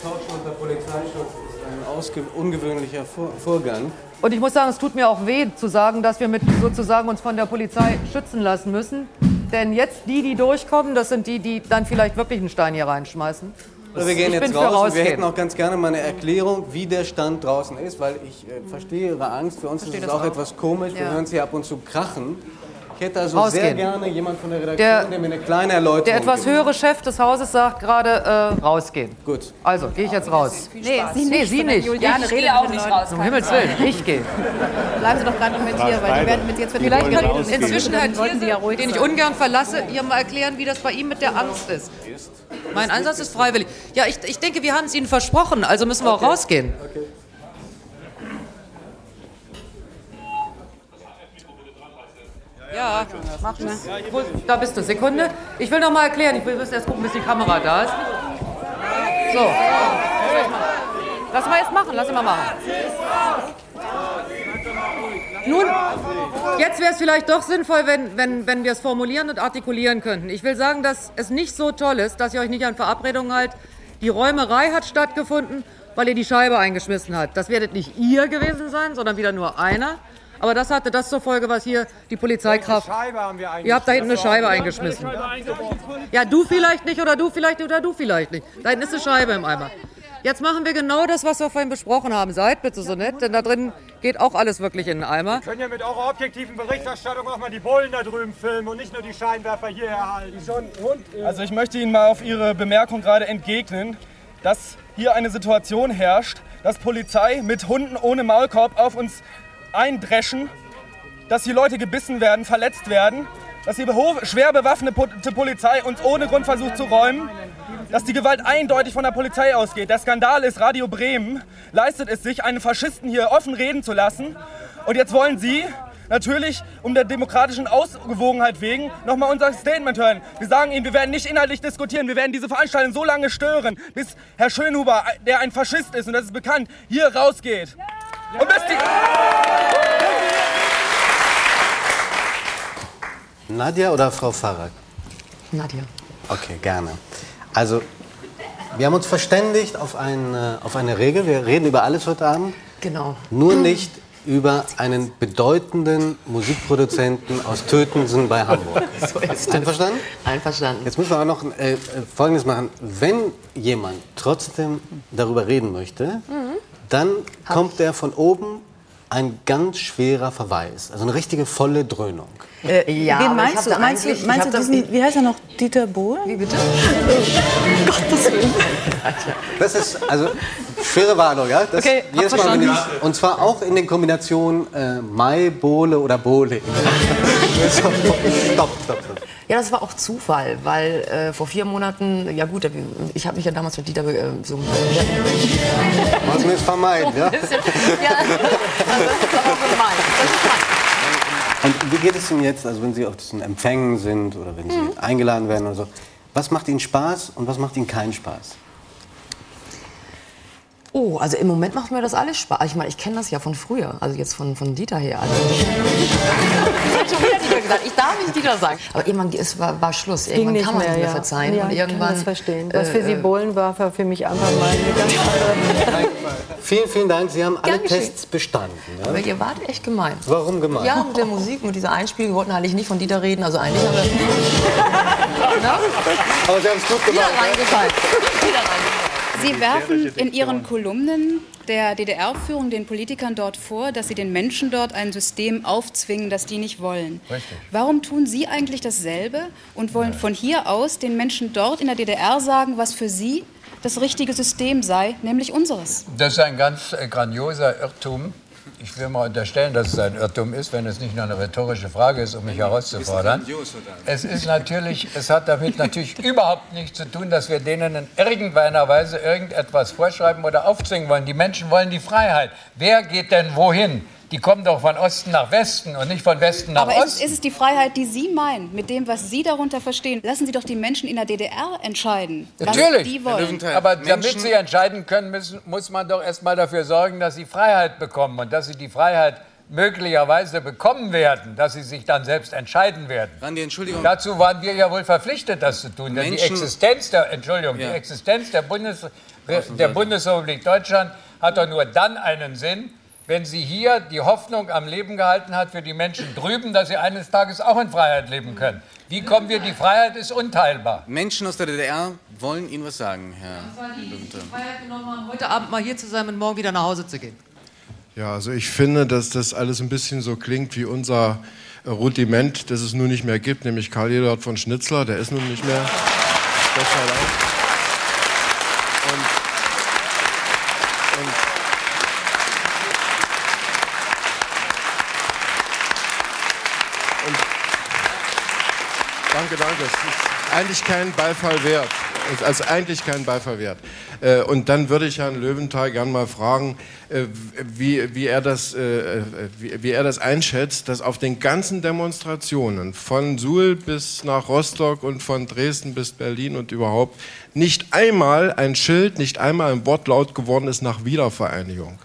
Tauschen unter Polizeischutz ist ein ungewöhnlicher Vor Vorgang. Und ich muss sagen, es tut mir auch weh zu sagen, dass wir mit sozusagen uns von der Polizei schützen lassen müssen. Denn jetzt die, die durchkommen, das sind die, die dann vielleicht wirklich einen Stein hier reinschmeißen. Also wir gehen ich jetzt raus wir hätten auch ganz gerne mal eine Erklärung, wie der Stand draußen ist, weil ich äh, verstehe Ihre Angst. Für uns ist es auch, auch. etwas komisch. Wir Ja. hören Sie ab und zu krachen. Ich hätte also sehr Rausgehen. gerne jemand von der Redaktion, Der- der, mir eine kleine Erläuterung Der etwas gibt. höhere Chef des Hauses sagt gerade, äh, rausgehen. Gut. Also, gehe ich jetzt raus. Nee, Sie Nee, nicht. Sie sondern nicht. Juliane Ich gehe auch nicht raus. Um Himmels Willen, ich gehe. Bleiben Sie doch gerade mit hier, weil die werden mit jetzt wird Vielleicht kann inzwischen Herr Sie ruhig den ich ungern verlasse, ihr mal erklären, wie das bei ihm mit der Angst ist. Mein Einsatz ist freiwillig. Ja, ich, ich denke, wir haben es Ihnen versprochen, also müssen wir auch rausgehen. Ja, mach. Wo- Da bist du. Sekunde. Ich will noch mal erklären. Ich will erst gucken, bis die Kamera da ist. So. Lass mal jetzt machen. Lass ihn mal machen. Nun, jetzt wäre es vielleicht doch sinnvoll, wenn, wenn, wenn wir es formulieren und artikulieren könnten. Ich will sagen, dass es nicht so toll ist, dass ihr euch nicht an Verabredungen haltet. Die Räumerei hat stattgefunden, weil ihr die Scheibe eingeschmissen habt. Das werdet nicht ihr gewesen sein, sondern wieder nur einer. Aber das hatte das zur Folge, was hier die Polizeikraft. Ihr habt da hinten eine Scheibe eingeschmissen. Ja, du vielleicht nicht oder du vielleicht nicht oder du vielleicht nicht. Da hinten ist eine Scheibe im Eimer. Jetzt machen wir genau das, was wir vorhin besprochen haben. Seid bitte so nett, denn da drin geht auch alles wirklich in den Eimer. können ja mit eurer objektiven Berichterstattung auch mal die Bullen da drüben filmen und nicht nur die Scheinwerfer hier erhalten. Also ich möchte Ihnen mal auf Ihre Bemerkung gerade entgegnen, dass hier eine Situation herrscht, dass Polizei mit Hunden ohne Maulkorb auf uns eindreschen, dass hier Leute gebissen werden, verletzt werden, dass die schwer bewaffnete Polizei uns ohne Grund versucht zu räumen, dass die Gewalt eindeutig von der Polizei ausgeht. Der Skandal ist, Radio Bremen leistet es sich, einen Faschisten hier offen reden zu lassen. Und jetzt wollen Sie natürlich um der demokratischen Ausgewogenheit wegen nochmal unser Statement hören. Wir sagen Ihnen, wir werden nicht inhaltlich diskutieren, wir werden diese Veranstaltung so lange stören, bis Herr Schönhuber, der ein Faschist ist und das ist bekannt, hier rausgeht. Und bis die Nadja oder Frau Farag? Nadja. Okay, gerne. Also, wir haben uns verständigt auf, ein, äh, auf eine Regel. Wir reden über alles heute Abend. Genau. Nur nicht über einen bedeutenden Musikproduzenten aus Tötensen bei Hamburg. So ist. Einverstanden? Einverstanden. Jetzt müssen wir aber noch äh, äh, Folgendes machen. Wenn jemand trotzdem darüber reden möchte, dann kommt der von oben ein ganz schwerer Verweis. Also eine richtige volle Dröhnung. Äh, Ja, wen meinst hab du? Meinst du, meinst hab du diesen, wie heißt er noch? Dieter Bohlen? Wie bitte? Gottes Willen. Das ist also schwere Warnung, ja? Das Okay, hab jedes Mal, verstanden. ich, und zwar auch in den Kombinationen äh, Mai, Bohle oder Bohle. stopp, stopp, stopp. Ja, das war auch Zufall, weil äh, vor vier Monaten, ja gut, ich habe mich ja damals mit Dieter äh, so Was mir vermeiden, ja? ja, also das ist aber gemein. Das ist gemein. Und wie geht es Ihnen jetzt, also wenn Sie auf diesen Empfängen sind oder wenn Sie Mhm. eingeladen werden oder so? Was macht Ihnen Spaß und was macht Ihnen keinen Spaß? Oh, also im Moment macht mir das alles Spaß. Ich meine, ich kenne das ja von früher, also jetzt von, von Dieter her. Also, ich habe schon wieder Dieter gesagt, ich darf nicht Dieter sagen. Aber irgendwann es war, war Schluss, irgendwann kann man mehr, nicht mehr ja. verzeihen. Ja, und ich kann irgendwann, das verstehen. Was für äh, Sie äh, Bohlen war, war für mich einfach mal eine ganz andere... Vielen, vielen Dank. Sie haben alle. Tests bestanden. Ja? Aber ihr wart echt gemein. Warum gemein? Ja, mit der Musik, mit dieser Einspielung. Wir wollten eigentlich nicht von Dieter reden, also eigentlich haben wir... Aber Sie haben es gut Wieder gemacht. reingefallen. Wieder reingefallen. Sie werfen in Ihren Kolumnen der DDR-Führung den Politikern dort vor, dass sie den Menschen dort ein System aufzwingen, das die nicht wollen. Richtig. Warum tun Sie eigentlich dasselbe und wollen von hier aus den Menschen dort in der DDR sagen, was für sie das richtige System sei, nämlich unseres? Das ist ein ganz grandioser Irrtum. Ich will mal unterstellen, dass es ein Irrtum ist, wenn es nicht nur eine rhetorische Frage ist, um mich herauszufordern. Es ist natürlich, es hat damit natürlich überhaupt nichts zu tun, dass wir denen in irgendeiner Weise irgendetwas vorschreiben oder aufzwingen wollen. Die Menschen wollen die Freiheit. Wer geht denn wohin? Die kommen doch von Osten nach Westen und nicht von Westen nach Aber ist, Osten. ist es die Freiheit, die Sie meinen, mit dem, was Sie darunter verstehen? Lassen Sie doch die Menschen in der DDR entscheiden, was Natürlich. die wollen. Aber damit sie entscheiden können, müssen, muss man doch erst mal dafür sorgen, dass sie Freiheit bekommen und dass sie die Freiheit möglicherweise bekommen werden, dass sie sich dann selbst entscheiden werden. Randi, Entschuldigung. Dazu waren wir ja wohl verpflichtet, das zu tun. Denn die Menschen- Existenz der, Entschuldigung, Ja. die Existenz der, Bundes, der Bundesrepublik Deutschland hat doch nur dann einen Sinn, wenn sie hier die Hoffnung am Leben gehalten hat für die Menschen drüben, dass sie eines Tages auch in Freiheit leben können. Wie kommen wir? Die Freiheit ist unteilbar. Menschen aus der DDR wollen Ihnen was sagen, Herr Löwenthal. Freiheit genommen haben, heute Abend mal hier zu sein und morgen wieder nach Hause zu gehen. Ja, also ich finde, dass das alles ein bisschen so klingt wie unser Rudiment, das es nun nicht mehr gibt, nämlich Karl Eduard von Schnitzler, der ist nun nicht mehr. Gott sei Dank. Und, und Danke, danke. Es ist eigentlich kein Beifall wert. Ist also eigentlich kein Beifall wert. Äh, Und dann würde ich Herrn Löwenthal gern mal fragen, äh, wie, wie, er das, äh, wie, wie er das einschätzt, dass auf den ganzen Demonstrationen von Suhl bis nach Rostock und von Dresden bis Berlin und überhaupt nicht einmal ein Schild, nicht einmal ein Wort laut geworden ist nach Wiedervereinigung.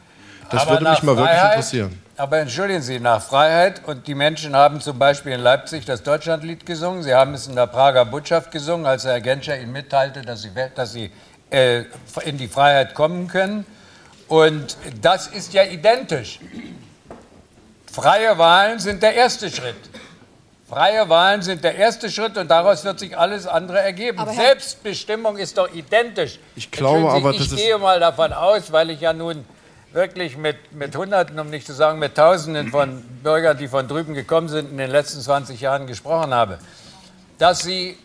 Das Aber würde mich mal wirklich Freiheit- interessieren. Aber entschuldigen Sie, nach Freiheit und die Menschen haben zum Beispiel in Leipzig das Deutschlandlied gesungen. Sie haben es in der Prager Botschaft gesungen, als Herr Genscher ihnen mitteilte, dass sie, dass sie äh, in die Freiheit kommen können. Und das ist ja identisch. Freie Wahlen sind der erste Schritt. Freie Wahlen sind der erste Schritt und daraus wird sich alles andere ergeben. Aber Selbstbestimmung ist doch identisch. Ich glaube Entschuldigen Sie, aber, ich das ist- gehe mal davon aus, weil ich ja nun wirklich mit, mit Hunderten, um nicht zu sagen mit Tausenden von Bürgern, die von drüben gekommen sind, in den letzten 20 Jahren gesprochen habe, dass sie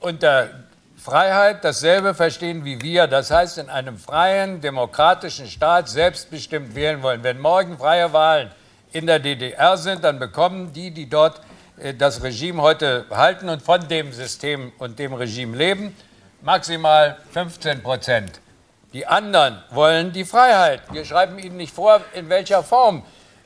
unter Freiheit dasselbe verstehen wie wir. Das heißt, in einem freien, demokratischen Staat selbstbestimmt wählen wollen. Wenn morgen freie Wahlen in der DDR sind, dann bekommen die, die dort äh, das Regime heute halten und von dem System und dem Regime leben, maximal 15 Prozent. Die anderen wollen die Freiheit. Wir schreiben ihnen nicht vor, in welcher Form.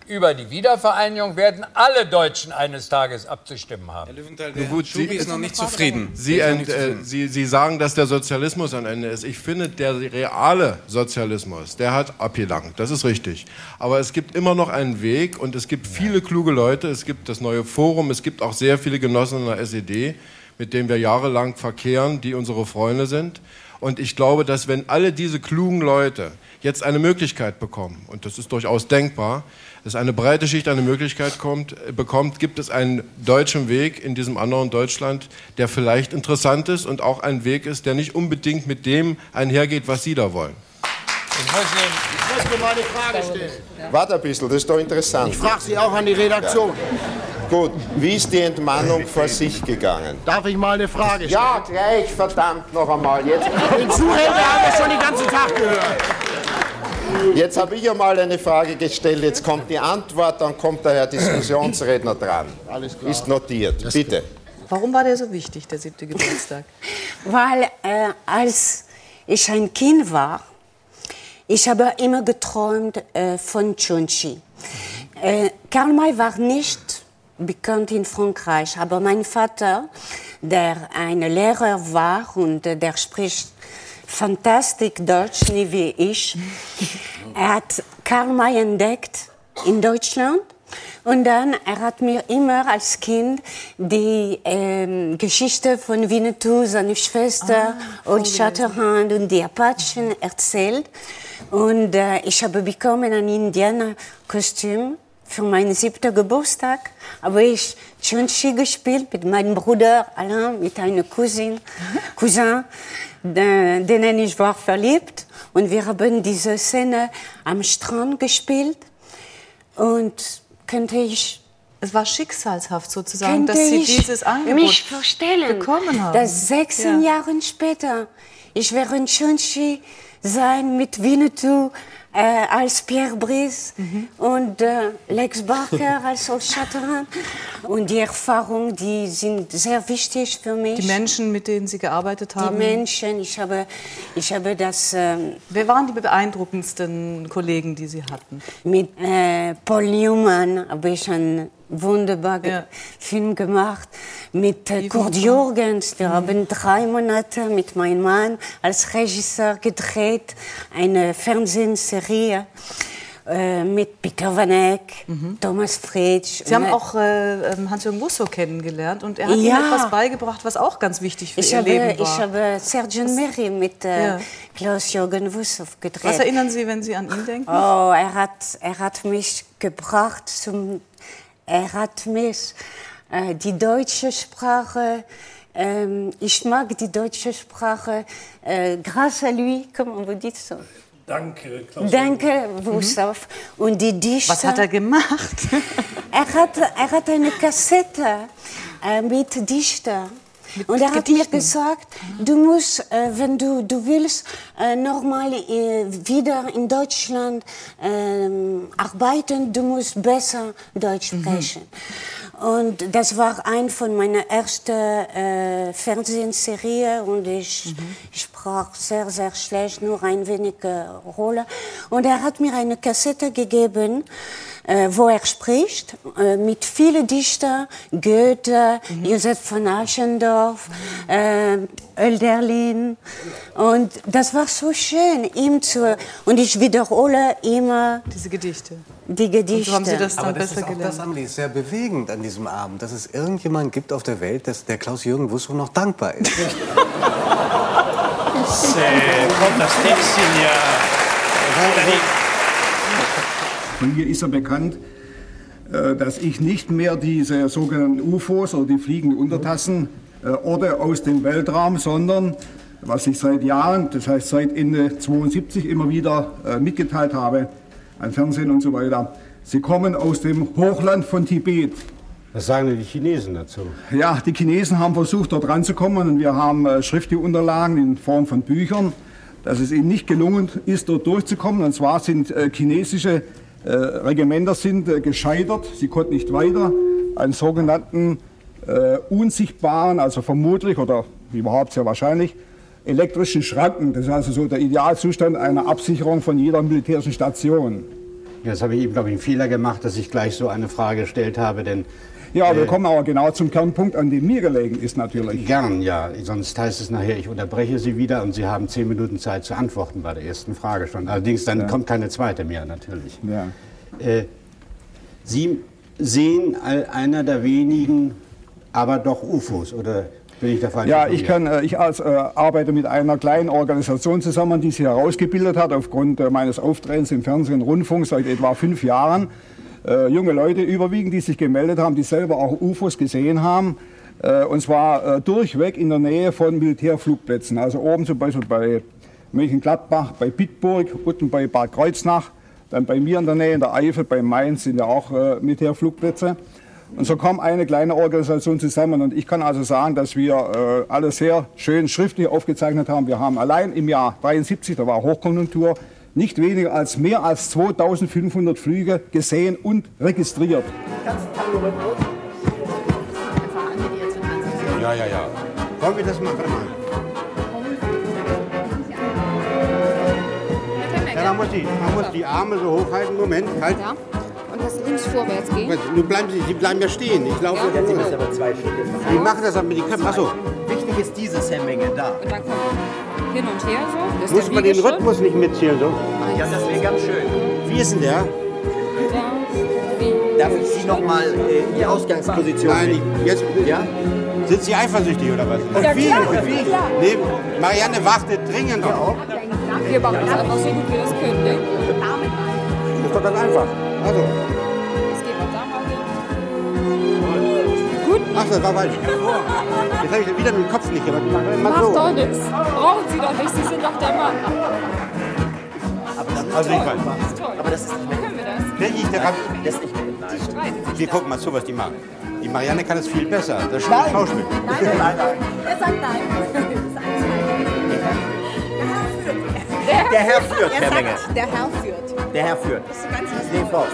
Über die Wiedervereinigung werden alle Deutschen eines Tages abzustimmen haben. Der gut, Schubi Sie- ist noch nicht zufrieden. Sie, ent, nicht äh. Sie, Sie sagen, dass der Sozialismus ein Ende ist. Ich finde, der reale Sozialismus, der hat abgelangt. Das ist richtig. Aber es gibt immer noch einen Weg und es gibt viele kluge Leute. Es gibt das neue Forum. Es gibt auch sehr viele Genossen in der SED, mit denen wir jahrelang verkehren, die unsere Freunde sind. Und ich glaube, dass wenn alle diese klugen Leute jetzt eine Möglichkeit bekommen, und das ist durchaus denkbar, dass eine breite Schicht eine Möglichkeit kommt, äh, bekommt, gibt es einen deutschen Weg in diesem anderen Deutschland, der vielleicht interessant ist und auch ein Weg ist, der nicht unbedingt mit dem einhergeht, was Sie da wollen. Ich muss Ich muss mir mal eine Frage stellen. Warte ein bisschen, das ist doch interessant. Ich frage Sie auch an die Redaktion. Gut, wie ist die Entmannung vor sich gegangen? Darf ich mal eine Frage stellen? Ja, gleich, verdammt noch einmal. Jetzt, Den Zuhälter haben wir schon den ganzen Tag gehört. jetzt habe ich einmal eine Frage gestellt, jetzt kommt die Antwort, dann kommt der Herr Diskussionsredner dran. Alles klar. Ist notiert, bitte. Warum war der so wichtig, der siebte Geburtstag? Weil äh, als ich ein Kind war, ich habe immer geträumt äh, von Chunchi. Äh, Karl May war nicht bekannt in Frankreich, aber mein Vater, der ein Lehrer war und äh, der spricht fantastisch Deutsch, nicht wie ich, er hat Karl May entdeckt in Deutschland. Und dann, er hat mir immer als Kind die ähm, Geschichte von Winnetou, seine Schwester, Old Shatterhand und die Apachen erzählt. Und äh, ich habe bekommen ein Indianerkostüm für meinen siebten Geburtstag. Aber ich Chunchi gespielt mit meinem Bruder Alain, mit einer Cousin, Cousin, den- denen ich war verliebt. Und wir haben diese Szene am Strand gespielt. Und könnte ich Es war schicksalshaft sozusagen, dass Sie ich dieses Angebot bekommen haben. dass 16 Ja. Jahre später ich werde in Chunchi sein mit Winnetou äh, als Pierre Brice Mhm. und äh, Lex Barker als Old Shatterhand. Und die Erfahrungen, die sind sehr wichtig für mich. Die Menschen, mit denen Sie gearbeitet Die haben. Menschen, ich habe, ich habe das... Ähm, Wer waren die beeindruckendsten Kollegen, die Sie hatten? Mit äh, Paul Newman habe ich wunderbaren Film gemacht. Mit äh, Kurt Jürgens, wir haben drei Monate mit meinem Mann als Regisseur gedreht, eine Fernsehserie. äh, mit Peter Van Eyck, Thomas Fritsch. Sie haben Und, auch äh, ähm, Hans-Jürgen Wusso kennengelernt und er hat Ja. Ihnen etwas beigebracht, was auch ganz wichtig für ich Ihr habe, Leben war. ich habe Sergio Meri mit äh, Ja. Klaus-Jürgen Wussow gedreht. was erinnern Sie, wenn Sie an ihn denken? Oh, er hat, er hat mich gebracht zum, er hat mich äh, die deutsche Sprache, ähm, ich mag die deutsche Sprache, äh, grâce à lui, comment vous dites ça? Danke, Klaus. Danke, Gustav. Und die Dichter. Was hat er gemacht? er, hat, er hat eine Kassette äh, mit Dichter. Und er hat mir gesagt, du musst, äh, wenn du, du willst, äh, nochmal äh, wieder in Deutschland ähm, arbeiten, du musst besser Deutsch sprechen. Und das war ein von meiner ersten äh, Fernsehserien und ich sprach sehr, sehr schlecht, nur ein wenig äh, Rolle. Und er hat mir eine Kassette gegeben, äh, wo er spricht, äh, mit vielen Dichtern, Goethe, Josef von Aschendorf, äh, Oelderlin. Und das war so schön, ihm zu, und ich wiederhole immer Diese Gedichte. Die Gedichte. haben Sie das Aber das ist auch das, Andi, ist sehr bewegend an diesem Abend, dass es irgendjemand gibt auf der Welt, dass der Klaus-Jürgen Wusso noch dankbar ist. kommt das Textchen ja. Von mir ist ja bekannt, äh, dass ich nicht mehr diese sogenannten UFOs oder die fliegenden Untertassen äh, orte aus dem Weltraum, sondern was ich seit Jahren, das heißt seit Ende 72 immer wieder äh, mitgeteilt habe, an Fernsehen und so weiter, sie kommen aus dem Hochland von Tibet. Was sagen denn die Chinesen dazu? Ja, die Chinesen haben versucht, dort ranzukommen und wir haben äh, schriftliche Unterlagen in Form von Büchern, dass es ihnen nicht gelungen ist, dort durchzukommen. Und zwar sind äh, chinesische äh, Regimenter sind äh, gescheitert, sie konnten nicht weiter, einen sogenannten äh, unsichtbaren, also vermutlich oder überhaupt sehr wahrscheinlich, elektrischen Schranken. Das ist also so der Idealzustand einer Absicherung von jeder militärischen Station. Jetzt habe ich eben, glaube ich, einen Fehler gemacht, dass ich gleich so eine Frage gestellt habe, denn... Ja, wir äh, kommen aber genau zum Kernpunkt, an dem mir gelegen ist natürlich. Gern, ja. Sonst heißt es nachher, ich unterbreche Sie wieder und Sie haben zehn Minuten Zeit zu antworten bei der ersten Frage schon. Allerdings dann Ja. kommt keine zweite mehr, natürlich. Ja. Äh, Sie sehen einer der wenigen, aber doch UFOs, oder bin ich da falsch Ja, ich, kann, äh, ich als, äh, arbeite mit einer kleinen Organisation zusammen, die sich herausgebildet hat aufgrund äh, meines Auftretens im Fernsehen und Rundfunk seit etwa fünf Jahren. Äh, junge Leute überwiegend, die sich gemeldet haben, die selber auch UFOs gesehen haben. Äh, und zwar äh, durchweg in der Nähe von Militärflugplätzen. Also oben zum Beispiel bei Mönchengladbach, bei Bitburg, unten bei Bad Kreuznach, dann bei mir in der Nähe in der Eifel, bei Mainz sind ja auch Militärflugplätze. Und so kam eine kleine Organisation zusammen. Und ich kann also sagen, dass wir äh, alles sehr schön schriftlich aufgezeichnet haben. Wir haben allein im Jahr 73, da war Hochkonjunktur, nicht weniger als mehr als 2500 Flüge gesehen und registriert. Ja, ja, ja. Wollen wir das mal? Warte mal. Ja, man muss, die, man muss die Arme so hochhalten. Moment, halt. Ja. Und das links vorwärts gehen. Nun bleiben Sie, Sie bleiben ja stehen. Ich laufe. Ja. Sie müssen aber zwei Schritte machen. Die machen das aber mit den Köpfen. Achso. Wichtig ist dieses Hemmenge da. Und dann kommt hin und her so. Das Muss man den. Rhythmus nicht mitzählen so? Ja, das wäre ganz schön. Wie ist denn der? Darf ich Sie noch mal äh, die Ausgangsposition Nein, ich, jetzt. Ja? Sind Sie eifersüchtig oder was? Und Ja, wie? klar, Und wie? klar. Nee, Marianne wartet dringend auf. Wir machen das einfach so gut wir das können. Ne? Das ist doch ganz einfach. Also. Jetzt gehen wir da mal hin. Gut. Ach, das war falsch. Jetzt habe ich wieder mit dem Kopf nicht, aber mal Macht so. doch nichts. Brauchen Sie doch nicht. Sie sind doch der Mann. Also ich weiß. Das ist toll. Aber das ist nicht mehr. Können wir das? Denke ich daran. Das nicht mehr. Die streiten sich. Wir gucken mal zu, was die machen. Die Marianne kann es viel besser. Das ist Nein. Schauspiel. Nein, nein, nein. Er sagt nein. Der Herr führt, Er Herr Menge. Der Herr führt. Der Herr führt. Das ist ganz was.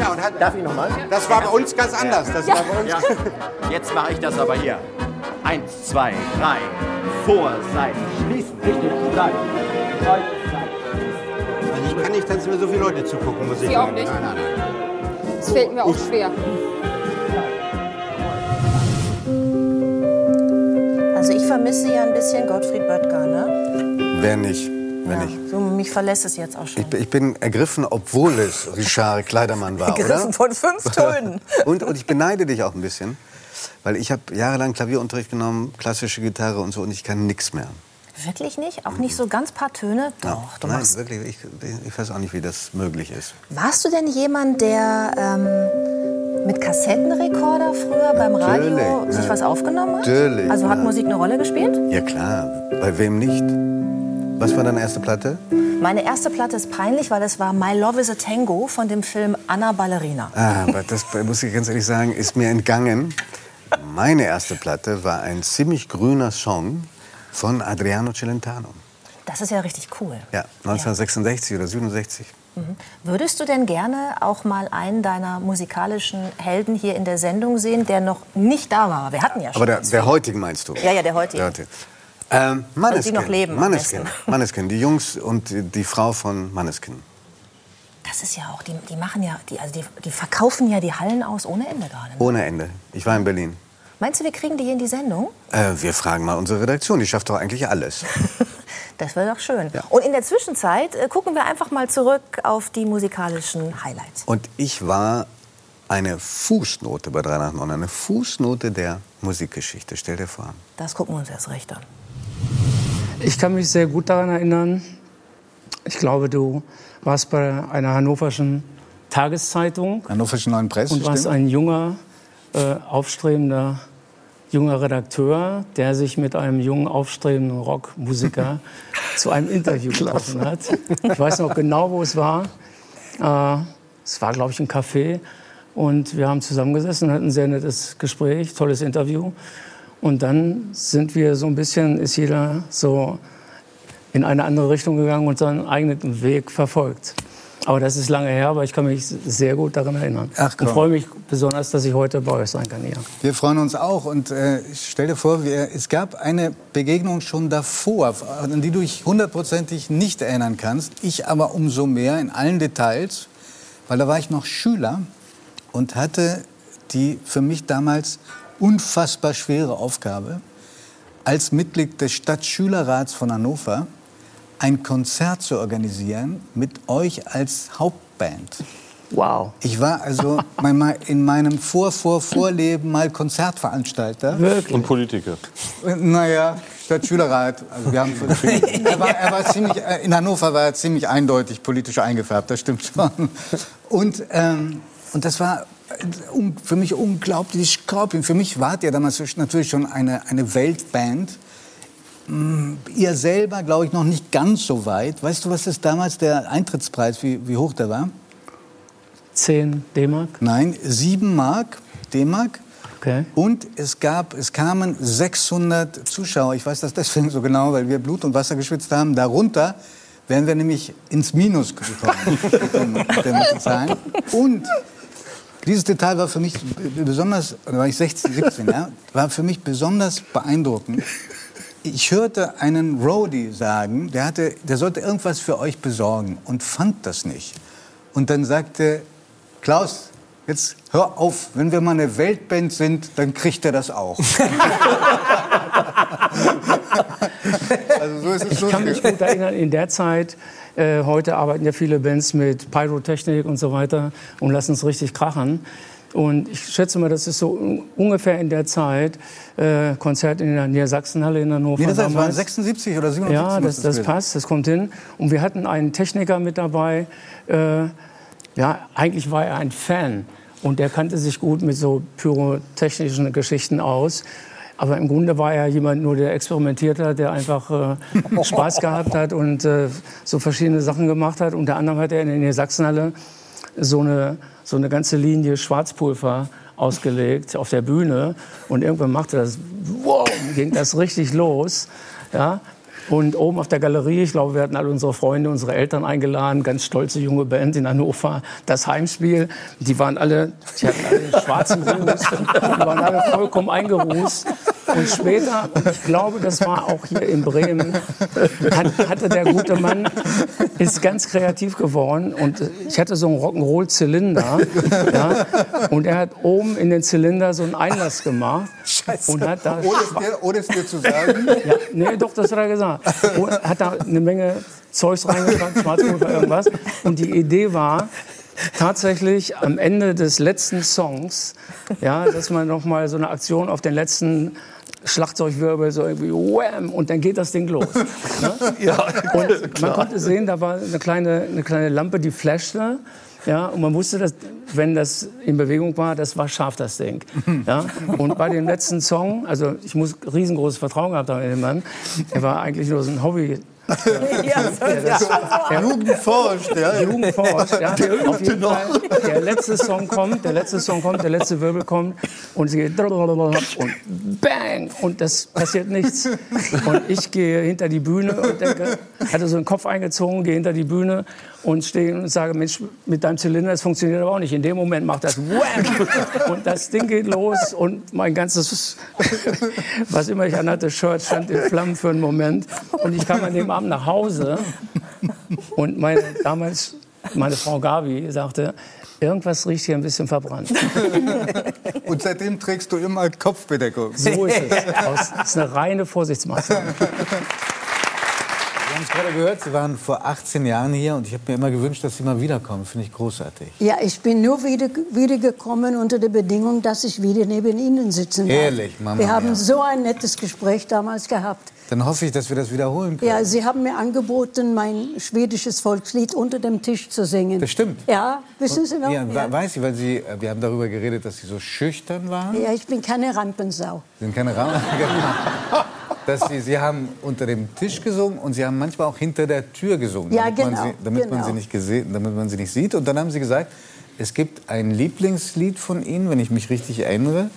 Ja, und hat, Darf ich nochmal? Das war bei uns ganz anders. Das Ja. war bei uns. Ja. Jetzt mache ich das aber hier. Eins, zwei, drei. Vor, Seite, schließen. Richtig, bleiben. Also ich kann nicht, dass mir so viele Leute zugucken, muss ich Sie auch sagen. nicht? Nein, nein, nein. Das fällt mir auch schwer. Also ich vermisse ja ein bisschen Gottfried Böttger, ne? Wer nicht? Wenn Ja, ich. so, mich verlässt es jetzt auch schon. Ich, bin- ich bin ergriffen, obwohl es Richard Kleidermann war, Ergriffen oder? von fünf Tönen. und, und ich beneide dich auch ein bisschen, weil ich habe jahrelang Klavierunterricht genommen, klassische Gitarre und so, und ich kann nichts mehr. Wirklich nicht? Auch nicht so ganz paar Töne? Doch, Ja. du Nein, machst. wirklich, ich, ich weiß auch nicht, wie das möglich ist. Warst du denn jemand, der ähm, mit Kassettenrekorder früher beim Radio Natürlich, sich ja. was aufgenommen hat? Natürlich, Also hat ja. Musik eine Rolle gespielt? Ja klar, bei wem nicht? Was war deine erste Platte? Meine erste Platte ist peinlich, weil es war My Love is a Tango von dem Film Anna Ballerina. Ah, aber das muss ich ganz ehrlich sagen, ist mir entgangen. Meine erste Platte war ein ziemlich grüner Song von Adriano Celentano. Das ist ja richtig cool. Ja, 1966 oder 67. Mhm. Würdest du denn gerne auch mal einen deiner musikalischen Helden hier in der Sendung sehen, der noch nicht da war? Wir hatten ja schon. Aber der, der heutigen meinst du? Ja, ja, der heutige. Der heutige. Ähm, Maneskin. noch leben am Maneskin. besten. Maneskin, die Jungs und die, die Frau von Maneskin. Das ist ja auch, die, die machen ja, die, also die, die verkaufen ja die Hallen aus ohne Ende gerade. Ohne Ende. Ich war in Berlin. Meinst du, wir kriegen die hier in die Sendung? Äh, wir fragen mal unsere Redaktion, die schafft doch eigentlich alles. Das wäre doch schön. Und in der Zwischenzeit äh, gucken wir einfach mal zurück auf die musikalischen Highlights. Und ich war eine Fußnote bei 3 nach 9, eine Fußnote der Musikgeschichte. Stell dir vor. Das gucken wir uns erst recht an. Ich kann mich sehr gut daran erinnern. Ich glaube, du warst bei einer hannoverschen Tageszeitung Hannoverschen Neuen Presse, und warst stimmt? ein junger, äh, aufstrebender junger Redakteur, der sich mit einem jungen, aufstrebenden Rockmusiker zu einem Interview getroffen hat. Ich weiß noch genau, wo es war. Äh, es war, glaube ich, ein Café. Und wir haben zusammengesessen, hatten ein sehr nettes Gespräch, tolles Interview. Und dann sind wir so ein bisschen, ist jeder so in eine andere Richtung gegangen und seinen eigenen Weg verfolgt. Aber das ist lange her, aber ich kann mich sehr gut daran erinnern. Ach, komm. und freue mich besonders, dass ich heute bei euch sein kann hier. Wir freuen uns auch. Und äh, stell dir vor, wir, es gab eine Begegnung schon davor, an die du dich hundertprozentig nicht erinnern kannst. Ich aber umso mehr in allen Details, weil da war ich noch Schüler und hatte die für mich damals unfassbar schwere Aufgabe, als Mitglied des Stadtschülerrats von Hannover ein Konzert zu organisieren mit euch als Hauptband. Wow. Ich war also in meinem Vor-Vor-Vorleben mal Konzertveranstalter. Wirklich? Und Politiker. Naja, Stadtschülerrat. Also wir haben, er, war, er war ziemlich, äh, in Hannover war er ziemlich eindeutig politisch eingefärbt, das stimmt schon. Und, ähm, und das war für mich unglaublich Scorpion. Für mich wart ihr damals natürlich schon eine, eine Weltband. Mm, Ihr selber, glaube ich, noch nicht ganz so weit. Weißt du, was ist damals der Eintrittspreis, wie, wie hoch der war? 10 D-Mark? Nein, 7 Mark D-Mark. Okay. Und es, gab, es kamen 600 Zuschauer. Ich weiß das deswegen so genau, weil wir Blut und Wasser geschwitzt haben. Darunter wären wir nämlich ins Minus gekommen mit den, mit den Zahlen. Und dieses Detail war für mich besonders, da war ich 16, 17, ja, war für mich besonders beeindruckend. Ich hörte einen Roadie sagen, der, hatte, der sollte irgendwas für euch besorgen und fand das nicht. Und dann sagte Klaus, jetzt hör auf, wenn wir mal eine Weltband sind, dann kriegt er das auch. also so ist es Ich kann mich gut erinnern, in der Zeit, äh, heute arbeiten ja viele Bands mit Pyrotechnik und so weiter und lassen es richtig krachen. Und ich schätze mal, das ist so un- ungefähr in der Zeit äh, Konzert in der Niedersachsenhalle in Hannover. Nee, das heißt, waren damals. 76 oder 77. Ja, das, das gewesen. passt, das kommt hin. Und wir hatten einen Techniker mit dabei. Äh, ja, eigentlich war er ein Fan. Und der kannte sich gut mit so pyrotechnischen Geschichten aus. Aber im Grunde war er jemand nur, der experimentiert hat, der einfach äh, Spaß gehabt hat und äh, so verschiedene Sachen gemacht hat. Unter anderem hat er in der Sachsenhalle so eine, so eine ganze Linie Schwarzpulver ausgelegt auf der Bühne. Und irgendwann machte das, wow, ging das richtig los. Ja? Und oben auf der Galerie, ich glaube, wir hatten alle unsere Freunde, unsere Eltern eingeladen, ganz stolze junge Band in Hannover, das Heimspiel. Die waren alle, die hatten alle schwarzen Ruß, die waren alle vollkommen eingerußt. Und später, ich glaube, das war auch hier in Bremen, hat, hatte der gute Mann, ist ganz kreativ geworden. Und ich hatte so einen Rock'n'Roll-Zylinder. Ja, und er hat oben in den Zylinder so einen Einlass gemacht. Scheiße. Und hat da ohne, es dir, ohne es dir zu sagen. ja, nee, doch, das hat er gesagt. Und hat da eine Menge Zeugs reingetan, Schwarzpulver, irgendwas. Und die Idee war, tatsächlich am Ende des letzten Songs, ja, dass man noch mal so eine Aktion auf den letzten Schlagzeugwirbel so irgendwie wham und dann geht das Ding los. Ne? Ja, und man klar. konnte sehen, da war eine kleine, eine kleine Lampe, die flashte. Ja, und man wusste, dass, wenn das in Bewegung war, das war scharf, das Ding. Ja? Und bei dem letzten Song, also ich muss riesengroßes Vertrauen gehabt haben in den Mann, er war eigentlich nur so ein Hobby. Ja, Der das- der- Jugend forscht, ja. Jugend forscht, ja. Der Auf jeden. Fall, der letzte Song kommt, der letzte Song kommt, der letzte Wirbel kommt und sie geht und bang und das passiert nichts. Und ich gehe hinter die Bühne und denke, hatte so einen Kopf eingezogen, gehe hinter die Bühne und stehe und sage, Mensch, mit deinem Zylinder, das funktioniert aber auch nicht. In dem Moment macht das wham und das Ding geht los und mein ganzes, was immer ich anhatte, Shirt stand in Flammen für einen Moment. Und ich kam an dem Abend nach Hause und meine, damals meine Frau Gabi sagte, irgendwas riecht hier ein bisschen verbrannt. Und seitdem trägst du immer Kopfbedeckung. So ist es. Das ist eine reine Vorsichtsmaßnahme. Haben es gerade gehört, Sie waren vor 18 Jahren hier und ich habe mir immer gewünscht, dass Sie mal wiederkommen. Finde ich großartig. Ja, ich bin nur wieder, wiedergekommen unter der Bedingung, dass ich wieder neben Ihnen sitzen darf. Ehrlich, Mama, Wir haben ja. so ein nettes Gespräch damals gehabt. Dann hoffe ich, dass wir das wiederholen können. Ja, Sie haben mir angeboten, mein schwedisches Volkslied unter dem Tisch zu singen. Das stimmt. Ja, wissen Sie noch? Ja, Ja, we- weiß ich, weil Sie, äh, wir haben darüber geredet, dass Sie so schüchtern waren. ja ich bin keine Rampensau. Sie sind keine Raum. dass Sie, Sie haben unter dem Tisch gesungen und Sie haben manchmal auch hinter der Tür gesungen, Ja, damit, man, genau, sie, damit, man, genau. sie nicht gesehen, damit man sie nicht sieht. Und dann haben Sie gesagt, es gibt ein Lieblingslied von Ihnen, wenn ich mich richtig erinnere,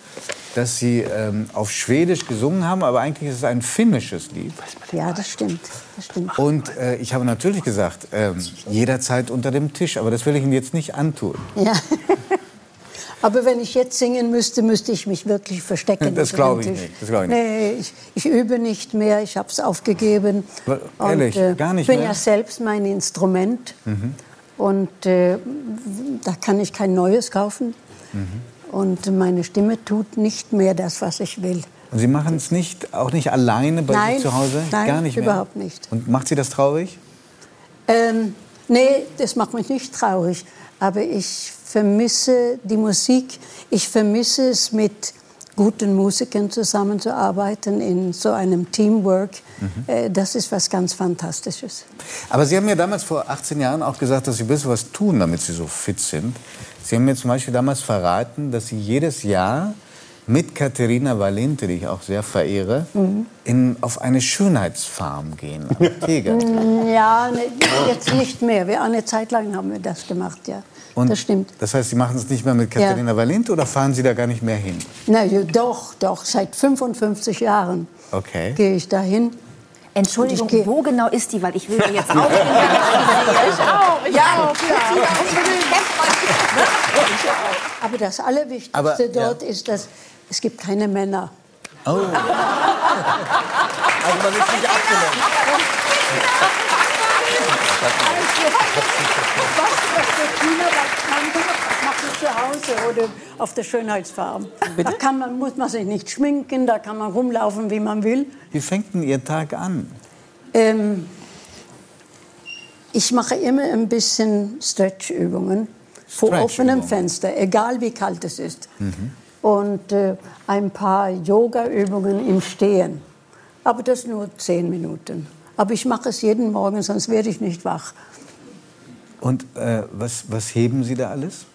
das Sie ähm, auf Schwedisch gesungen haben, aber eigentlich ist es ein finnisches Lied. Ja, das stimmt. Das stimmt. Und äh, ich habe natürlich gesagt, ähm, jederzeit unter dem Tisch, aber das will ich Ihnen jetzt nicht antun. Ja. Aber wenn ich jetzt singen müsste, müsste ich mich wirklich verstecken. Das glaube ich nicht, das glaube ich nicht. Nee, ich, ich übe nicht mehr, ich habe es aufgegeben. Aber ehrlich, und, äh, gar nicht bin mehr? ja selbst mein Instrument Mhm. und äh, da kann ich kein neues kaufen. Mhm. Und meine Stimme tut nicht mehr das, was ich will. Und Sie machen es nicht, auch nicht alleine bei Nein, sich zu Hause? nein, Gar nicht mehr? überhaupt nicht. Und macht Sie das traurig? Ähm, nee, das macht mich nicht traurig. Aber ich vermisse die Musik. Ich vermisse es, mit guten Musikern zusammenzuarbeiten in so einem Teamwork. Äh, das ist was ganz Fantastisches. Aber Sie haben ja damals vor 18 Jahren auch gesagt, dass Sie ein bisschen was tun, damit Sie so fit sind. Sie haben mir zum Beispiel damals verraten, dass Sie jedes Jahr mit Katharina Valente, die ich auch sehr verehre, Mhm. in, auf eine Schönheitsfarm gehen am Teger. Mm, Ja, ne, jetzt nicht mehr. Wir, eine Zeit lang haben wir das gemacht, ja. Und das stimmt. Das heißt, Sie machen es nicht mehr mit Ja. Katharina Valente oder fahren Sie da gar nicht mehr hin? Na ja, doch, doch. Seit 55 Jahren Okay. gehe ich dahin. Entschuldigung, wo genau ist die? Weil ich will ja jetzt auch. ich auch, ich Ja, auch. Ja, Aber das Allerwichtigste Aber, ja. dort ist, dass es gibt keine Männer. Oh. Also man ist nicht abgelenkt. Zu Hause oder auf der Schönheitsfarm. Da kann man, muss man sich nicht schminken, da kann man rumlaufen, wie man will. Wie fängt denn Ihr Tag an? Ähm, ich mache immer ein bisschen Stretchübungen vor offenem. Fenster, egal wie kalt es ist. Mhm. Und äh, ein paar Yoga-Übungen im Stehen. Aber das nur zehn Minuten. Aber ich mache es jeden Morgen, sonst werde ich nicht wach. Und äh, was, was heben Sie da alles?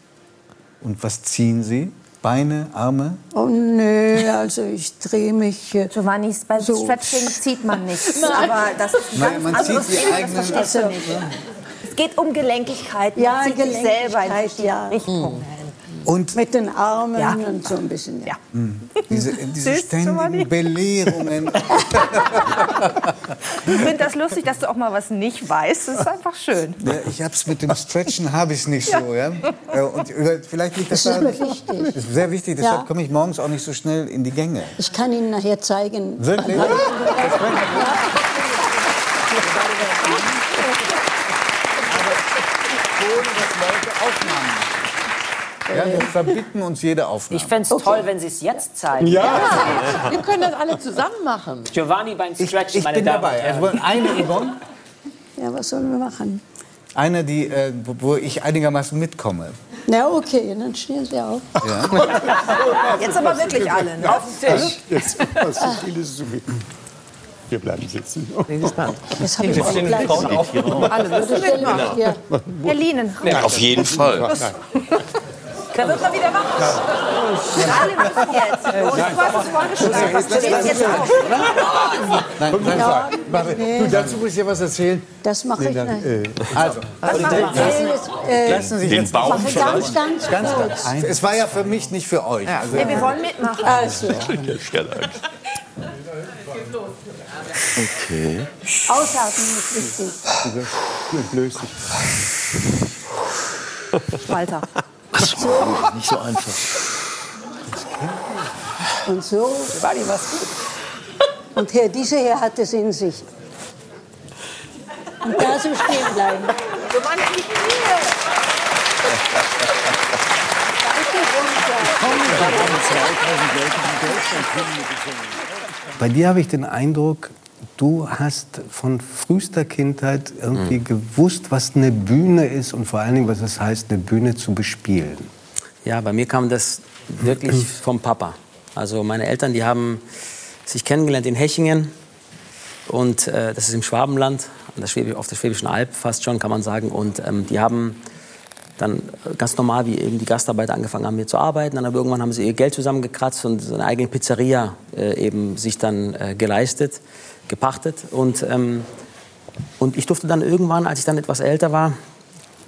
Und was ziehen Sie? Beine, Arme? Oh nö, also ich drehe mich. Äh, Giovanni, bei so. Stretching zieht man nichts. Nein. Aber das ist ein Nein, man zieht die Ding, das eigenen- verstehst du nicht. Es geht um Gelenkigkeit. Man Ja, zieht sich selber in Gelenkigkeit, ja. Richtungen. Und mit den Armen Ja. und so ein bisschen. Ja. diese, diese Giovanni. ständigen Belehrungen. Ich finde das lustig, dass du auch mal was nicht weißt. Das ist einfach schön. Ja, ich hab's mit dem Stretchen habe ich nicht so, ja. Äh, Und über- vielleicht liegt das, Das ist mir wichtig. Das ist sehr wichtig. Ja. Deshalb komme ich morgens auch nicht so schnell in die Gänge. Ich kann Ihnen nachher zeigen. Wirklich? Ohne dass Leute Aufnahmen. Ja, wir verbieten uns jede Aufnahme. Ich fände es toll, wenn Sie es jetzt zeigen. Ja. Wir können das alle zusammen machen. Giovanni beim Stretchen, Ich meine bin Damen dabei. und Herren. Also eine Übung. Ja, was sollen wir machen? Eine, die, äh, wo- wo ich einigermaßen mitkomme. Na okay, dann stehen Sie auf. Jetzt aber wirklich alle, ne? Auf den Tisch. Jetzt, so viel ist zu viel. Wir bleiben sitzen. Bin gespannt. Das habe ich auch gleich. Alle müssen mitmachen. Ja. Herr Lienen. Auf jeden Fall. Da wird man wieder wach. Alle müssen jetzt. Und du hast es vorgeschlagen. Du stehst jetzt auf. Nein, nein, Ja, warte. nee. Du, dazu muss ich ja was erzählen. Das mache ich nicht. Also, Was machen wir? lassen, Äh, Sie sich Den Baum mache ganz, ganz, Ganz kurz. Es war ja für mich, nicht für euch. Also, Nee, wir wollen mitmachen. Also, Okay. aushalten ist wichtig. Löst sich. Walter. So Nicht so einfach. und so. Und hier, diese hier hat es in sich. Und da so stehen bleiben. Du Mann, in die. Bei dir habe ich den Eindruck, du hast von frühester Kindheit irgendwie gewusst, was eine Bühne ist und vor allen Dingen, was es heißt, eine Bühne zu bespielen. Ja, bei mir kam das wirklich vom Papa. Also meine Eltern, die haben sich kennengelernt in Hechingen und äh, das ist im Schwabenland, auf der Schwäbischen Alb fast schon, kann man sagen. Und ähm, die haben dann ganz normal, wie eben die Gastarbeiter angefangen haben, hier zu arbeiten. Dann aber irgendwann haben sie ihr Geld zusammengekratzt und eine eigene Pizzeria äh, eben sich dann äh, geleistet, gepachtet. Und, ähm, und ich durfte dann irgendwann, als ich dann etwas älter war,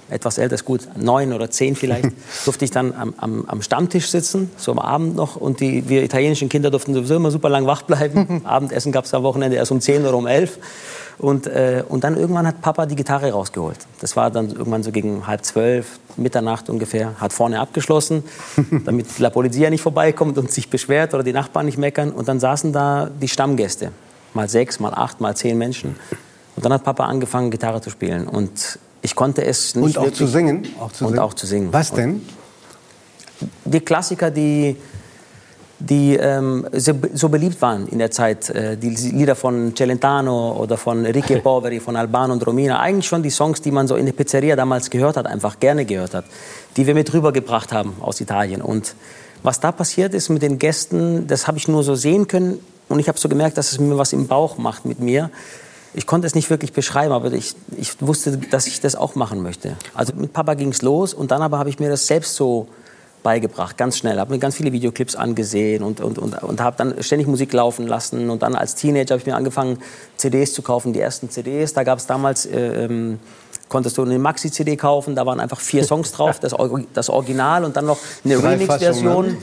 etwas älter ist gut, neun oder zehn vielleicht, durfte ich dann am, am, am Stammtisch sitzen, so am Abend noch. Und die, wir italienischen Kinder durften sowieso immer super lang wach bleiben. Abendessen gab es am Wochenende erst um zehn oder um elf. Und, äh, und dann irgendwann hat Papa die Gitarre rausgeholt. Das war dann irgendwann so gegen halb zwölf, Mitternacht ungefähr. Hat vorne abgeschlossen, damit La Polizia nicht vorbeikommt und sich beschwert oder die Nachbarn nicht meckern. Und dann saßen da die Stammgäste. Mal sechs, mal acht, mal zehn Menschen. Und dann hat Papa angefangen, Gitarre zu spielen. Und ich konnte es nicht Und auch wirklich- zu singen? Auch zu und singen? auch zu singen. Was denn? Die Klassiker, die, die ähm, so, beliebt waren in der Zeit, äh, die Lieder von Celentano oder von Enrique Poveri, von Albano und Romina, eigentlich schon die Songs, die man so in der Pizzeria damals gehört hat, einfach gerne gehört hat, die wir mit rübergebracht haben aus Italien. Und was da passiert ist mit den Gästen, das habe ich nur so sehen können und ich habe so gemerkt, dass es mir was im Bauch macht mit mir. Ich konnte es nicht wirklich beschreiben, aber ich, ich wusste, dass ich das auch machen möchte. Also mit Papa ging es los und dann aber habe ich mir das selbst so beigebracht, ganz schnell. Habe mir ganz viele Videoclips angesehen und, und, und, und habe dann ständig Musik laufen lassen. Und dann als Teenager habe ich mir angefangen, CDs zu kaufen, die ersten CDs. Da gab es damals, äh, ähm, konntest du eine Maxi-CD kaufen, da waren einfach vier Songs drauf, das, das Original und dann noch eine Remix-Version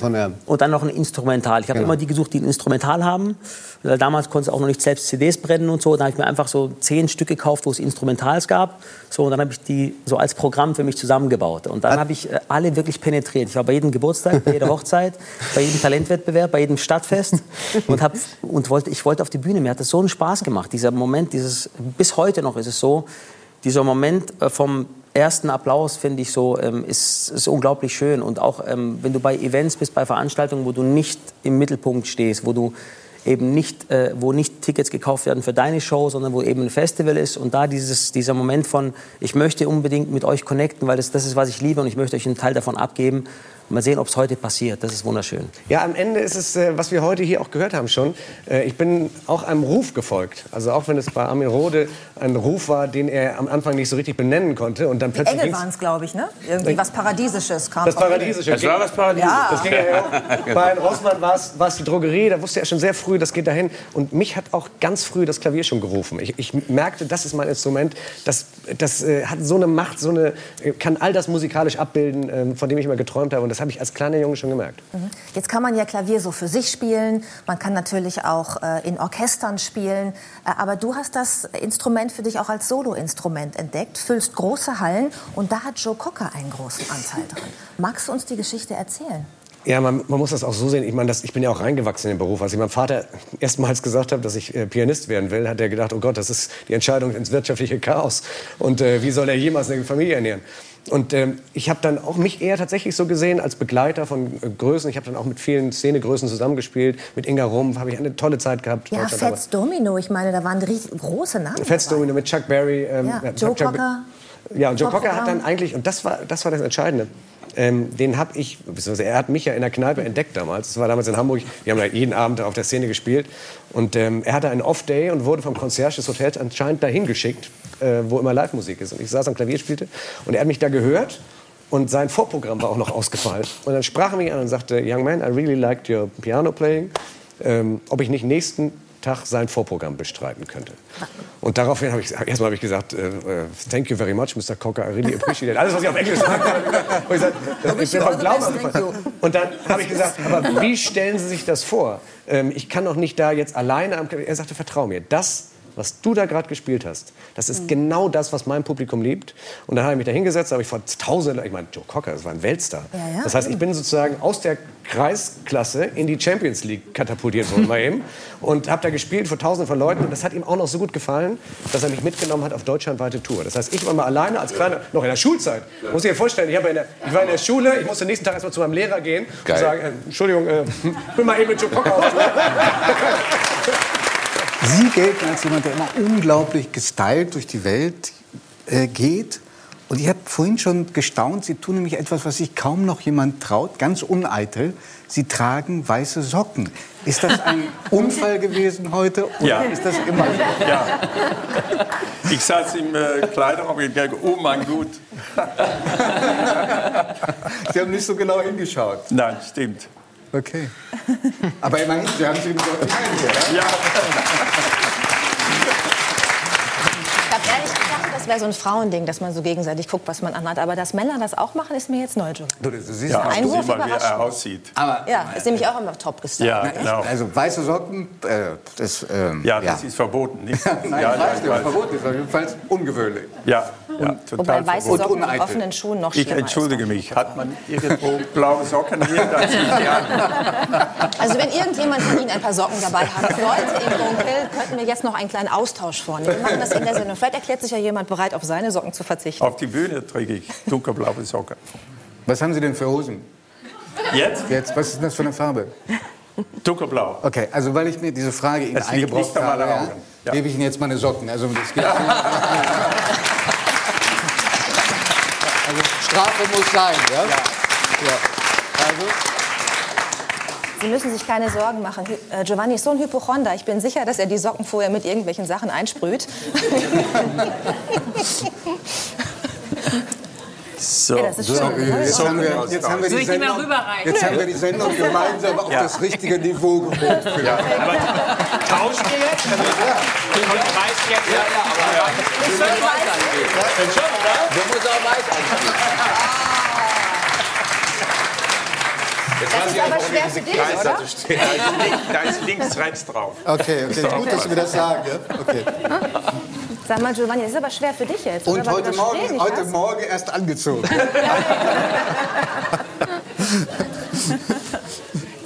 und dann noch ein Instrumental. Ich habe Genau. immer die gesucht, die ein Instrumental haben. Weil damals konnte ich auch noch nicht selbst CDs brennen und so. Da habe ich mir einfach so zehn Stück gekauft, wo es Instrumentals gab. So, und dann habe ich die so als Programm für mich zusammengebaut. Und dann habe ich äh, alle wirklich penetriert. Ich war bei jedem Geburtstag, bei jeder Hochzeit, bei jedem Talentwettbewerb, bei jedem Stadtfest und, hab, und wollte, ich wollte auf die Bühne. Mir hat das so einen Spaß gemacht. Dieser Moment, dieses, bis heute noch ist es so, dieser Moment äh, vom ersten Applaus, finde ich so, ähm, ist, ist unglaublich schön. Und auch ähm, wenn du bei Events bist, bei Veranstaltungen, wo du nicht im Mittelpunkt stehst, wo du eben nicht, äh, wo nicht Tickets gekauft werden für deine Show, sondern wo eben ein Festival ist und da dieses, dieser Moment von, ich möchte unbedingt mit euch connecten, weil das, das ist, was ich liebe und ich möchte euch einen Teil davon abgeben. Mal sehen, ob es heute passiert. Das ist wunderschön. Ja, am Ende ist es, äh, was wir heute hier auch gehört haben schon. Äh, ich bin auch einem Ruf gefolgt. Also auch wenn es bei Armin Rohde ein Ruf war, den er am Anfang nicht so richtig benennen konnte. Und dann Die plötzlich Engel ging's- waren es, glaube ich, ne? Irgendwie was Paradiesisches kam. Das. Paradiesische. Das war was Paradiesisches. Ja. Das ging ja auch. Bei Rossmann war es die Drogerie, da wusste er schon sehr früh, das geht dahin. Und mich hat auch ganz früh das Klavier schon gerufen. Ich, ich merkte, das ist mein Instrument, das, das äh, hat so eine Macht, so eine, äh, kann all das musikalisch abbilden, ähm, von dem ich immer geträumt habe. Und das habe ich als kleiner Junge schon gemerkt. Mhm. Jetzt kann man ja Klavier so für sich spielen, man kann natürlich auch äh, in Orchestern spielen, äh, aber du hast das Instrument für dich auch als Soloinstrument entdeckt, füllst große Hallen und da hat Joe Cocker einen großen Anteil dran. Magst du uns die Geschichte erzählen? Ja, man, man muss das auch so sehen. Ich meine, das, ich bin ja auch reingewachsen in den Beruf. Als ich meinem Vater erstmals gesagt habe, dass ich äh, Pianist werden will, hat er gedacht, oh Gott, das ist die Entscheidung ins wirtschaftliche Chaos. Und äh, wie soll er jemals eine Familie ernähren? Und ähm, ich habe dann auch mich eher tatsächlich so gesehen als Begleiter von äh, Größen. Ich habe dann auch mit vielen Szenegrößen zusammengespielt. Mit Inga Rumpf habe ich eine tolle Zeit gehabt. Ja, Fats Domino, ich meine, da waren riesig, große Namen. Fats dabei. Domino mit Chuck Berry. Ähm, Ja, äh, Joe Chuck- Cocker. Ja, und Joe Cocker hat dann eigentlich, und das war das, war das Entscheidende, ähm, den habe ich, beziehungsweise er hat mich ja in der Kneipe entdeckt damals. Das war damals in Hamburg. Wir haben ja jeden Abend auf der Szene gespielt. Und ähm, er hatte einen Off-Day und wurde vom Concierge des Hotels anscheinend dahin geschickt, äh, wo immer Live-Musik ist. Und ich saß am Klavier, spielte. Und er hat mich da gehört. Und sein Vorprogramm war auch noch ausgefallen. Und dann sprach er mich an und sagte, Young man, I really liked your piano playing. Ähm, ob ich nicht nächsten Tag sein Vorprogramm bestreiten könnte. Und daraufhin habe ich erstmal habe ich gesagt, äh, äh, thank you very much, Mr. Cocker, I really appreciate it. Alles, was ich auf Englisch gesagt habe, habe ich gesagt, das, vom Glauben abgefallen. Und dann habe ich gesagt, aber wie stellen Sie sich das vor? Ähm, ich kann doch nicht da jetzt alleine am. Er sagte, vertrau mir, das was du da gerade gespielt hast, das ist genau das, was mein Publikum liebt. Und dann habe ich mich da hingesetzt, habe ich vor tausenden, ich meine, Joe Cocker, das war ein Weltstar. Ja, ja. Das heißt, ich bin sozusagen aus der Kreisklasse in die Champions League katapultiert worden mal eben und habe da gespielt vor tausenden von Leuten und das hat ihm auch noch so gut gefallen, dass er mich mitgenommen hat auf deutschlandweite Tour. Das heißt, ich war mal alleine als kleiner, noch in der Schulzeit. Muss ich dir vorstellen, ich, der, ich war in der Schule, ich musste nächsten Tag erstmal zu meinem Lehrer gehen Geil. und sagen, äh, Entschuldigung, äh, ich bin mal eben mit Joe Cocker auf Tour. Sie gelten als jemand, der immer unglaublich gestylt durch die Welt äh, geht. Und ich habe vorhin schon gestaunt, Sie tun nämlich etwas, was sich kaum noch jemand traut, ganz uneitel. Sie tragen weiße Socken. Ist das ein Unfall gewesen heute oder Ja. ist das immer? Ja. Ich saß im äh, Kleiderraum und denke, oh mein Gott. Sie haben nicht so genau hingeschaut. Nein, stimmt. Okay. Aber immerhin, Sie haben im Sortiment hier, ja? Ich habe ehrlich gedacht, das wäre so ein Frauending, dass man so gegenseitig guckt, was man anhat. Aber dass Männer das auch machen, ist mir jetzt neu. Joe. Du, du siehst Ja, Ein sieh Einwurf mal, wie er aussieht. Aber Ja, ist nämlich auch immer top gestylt. Ja, ne? genau. Also weiße Socken, äh, das, ähm, Ja, das ist verboten. Nicht? Nein, ja, ich weiß nicht, was verboten ist, aber jedenfalls ungewöhnlich. Ja, ja, total Wobei weiße. Socken mit offenen Schuhen noch Ich schlimmer entschuldige mich. Hat man irgendwo blaue Socken hier? Dann ziehe ich die an. ist. Also wenn irgendjemand von Ihnen ein paar Socken dabei haben sollte im Dunkel, könnten wir jetzt noch einen kleinen Austausch vornehmen. Wir machen das in der Sendung. Vielleicht erklärt sich ja jemand bereit, auf seine Socken zu verzichten. Auf die Bühne trage ich dunkelblaue Socken. Was haben Sie denn für Hosen? Jetzt? Jetzt, was ist denn das für eine Farbe? Dunkelblau. Okay, also weil ich mir diese Frage Ihnen Das an habe, ja, gebe ich Ihnen jetzt meine Socken. Also das geht Strafe muss sein, ja? ja. Also, Sie müssen sich keine Sorgen machen. Äh, Giovanni ist so ein Hypochonder. Ich bin sicher, dass er die Socken vorher mit irgendwelchen Sachen einsprüht. So, Ja, das ist so, jetzt, haben wir, jetzt, haben wir die ich Sendung, jetzt haben wir die Sendung gemeinsam auf Ja. das richtige Niveau geholt. Ja, aber tauschen wir jetzt? Also, kommt weiß jetzt? Ja, ja, aber Ist schon weiß. schon, oder? Der muss auch weiß anziehen. Jetzt Das ist aber schwer für dich, Kreise oder? so stehen. Da ist, links, da ist links, rechts drauf. Okay, okay, So. gut, dass Sie mir das sagen. Ja? Okay. Sag mal, Giovanni, das ist aber schwer für dich jetzt. Und oder? Heute du das Morgen, heute hast. Morgen erst angezogen.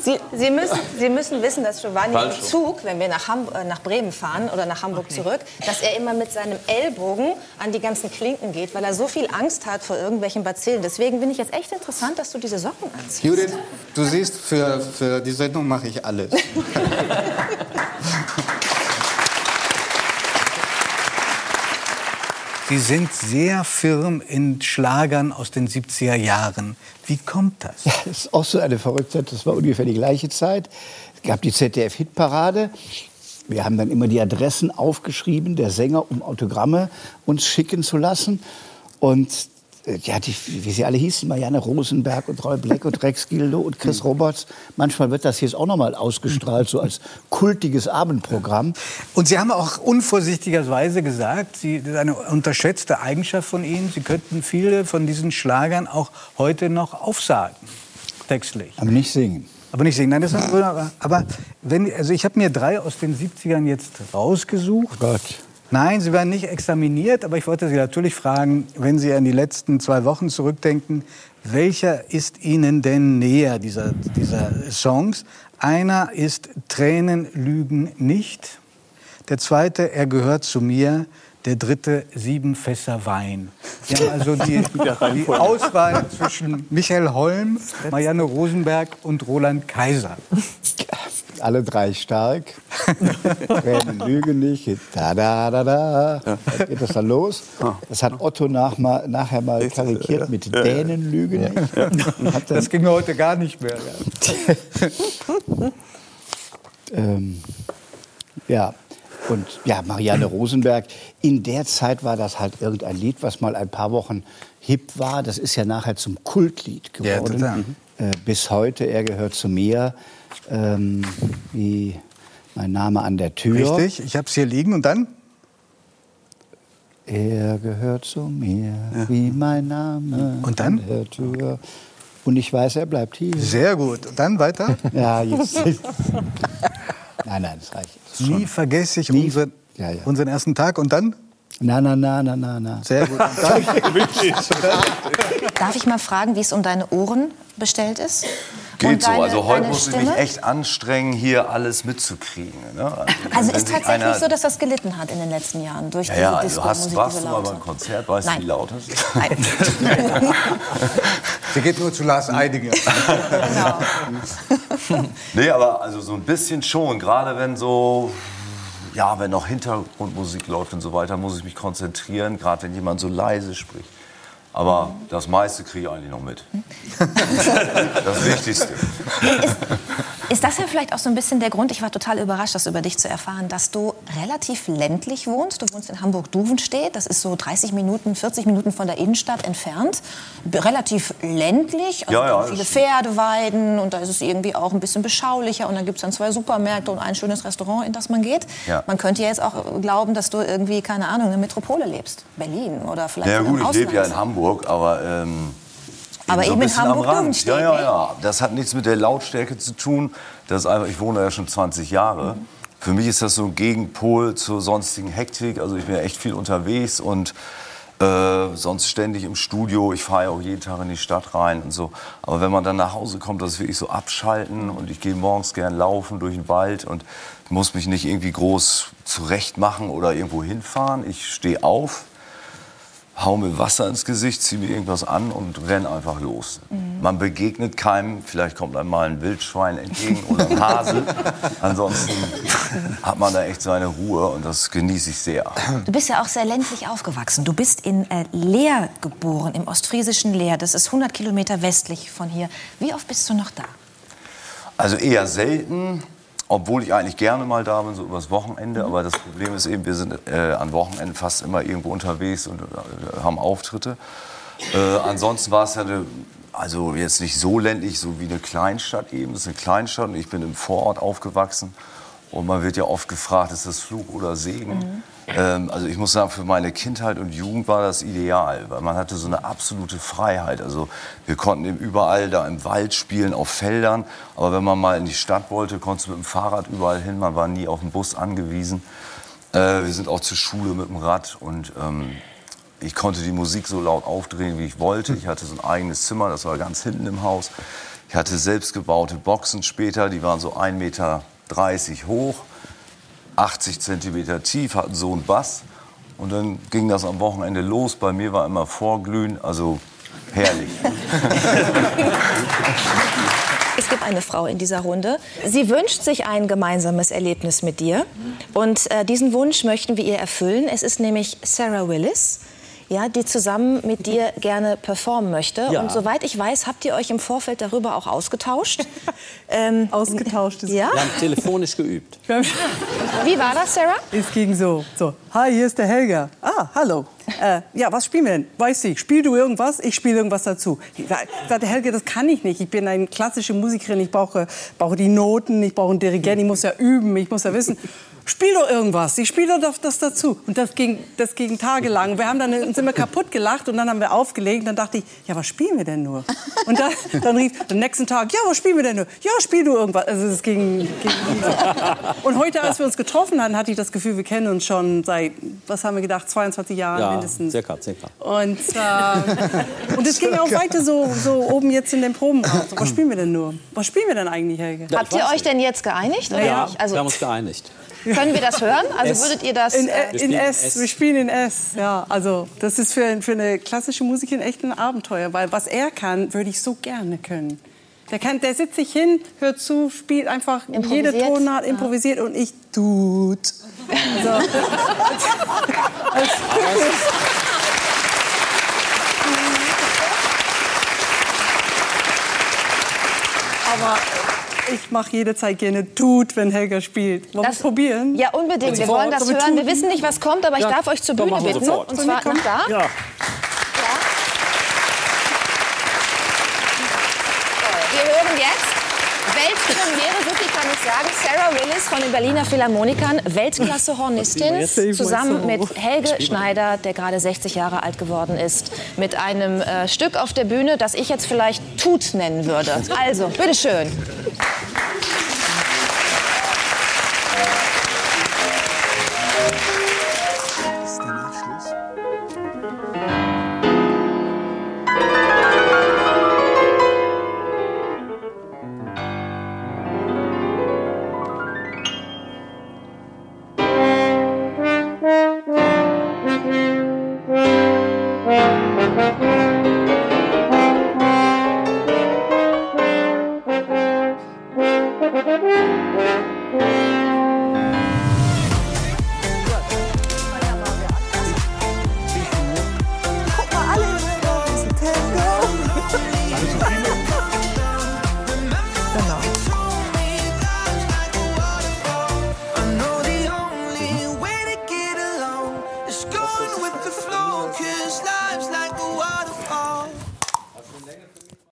Sie, Sie, müssen, Sie müssen wissen, dass Giovanni Falsch. im Zug, wenn wir nach, Ham äh, nach Bremen fahren oder nach Hamburg zurück, dass er immer mit seinem Ellbogen an die ganzen Klinken geht, weil er so viel Angst hat vor irgendwelchen Bazillen. Deswegen finde ich jetzt echt interessant, dass du diese Socken anziehst. Judith, du siehst, für, für die Sendung mache ich alles. Sie sind sehr firm in Schlagern aus den 70er Jahren. Wie kommt das? Ja, das ist auch so eine Verrücktheit. Das war ungefähr die gleiche Zeit. Es gab die ZDF-Hitparade. Wir haben dann immer die Adressen aufgeschrieben der Sänger, um Autogramme uns schicken zu lassen. Und ja, die, wie sie alle hießen, Marianne Rosenberg und Roy Black und Rex Gildo und Chris Roberts. Manchmal wird das jetzt auch noch mal ausgestrahlt, so als kultiges Abendprogramm. Und Sie haben auch unvorsichtigerweise gesagt, Sie, das ist eine unterschätzte Eigenschaft von Ihnen, Sie könnten viele von diesen Schlagern auch heute noch aufsagen, textlich. Aber nicht singen. Aber nicht singen, nein, das ist wunderbar. Aber wenn, also ich habe mir drei aus den 70ern jetzt rausgesucht. Gott. Nein, sie werden nicht examiniert, aber ich wollte Sie natürlich fragen, wenn Sie an die letzten zwei Wochen zurückdenken, welcher ist Ihnen denn näher dieser, dieser Songs? Einer ist Tränen lügen nicht. Der zweite, er gehört zu mir. Der dritte sieben Fässer Wein. Wir haben also die, die. Auswahl zwischen Michael Holm, Marianne Rosenberg und Roland Kaiser. Alle drei stark. Tränen lügen nicht. Da, da, da, da. Dann geht das dann los. Das hat Otto nach, mal, nachher mal karikiert mit Ja, ja. Dänen lügen nicht. Das ging mir heute gar nicht mehr. ähm, ja. Und ja, Marianne Rosenberg, in der Zeit war das halt irgendein Lied, was mal ein paar Wochen hip war. Das ist ja nachher zum Kultlied Ja, geworden. total. äh, bis heute, er gehört zu mir, ähm, wie mein Name an der Tür. Richtig, ich habe es hier liegen und dann? Er gehört zu mir, wie mein Name Und dann? an der Tür. Und ich weiß, er bleibt hier. Sehr gut. Und dann weiter? Ja, jetzt. nein, nein, das reicht. schon. Nie vergesse ich unseren, Ja, ja. unseren ersten Tag und dann? Na, na, na, na, na, na. Sehr gut. Dann? Darf ich mal fragen, wie es um deine Ohren bestellt ist? Geht Und so. deine- Also heute deine muss ich mich echt anstrengen, hier alles mitzukriegen. Ne? Also wenn ist tatsächlich einer- so, dass das gelitten hat in den letzten Jahren durch Ja, diese ja, also hast, warst du mal beim Konzert, weißt du, Nein. wie laut das ist? Sie geht nur zu Lars Eidinger. nee, aber also so ein bisschen schon. Gerade wenn so, ja, wenn noch Hintergrundmusik läuft und so weiter, muss ich mich konzentrieren. Gerade wenn jemand so leise spricht. Aber das meiste kriege ich eigentlich noch mit. das Wichtigste. Ist das ja vielleicht auch so ein bisschen der Grund, ich war total überrascht, das über dich zu erfahren, dass du relativ ländlich wohnst. Du wohnst in Hamburg-Duvenstedt, das ist so 30 Minuten, 40 Minuten von der Innenstadt entfernt. Relativ ländlich, also Ja, ja, viele Pferdeweiden und da ist es irgendwie auch ein bisschen beschaulicher und dann gibt es dann zwei Supermärkte und ein schönes Restaurant, in das man geht. Ja. Man könnte ja jetzt auch glauben, dass du irgendwie, keine Ahnung, in der Metropole lebst. Berlin oder vielleicht Ja gut, ich lebe ja in Hamburg, aber ähm, Aber so eben in bisschen am Rand. Ja, ja, ne? ja. Das hat nichts mit der Lautstärke zu tun. Das ist einfach, ich wohne ja schon 20 Jahre. Für mich ist das so ein Gegenpol zur sonstigen Hektik. Also ich bin ja echt viel unterwegs und äh, sonst ständig im Studio. Ich fahre ja auch jeden Tag in die Stadt rein und so. Aber wenn man dann nach Hause kommt, das ist wirklich so abschalten und ich gehe morgens gern laufen durch den Wald und muss mich nicht irgendwie groß zurechtmachen oder irgendwo hinfahren. Ich stehe auf, hau mir Wasser ins Gesicht, ziehe mir irgendwas an und renn einfach los. Man begegnet keinem, vielleicht kommt einem mal ein Wildschwein entgegen oder ein Hase. Ansonsten hat man da echt seine Ruhe und das genieße ich sehr. Du bist ja auch sehr ländlich aufgewachsen. Du bist in äh, Leer geboren, im ostfriesischen Leer. Das ist 100 Kilometer westlich von hier. Wie oft bist du noch da? Also eher selten, obwohl ich eigentlich gerne mal da bin, so übers Wochenende. Aber das Problem ist eben, wir sind äh, an Wochenenden fast immer irgendwo unterwegs und äh, haben Auftritte. Äh, ansonsten war es ja eine, also jetzt nicht so ländlich, so wie eine Kleinstadt eben. Es ist eine Kleinstadt und ich bin im Vorort aufgewachsen. Und man wird ja oft gefragt, ist das Fluch oder Segen? Ähm, also ich muss sagen, für meine Kindheit und Jugend war das ideal, weil man hatte so eine absolute Freiheit. Also wir konnten eben überall da im Wald spielen, auf Feldern. Aber wenn man mal in die Stadt wollte, konntest du mit dem Fahrrad überall hin. Man war nie auf den Bus angewiesen. Äh, wir sind auch zur Schule mit dem Rad und ähm, ich konnte die Musik so laut aufdrehen, wie ich wollte. Ich hatte so ein eigenes Zimmer, das war ganz hinten im Haus. Ich hatte selbstgebaute Boxen später, die waren so 1,30 Meter hoch, 80 Zentimeter tief, hatten so einen Bass. Und dann ging das am Wochenende los. Bei mir war immer Vorglühen, also herrlich. Es gibt eine Frau in dieser Runde. Sie wünscht sich ein gemeinsames Erlebnis mit dir. Und äh, diesen Wunsch möchten wir ihr erfüllen. Es ist nämlich Sarah Willis. Ja, die zusammen mit dir gerne performen möchte. Ja. Und soweit ich weiß, habt ihr euch im Vorfeld darüber auch ausgetauscht. ähm, ausgetauscht ist ja? Wir haben telefonisch geübt. Wie war das, Sarah? Es ging so, so, hi, hier ist der Helga. Ah, hallo. Äh, ja, was spielen wir denn? Weiß ich, spiel du irgendwas, ich spiele irgendwas dazu. Ich sag- ich sagte, Helga, das kann ich nicht. Ich bin eine klassische Musikerin, ich brauche, brauche die Noten, ich brauche einen Dirigent, ich muss ja üben, ich muss ja wissen. Spiel doch irgendwas, ich spiele doch das dazu. Und das ging, das ging tagelang. Wir haben dann uns immer kaputt gelacht und dann haben wir aufgelegt. Und dann dachte ich, ja, was spielen wir denn nur? Und dann, dann rief am nächsten Tag, ja, was spielen wir denn nur? Ja, spiel du irgendwas. Also es ging, ging und heute, als wir uns getroffen hatten, hatte ich das Gefühl, wir kennen uns schon seit, was haben wir gedacht, 22 Jahren Ja, mindestens. circa, circa. Und, äh, und es ging auch weiter so, so oben jetzt in den Probenraum. So, was spielen wir denn nur? Was spielen wir denn eigentlich, Helge? Habt ihr euch denn jetzt geeinigt? Oder Ja, nicht? Also, wir haben uns geeinigt. Können wir das hören? Also S. würdet ihr das... In, äh, in S. Wir spielen in S. Ja, also das ist für, für eine klassische Musikerin echt ein Abenteuer, weil was er kann, würde ich so gerne können. Der, kann, der sitzt sich hin, hört zu, spielt einfach jede. Tonart, improvisiert und ich tut. Also, aber ich mache jederzeit gerne tut, wenn Helga spielt. Wollen wir probieren? Ja, unbedingt. Wir wollen das hören. Wir wissen nicht, was kommt, aber ich darf euch zur Bühne bitten. sofort. Und zwar wir nach kommen? da. Ja. Wir hören jetzt Weltpremiere, so viel kann ich sagen. Sarah Willis von den Berliner Philharmonikern, Weltklasse-Hornistin, zusammen mit Helge Schneider, der gerade 60 Jahre alt geworden ist, mit einem äh, Stück auf der Bühne, das ich jetzt vielleicht Tut nennen würde. Also, bitteschön.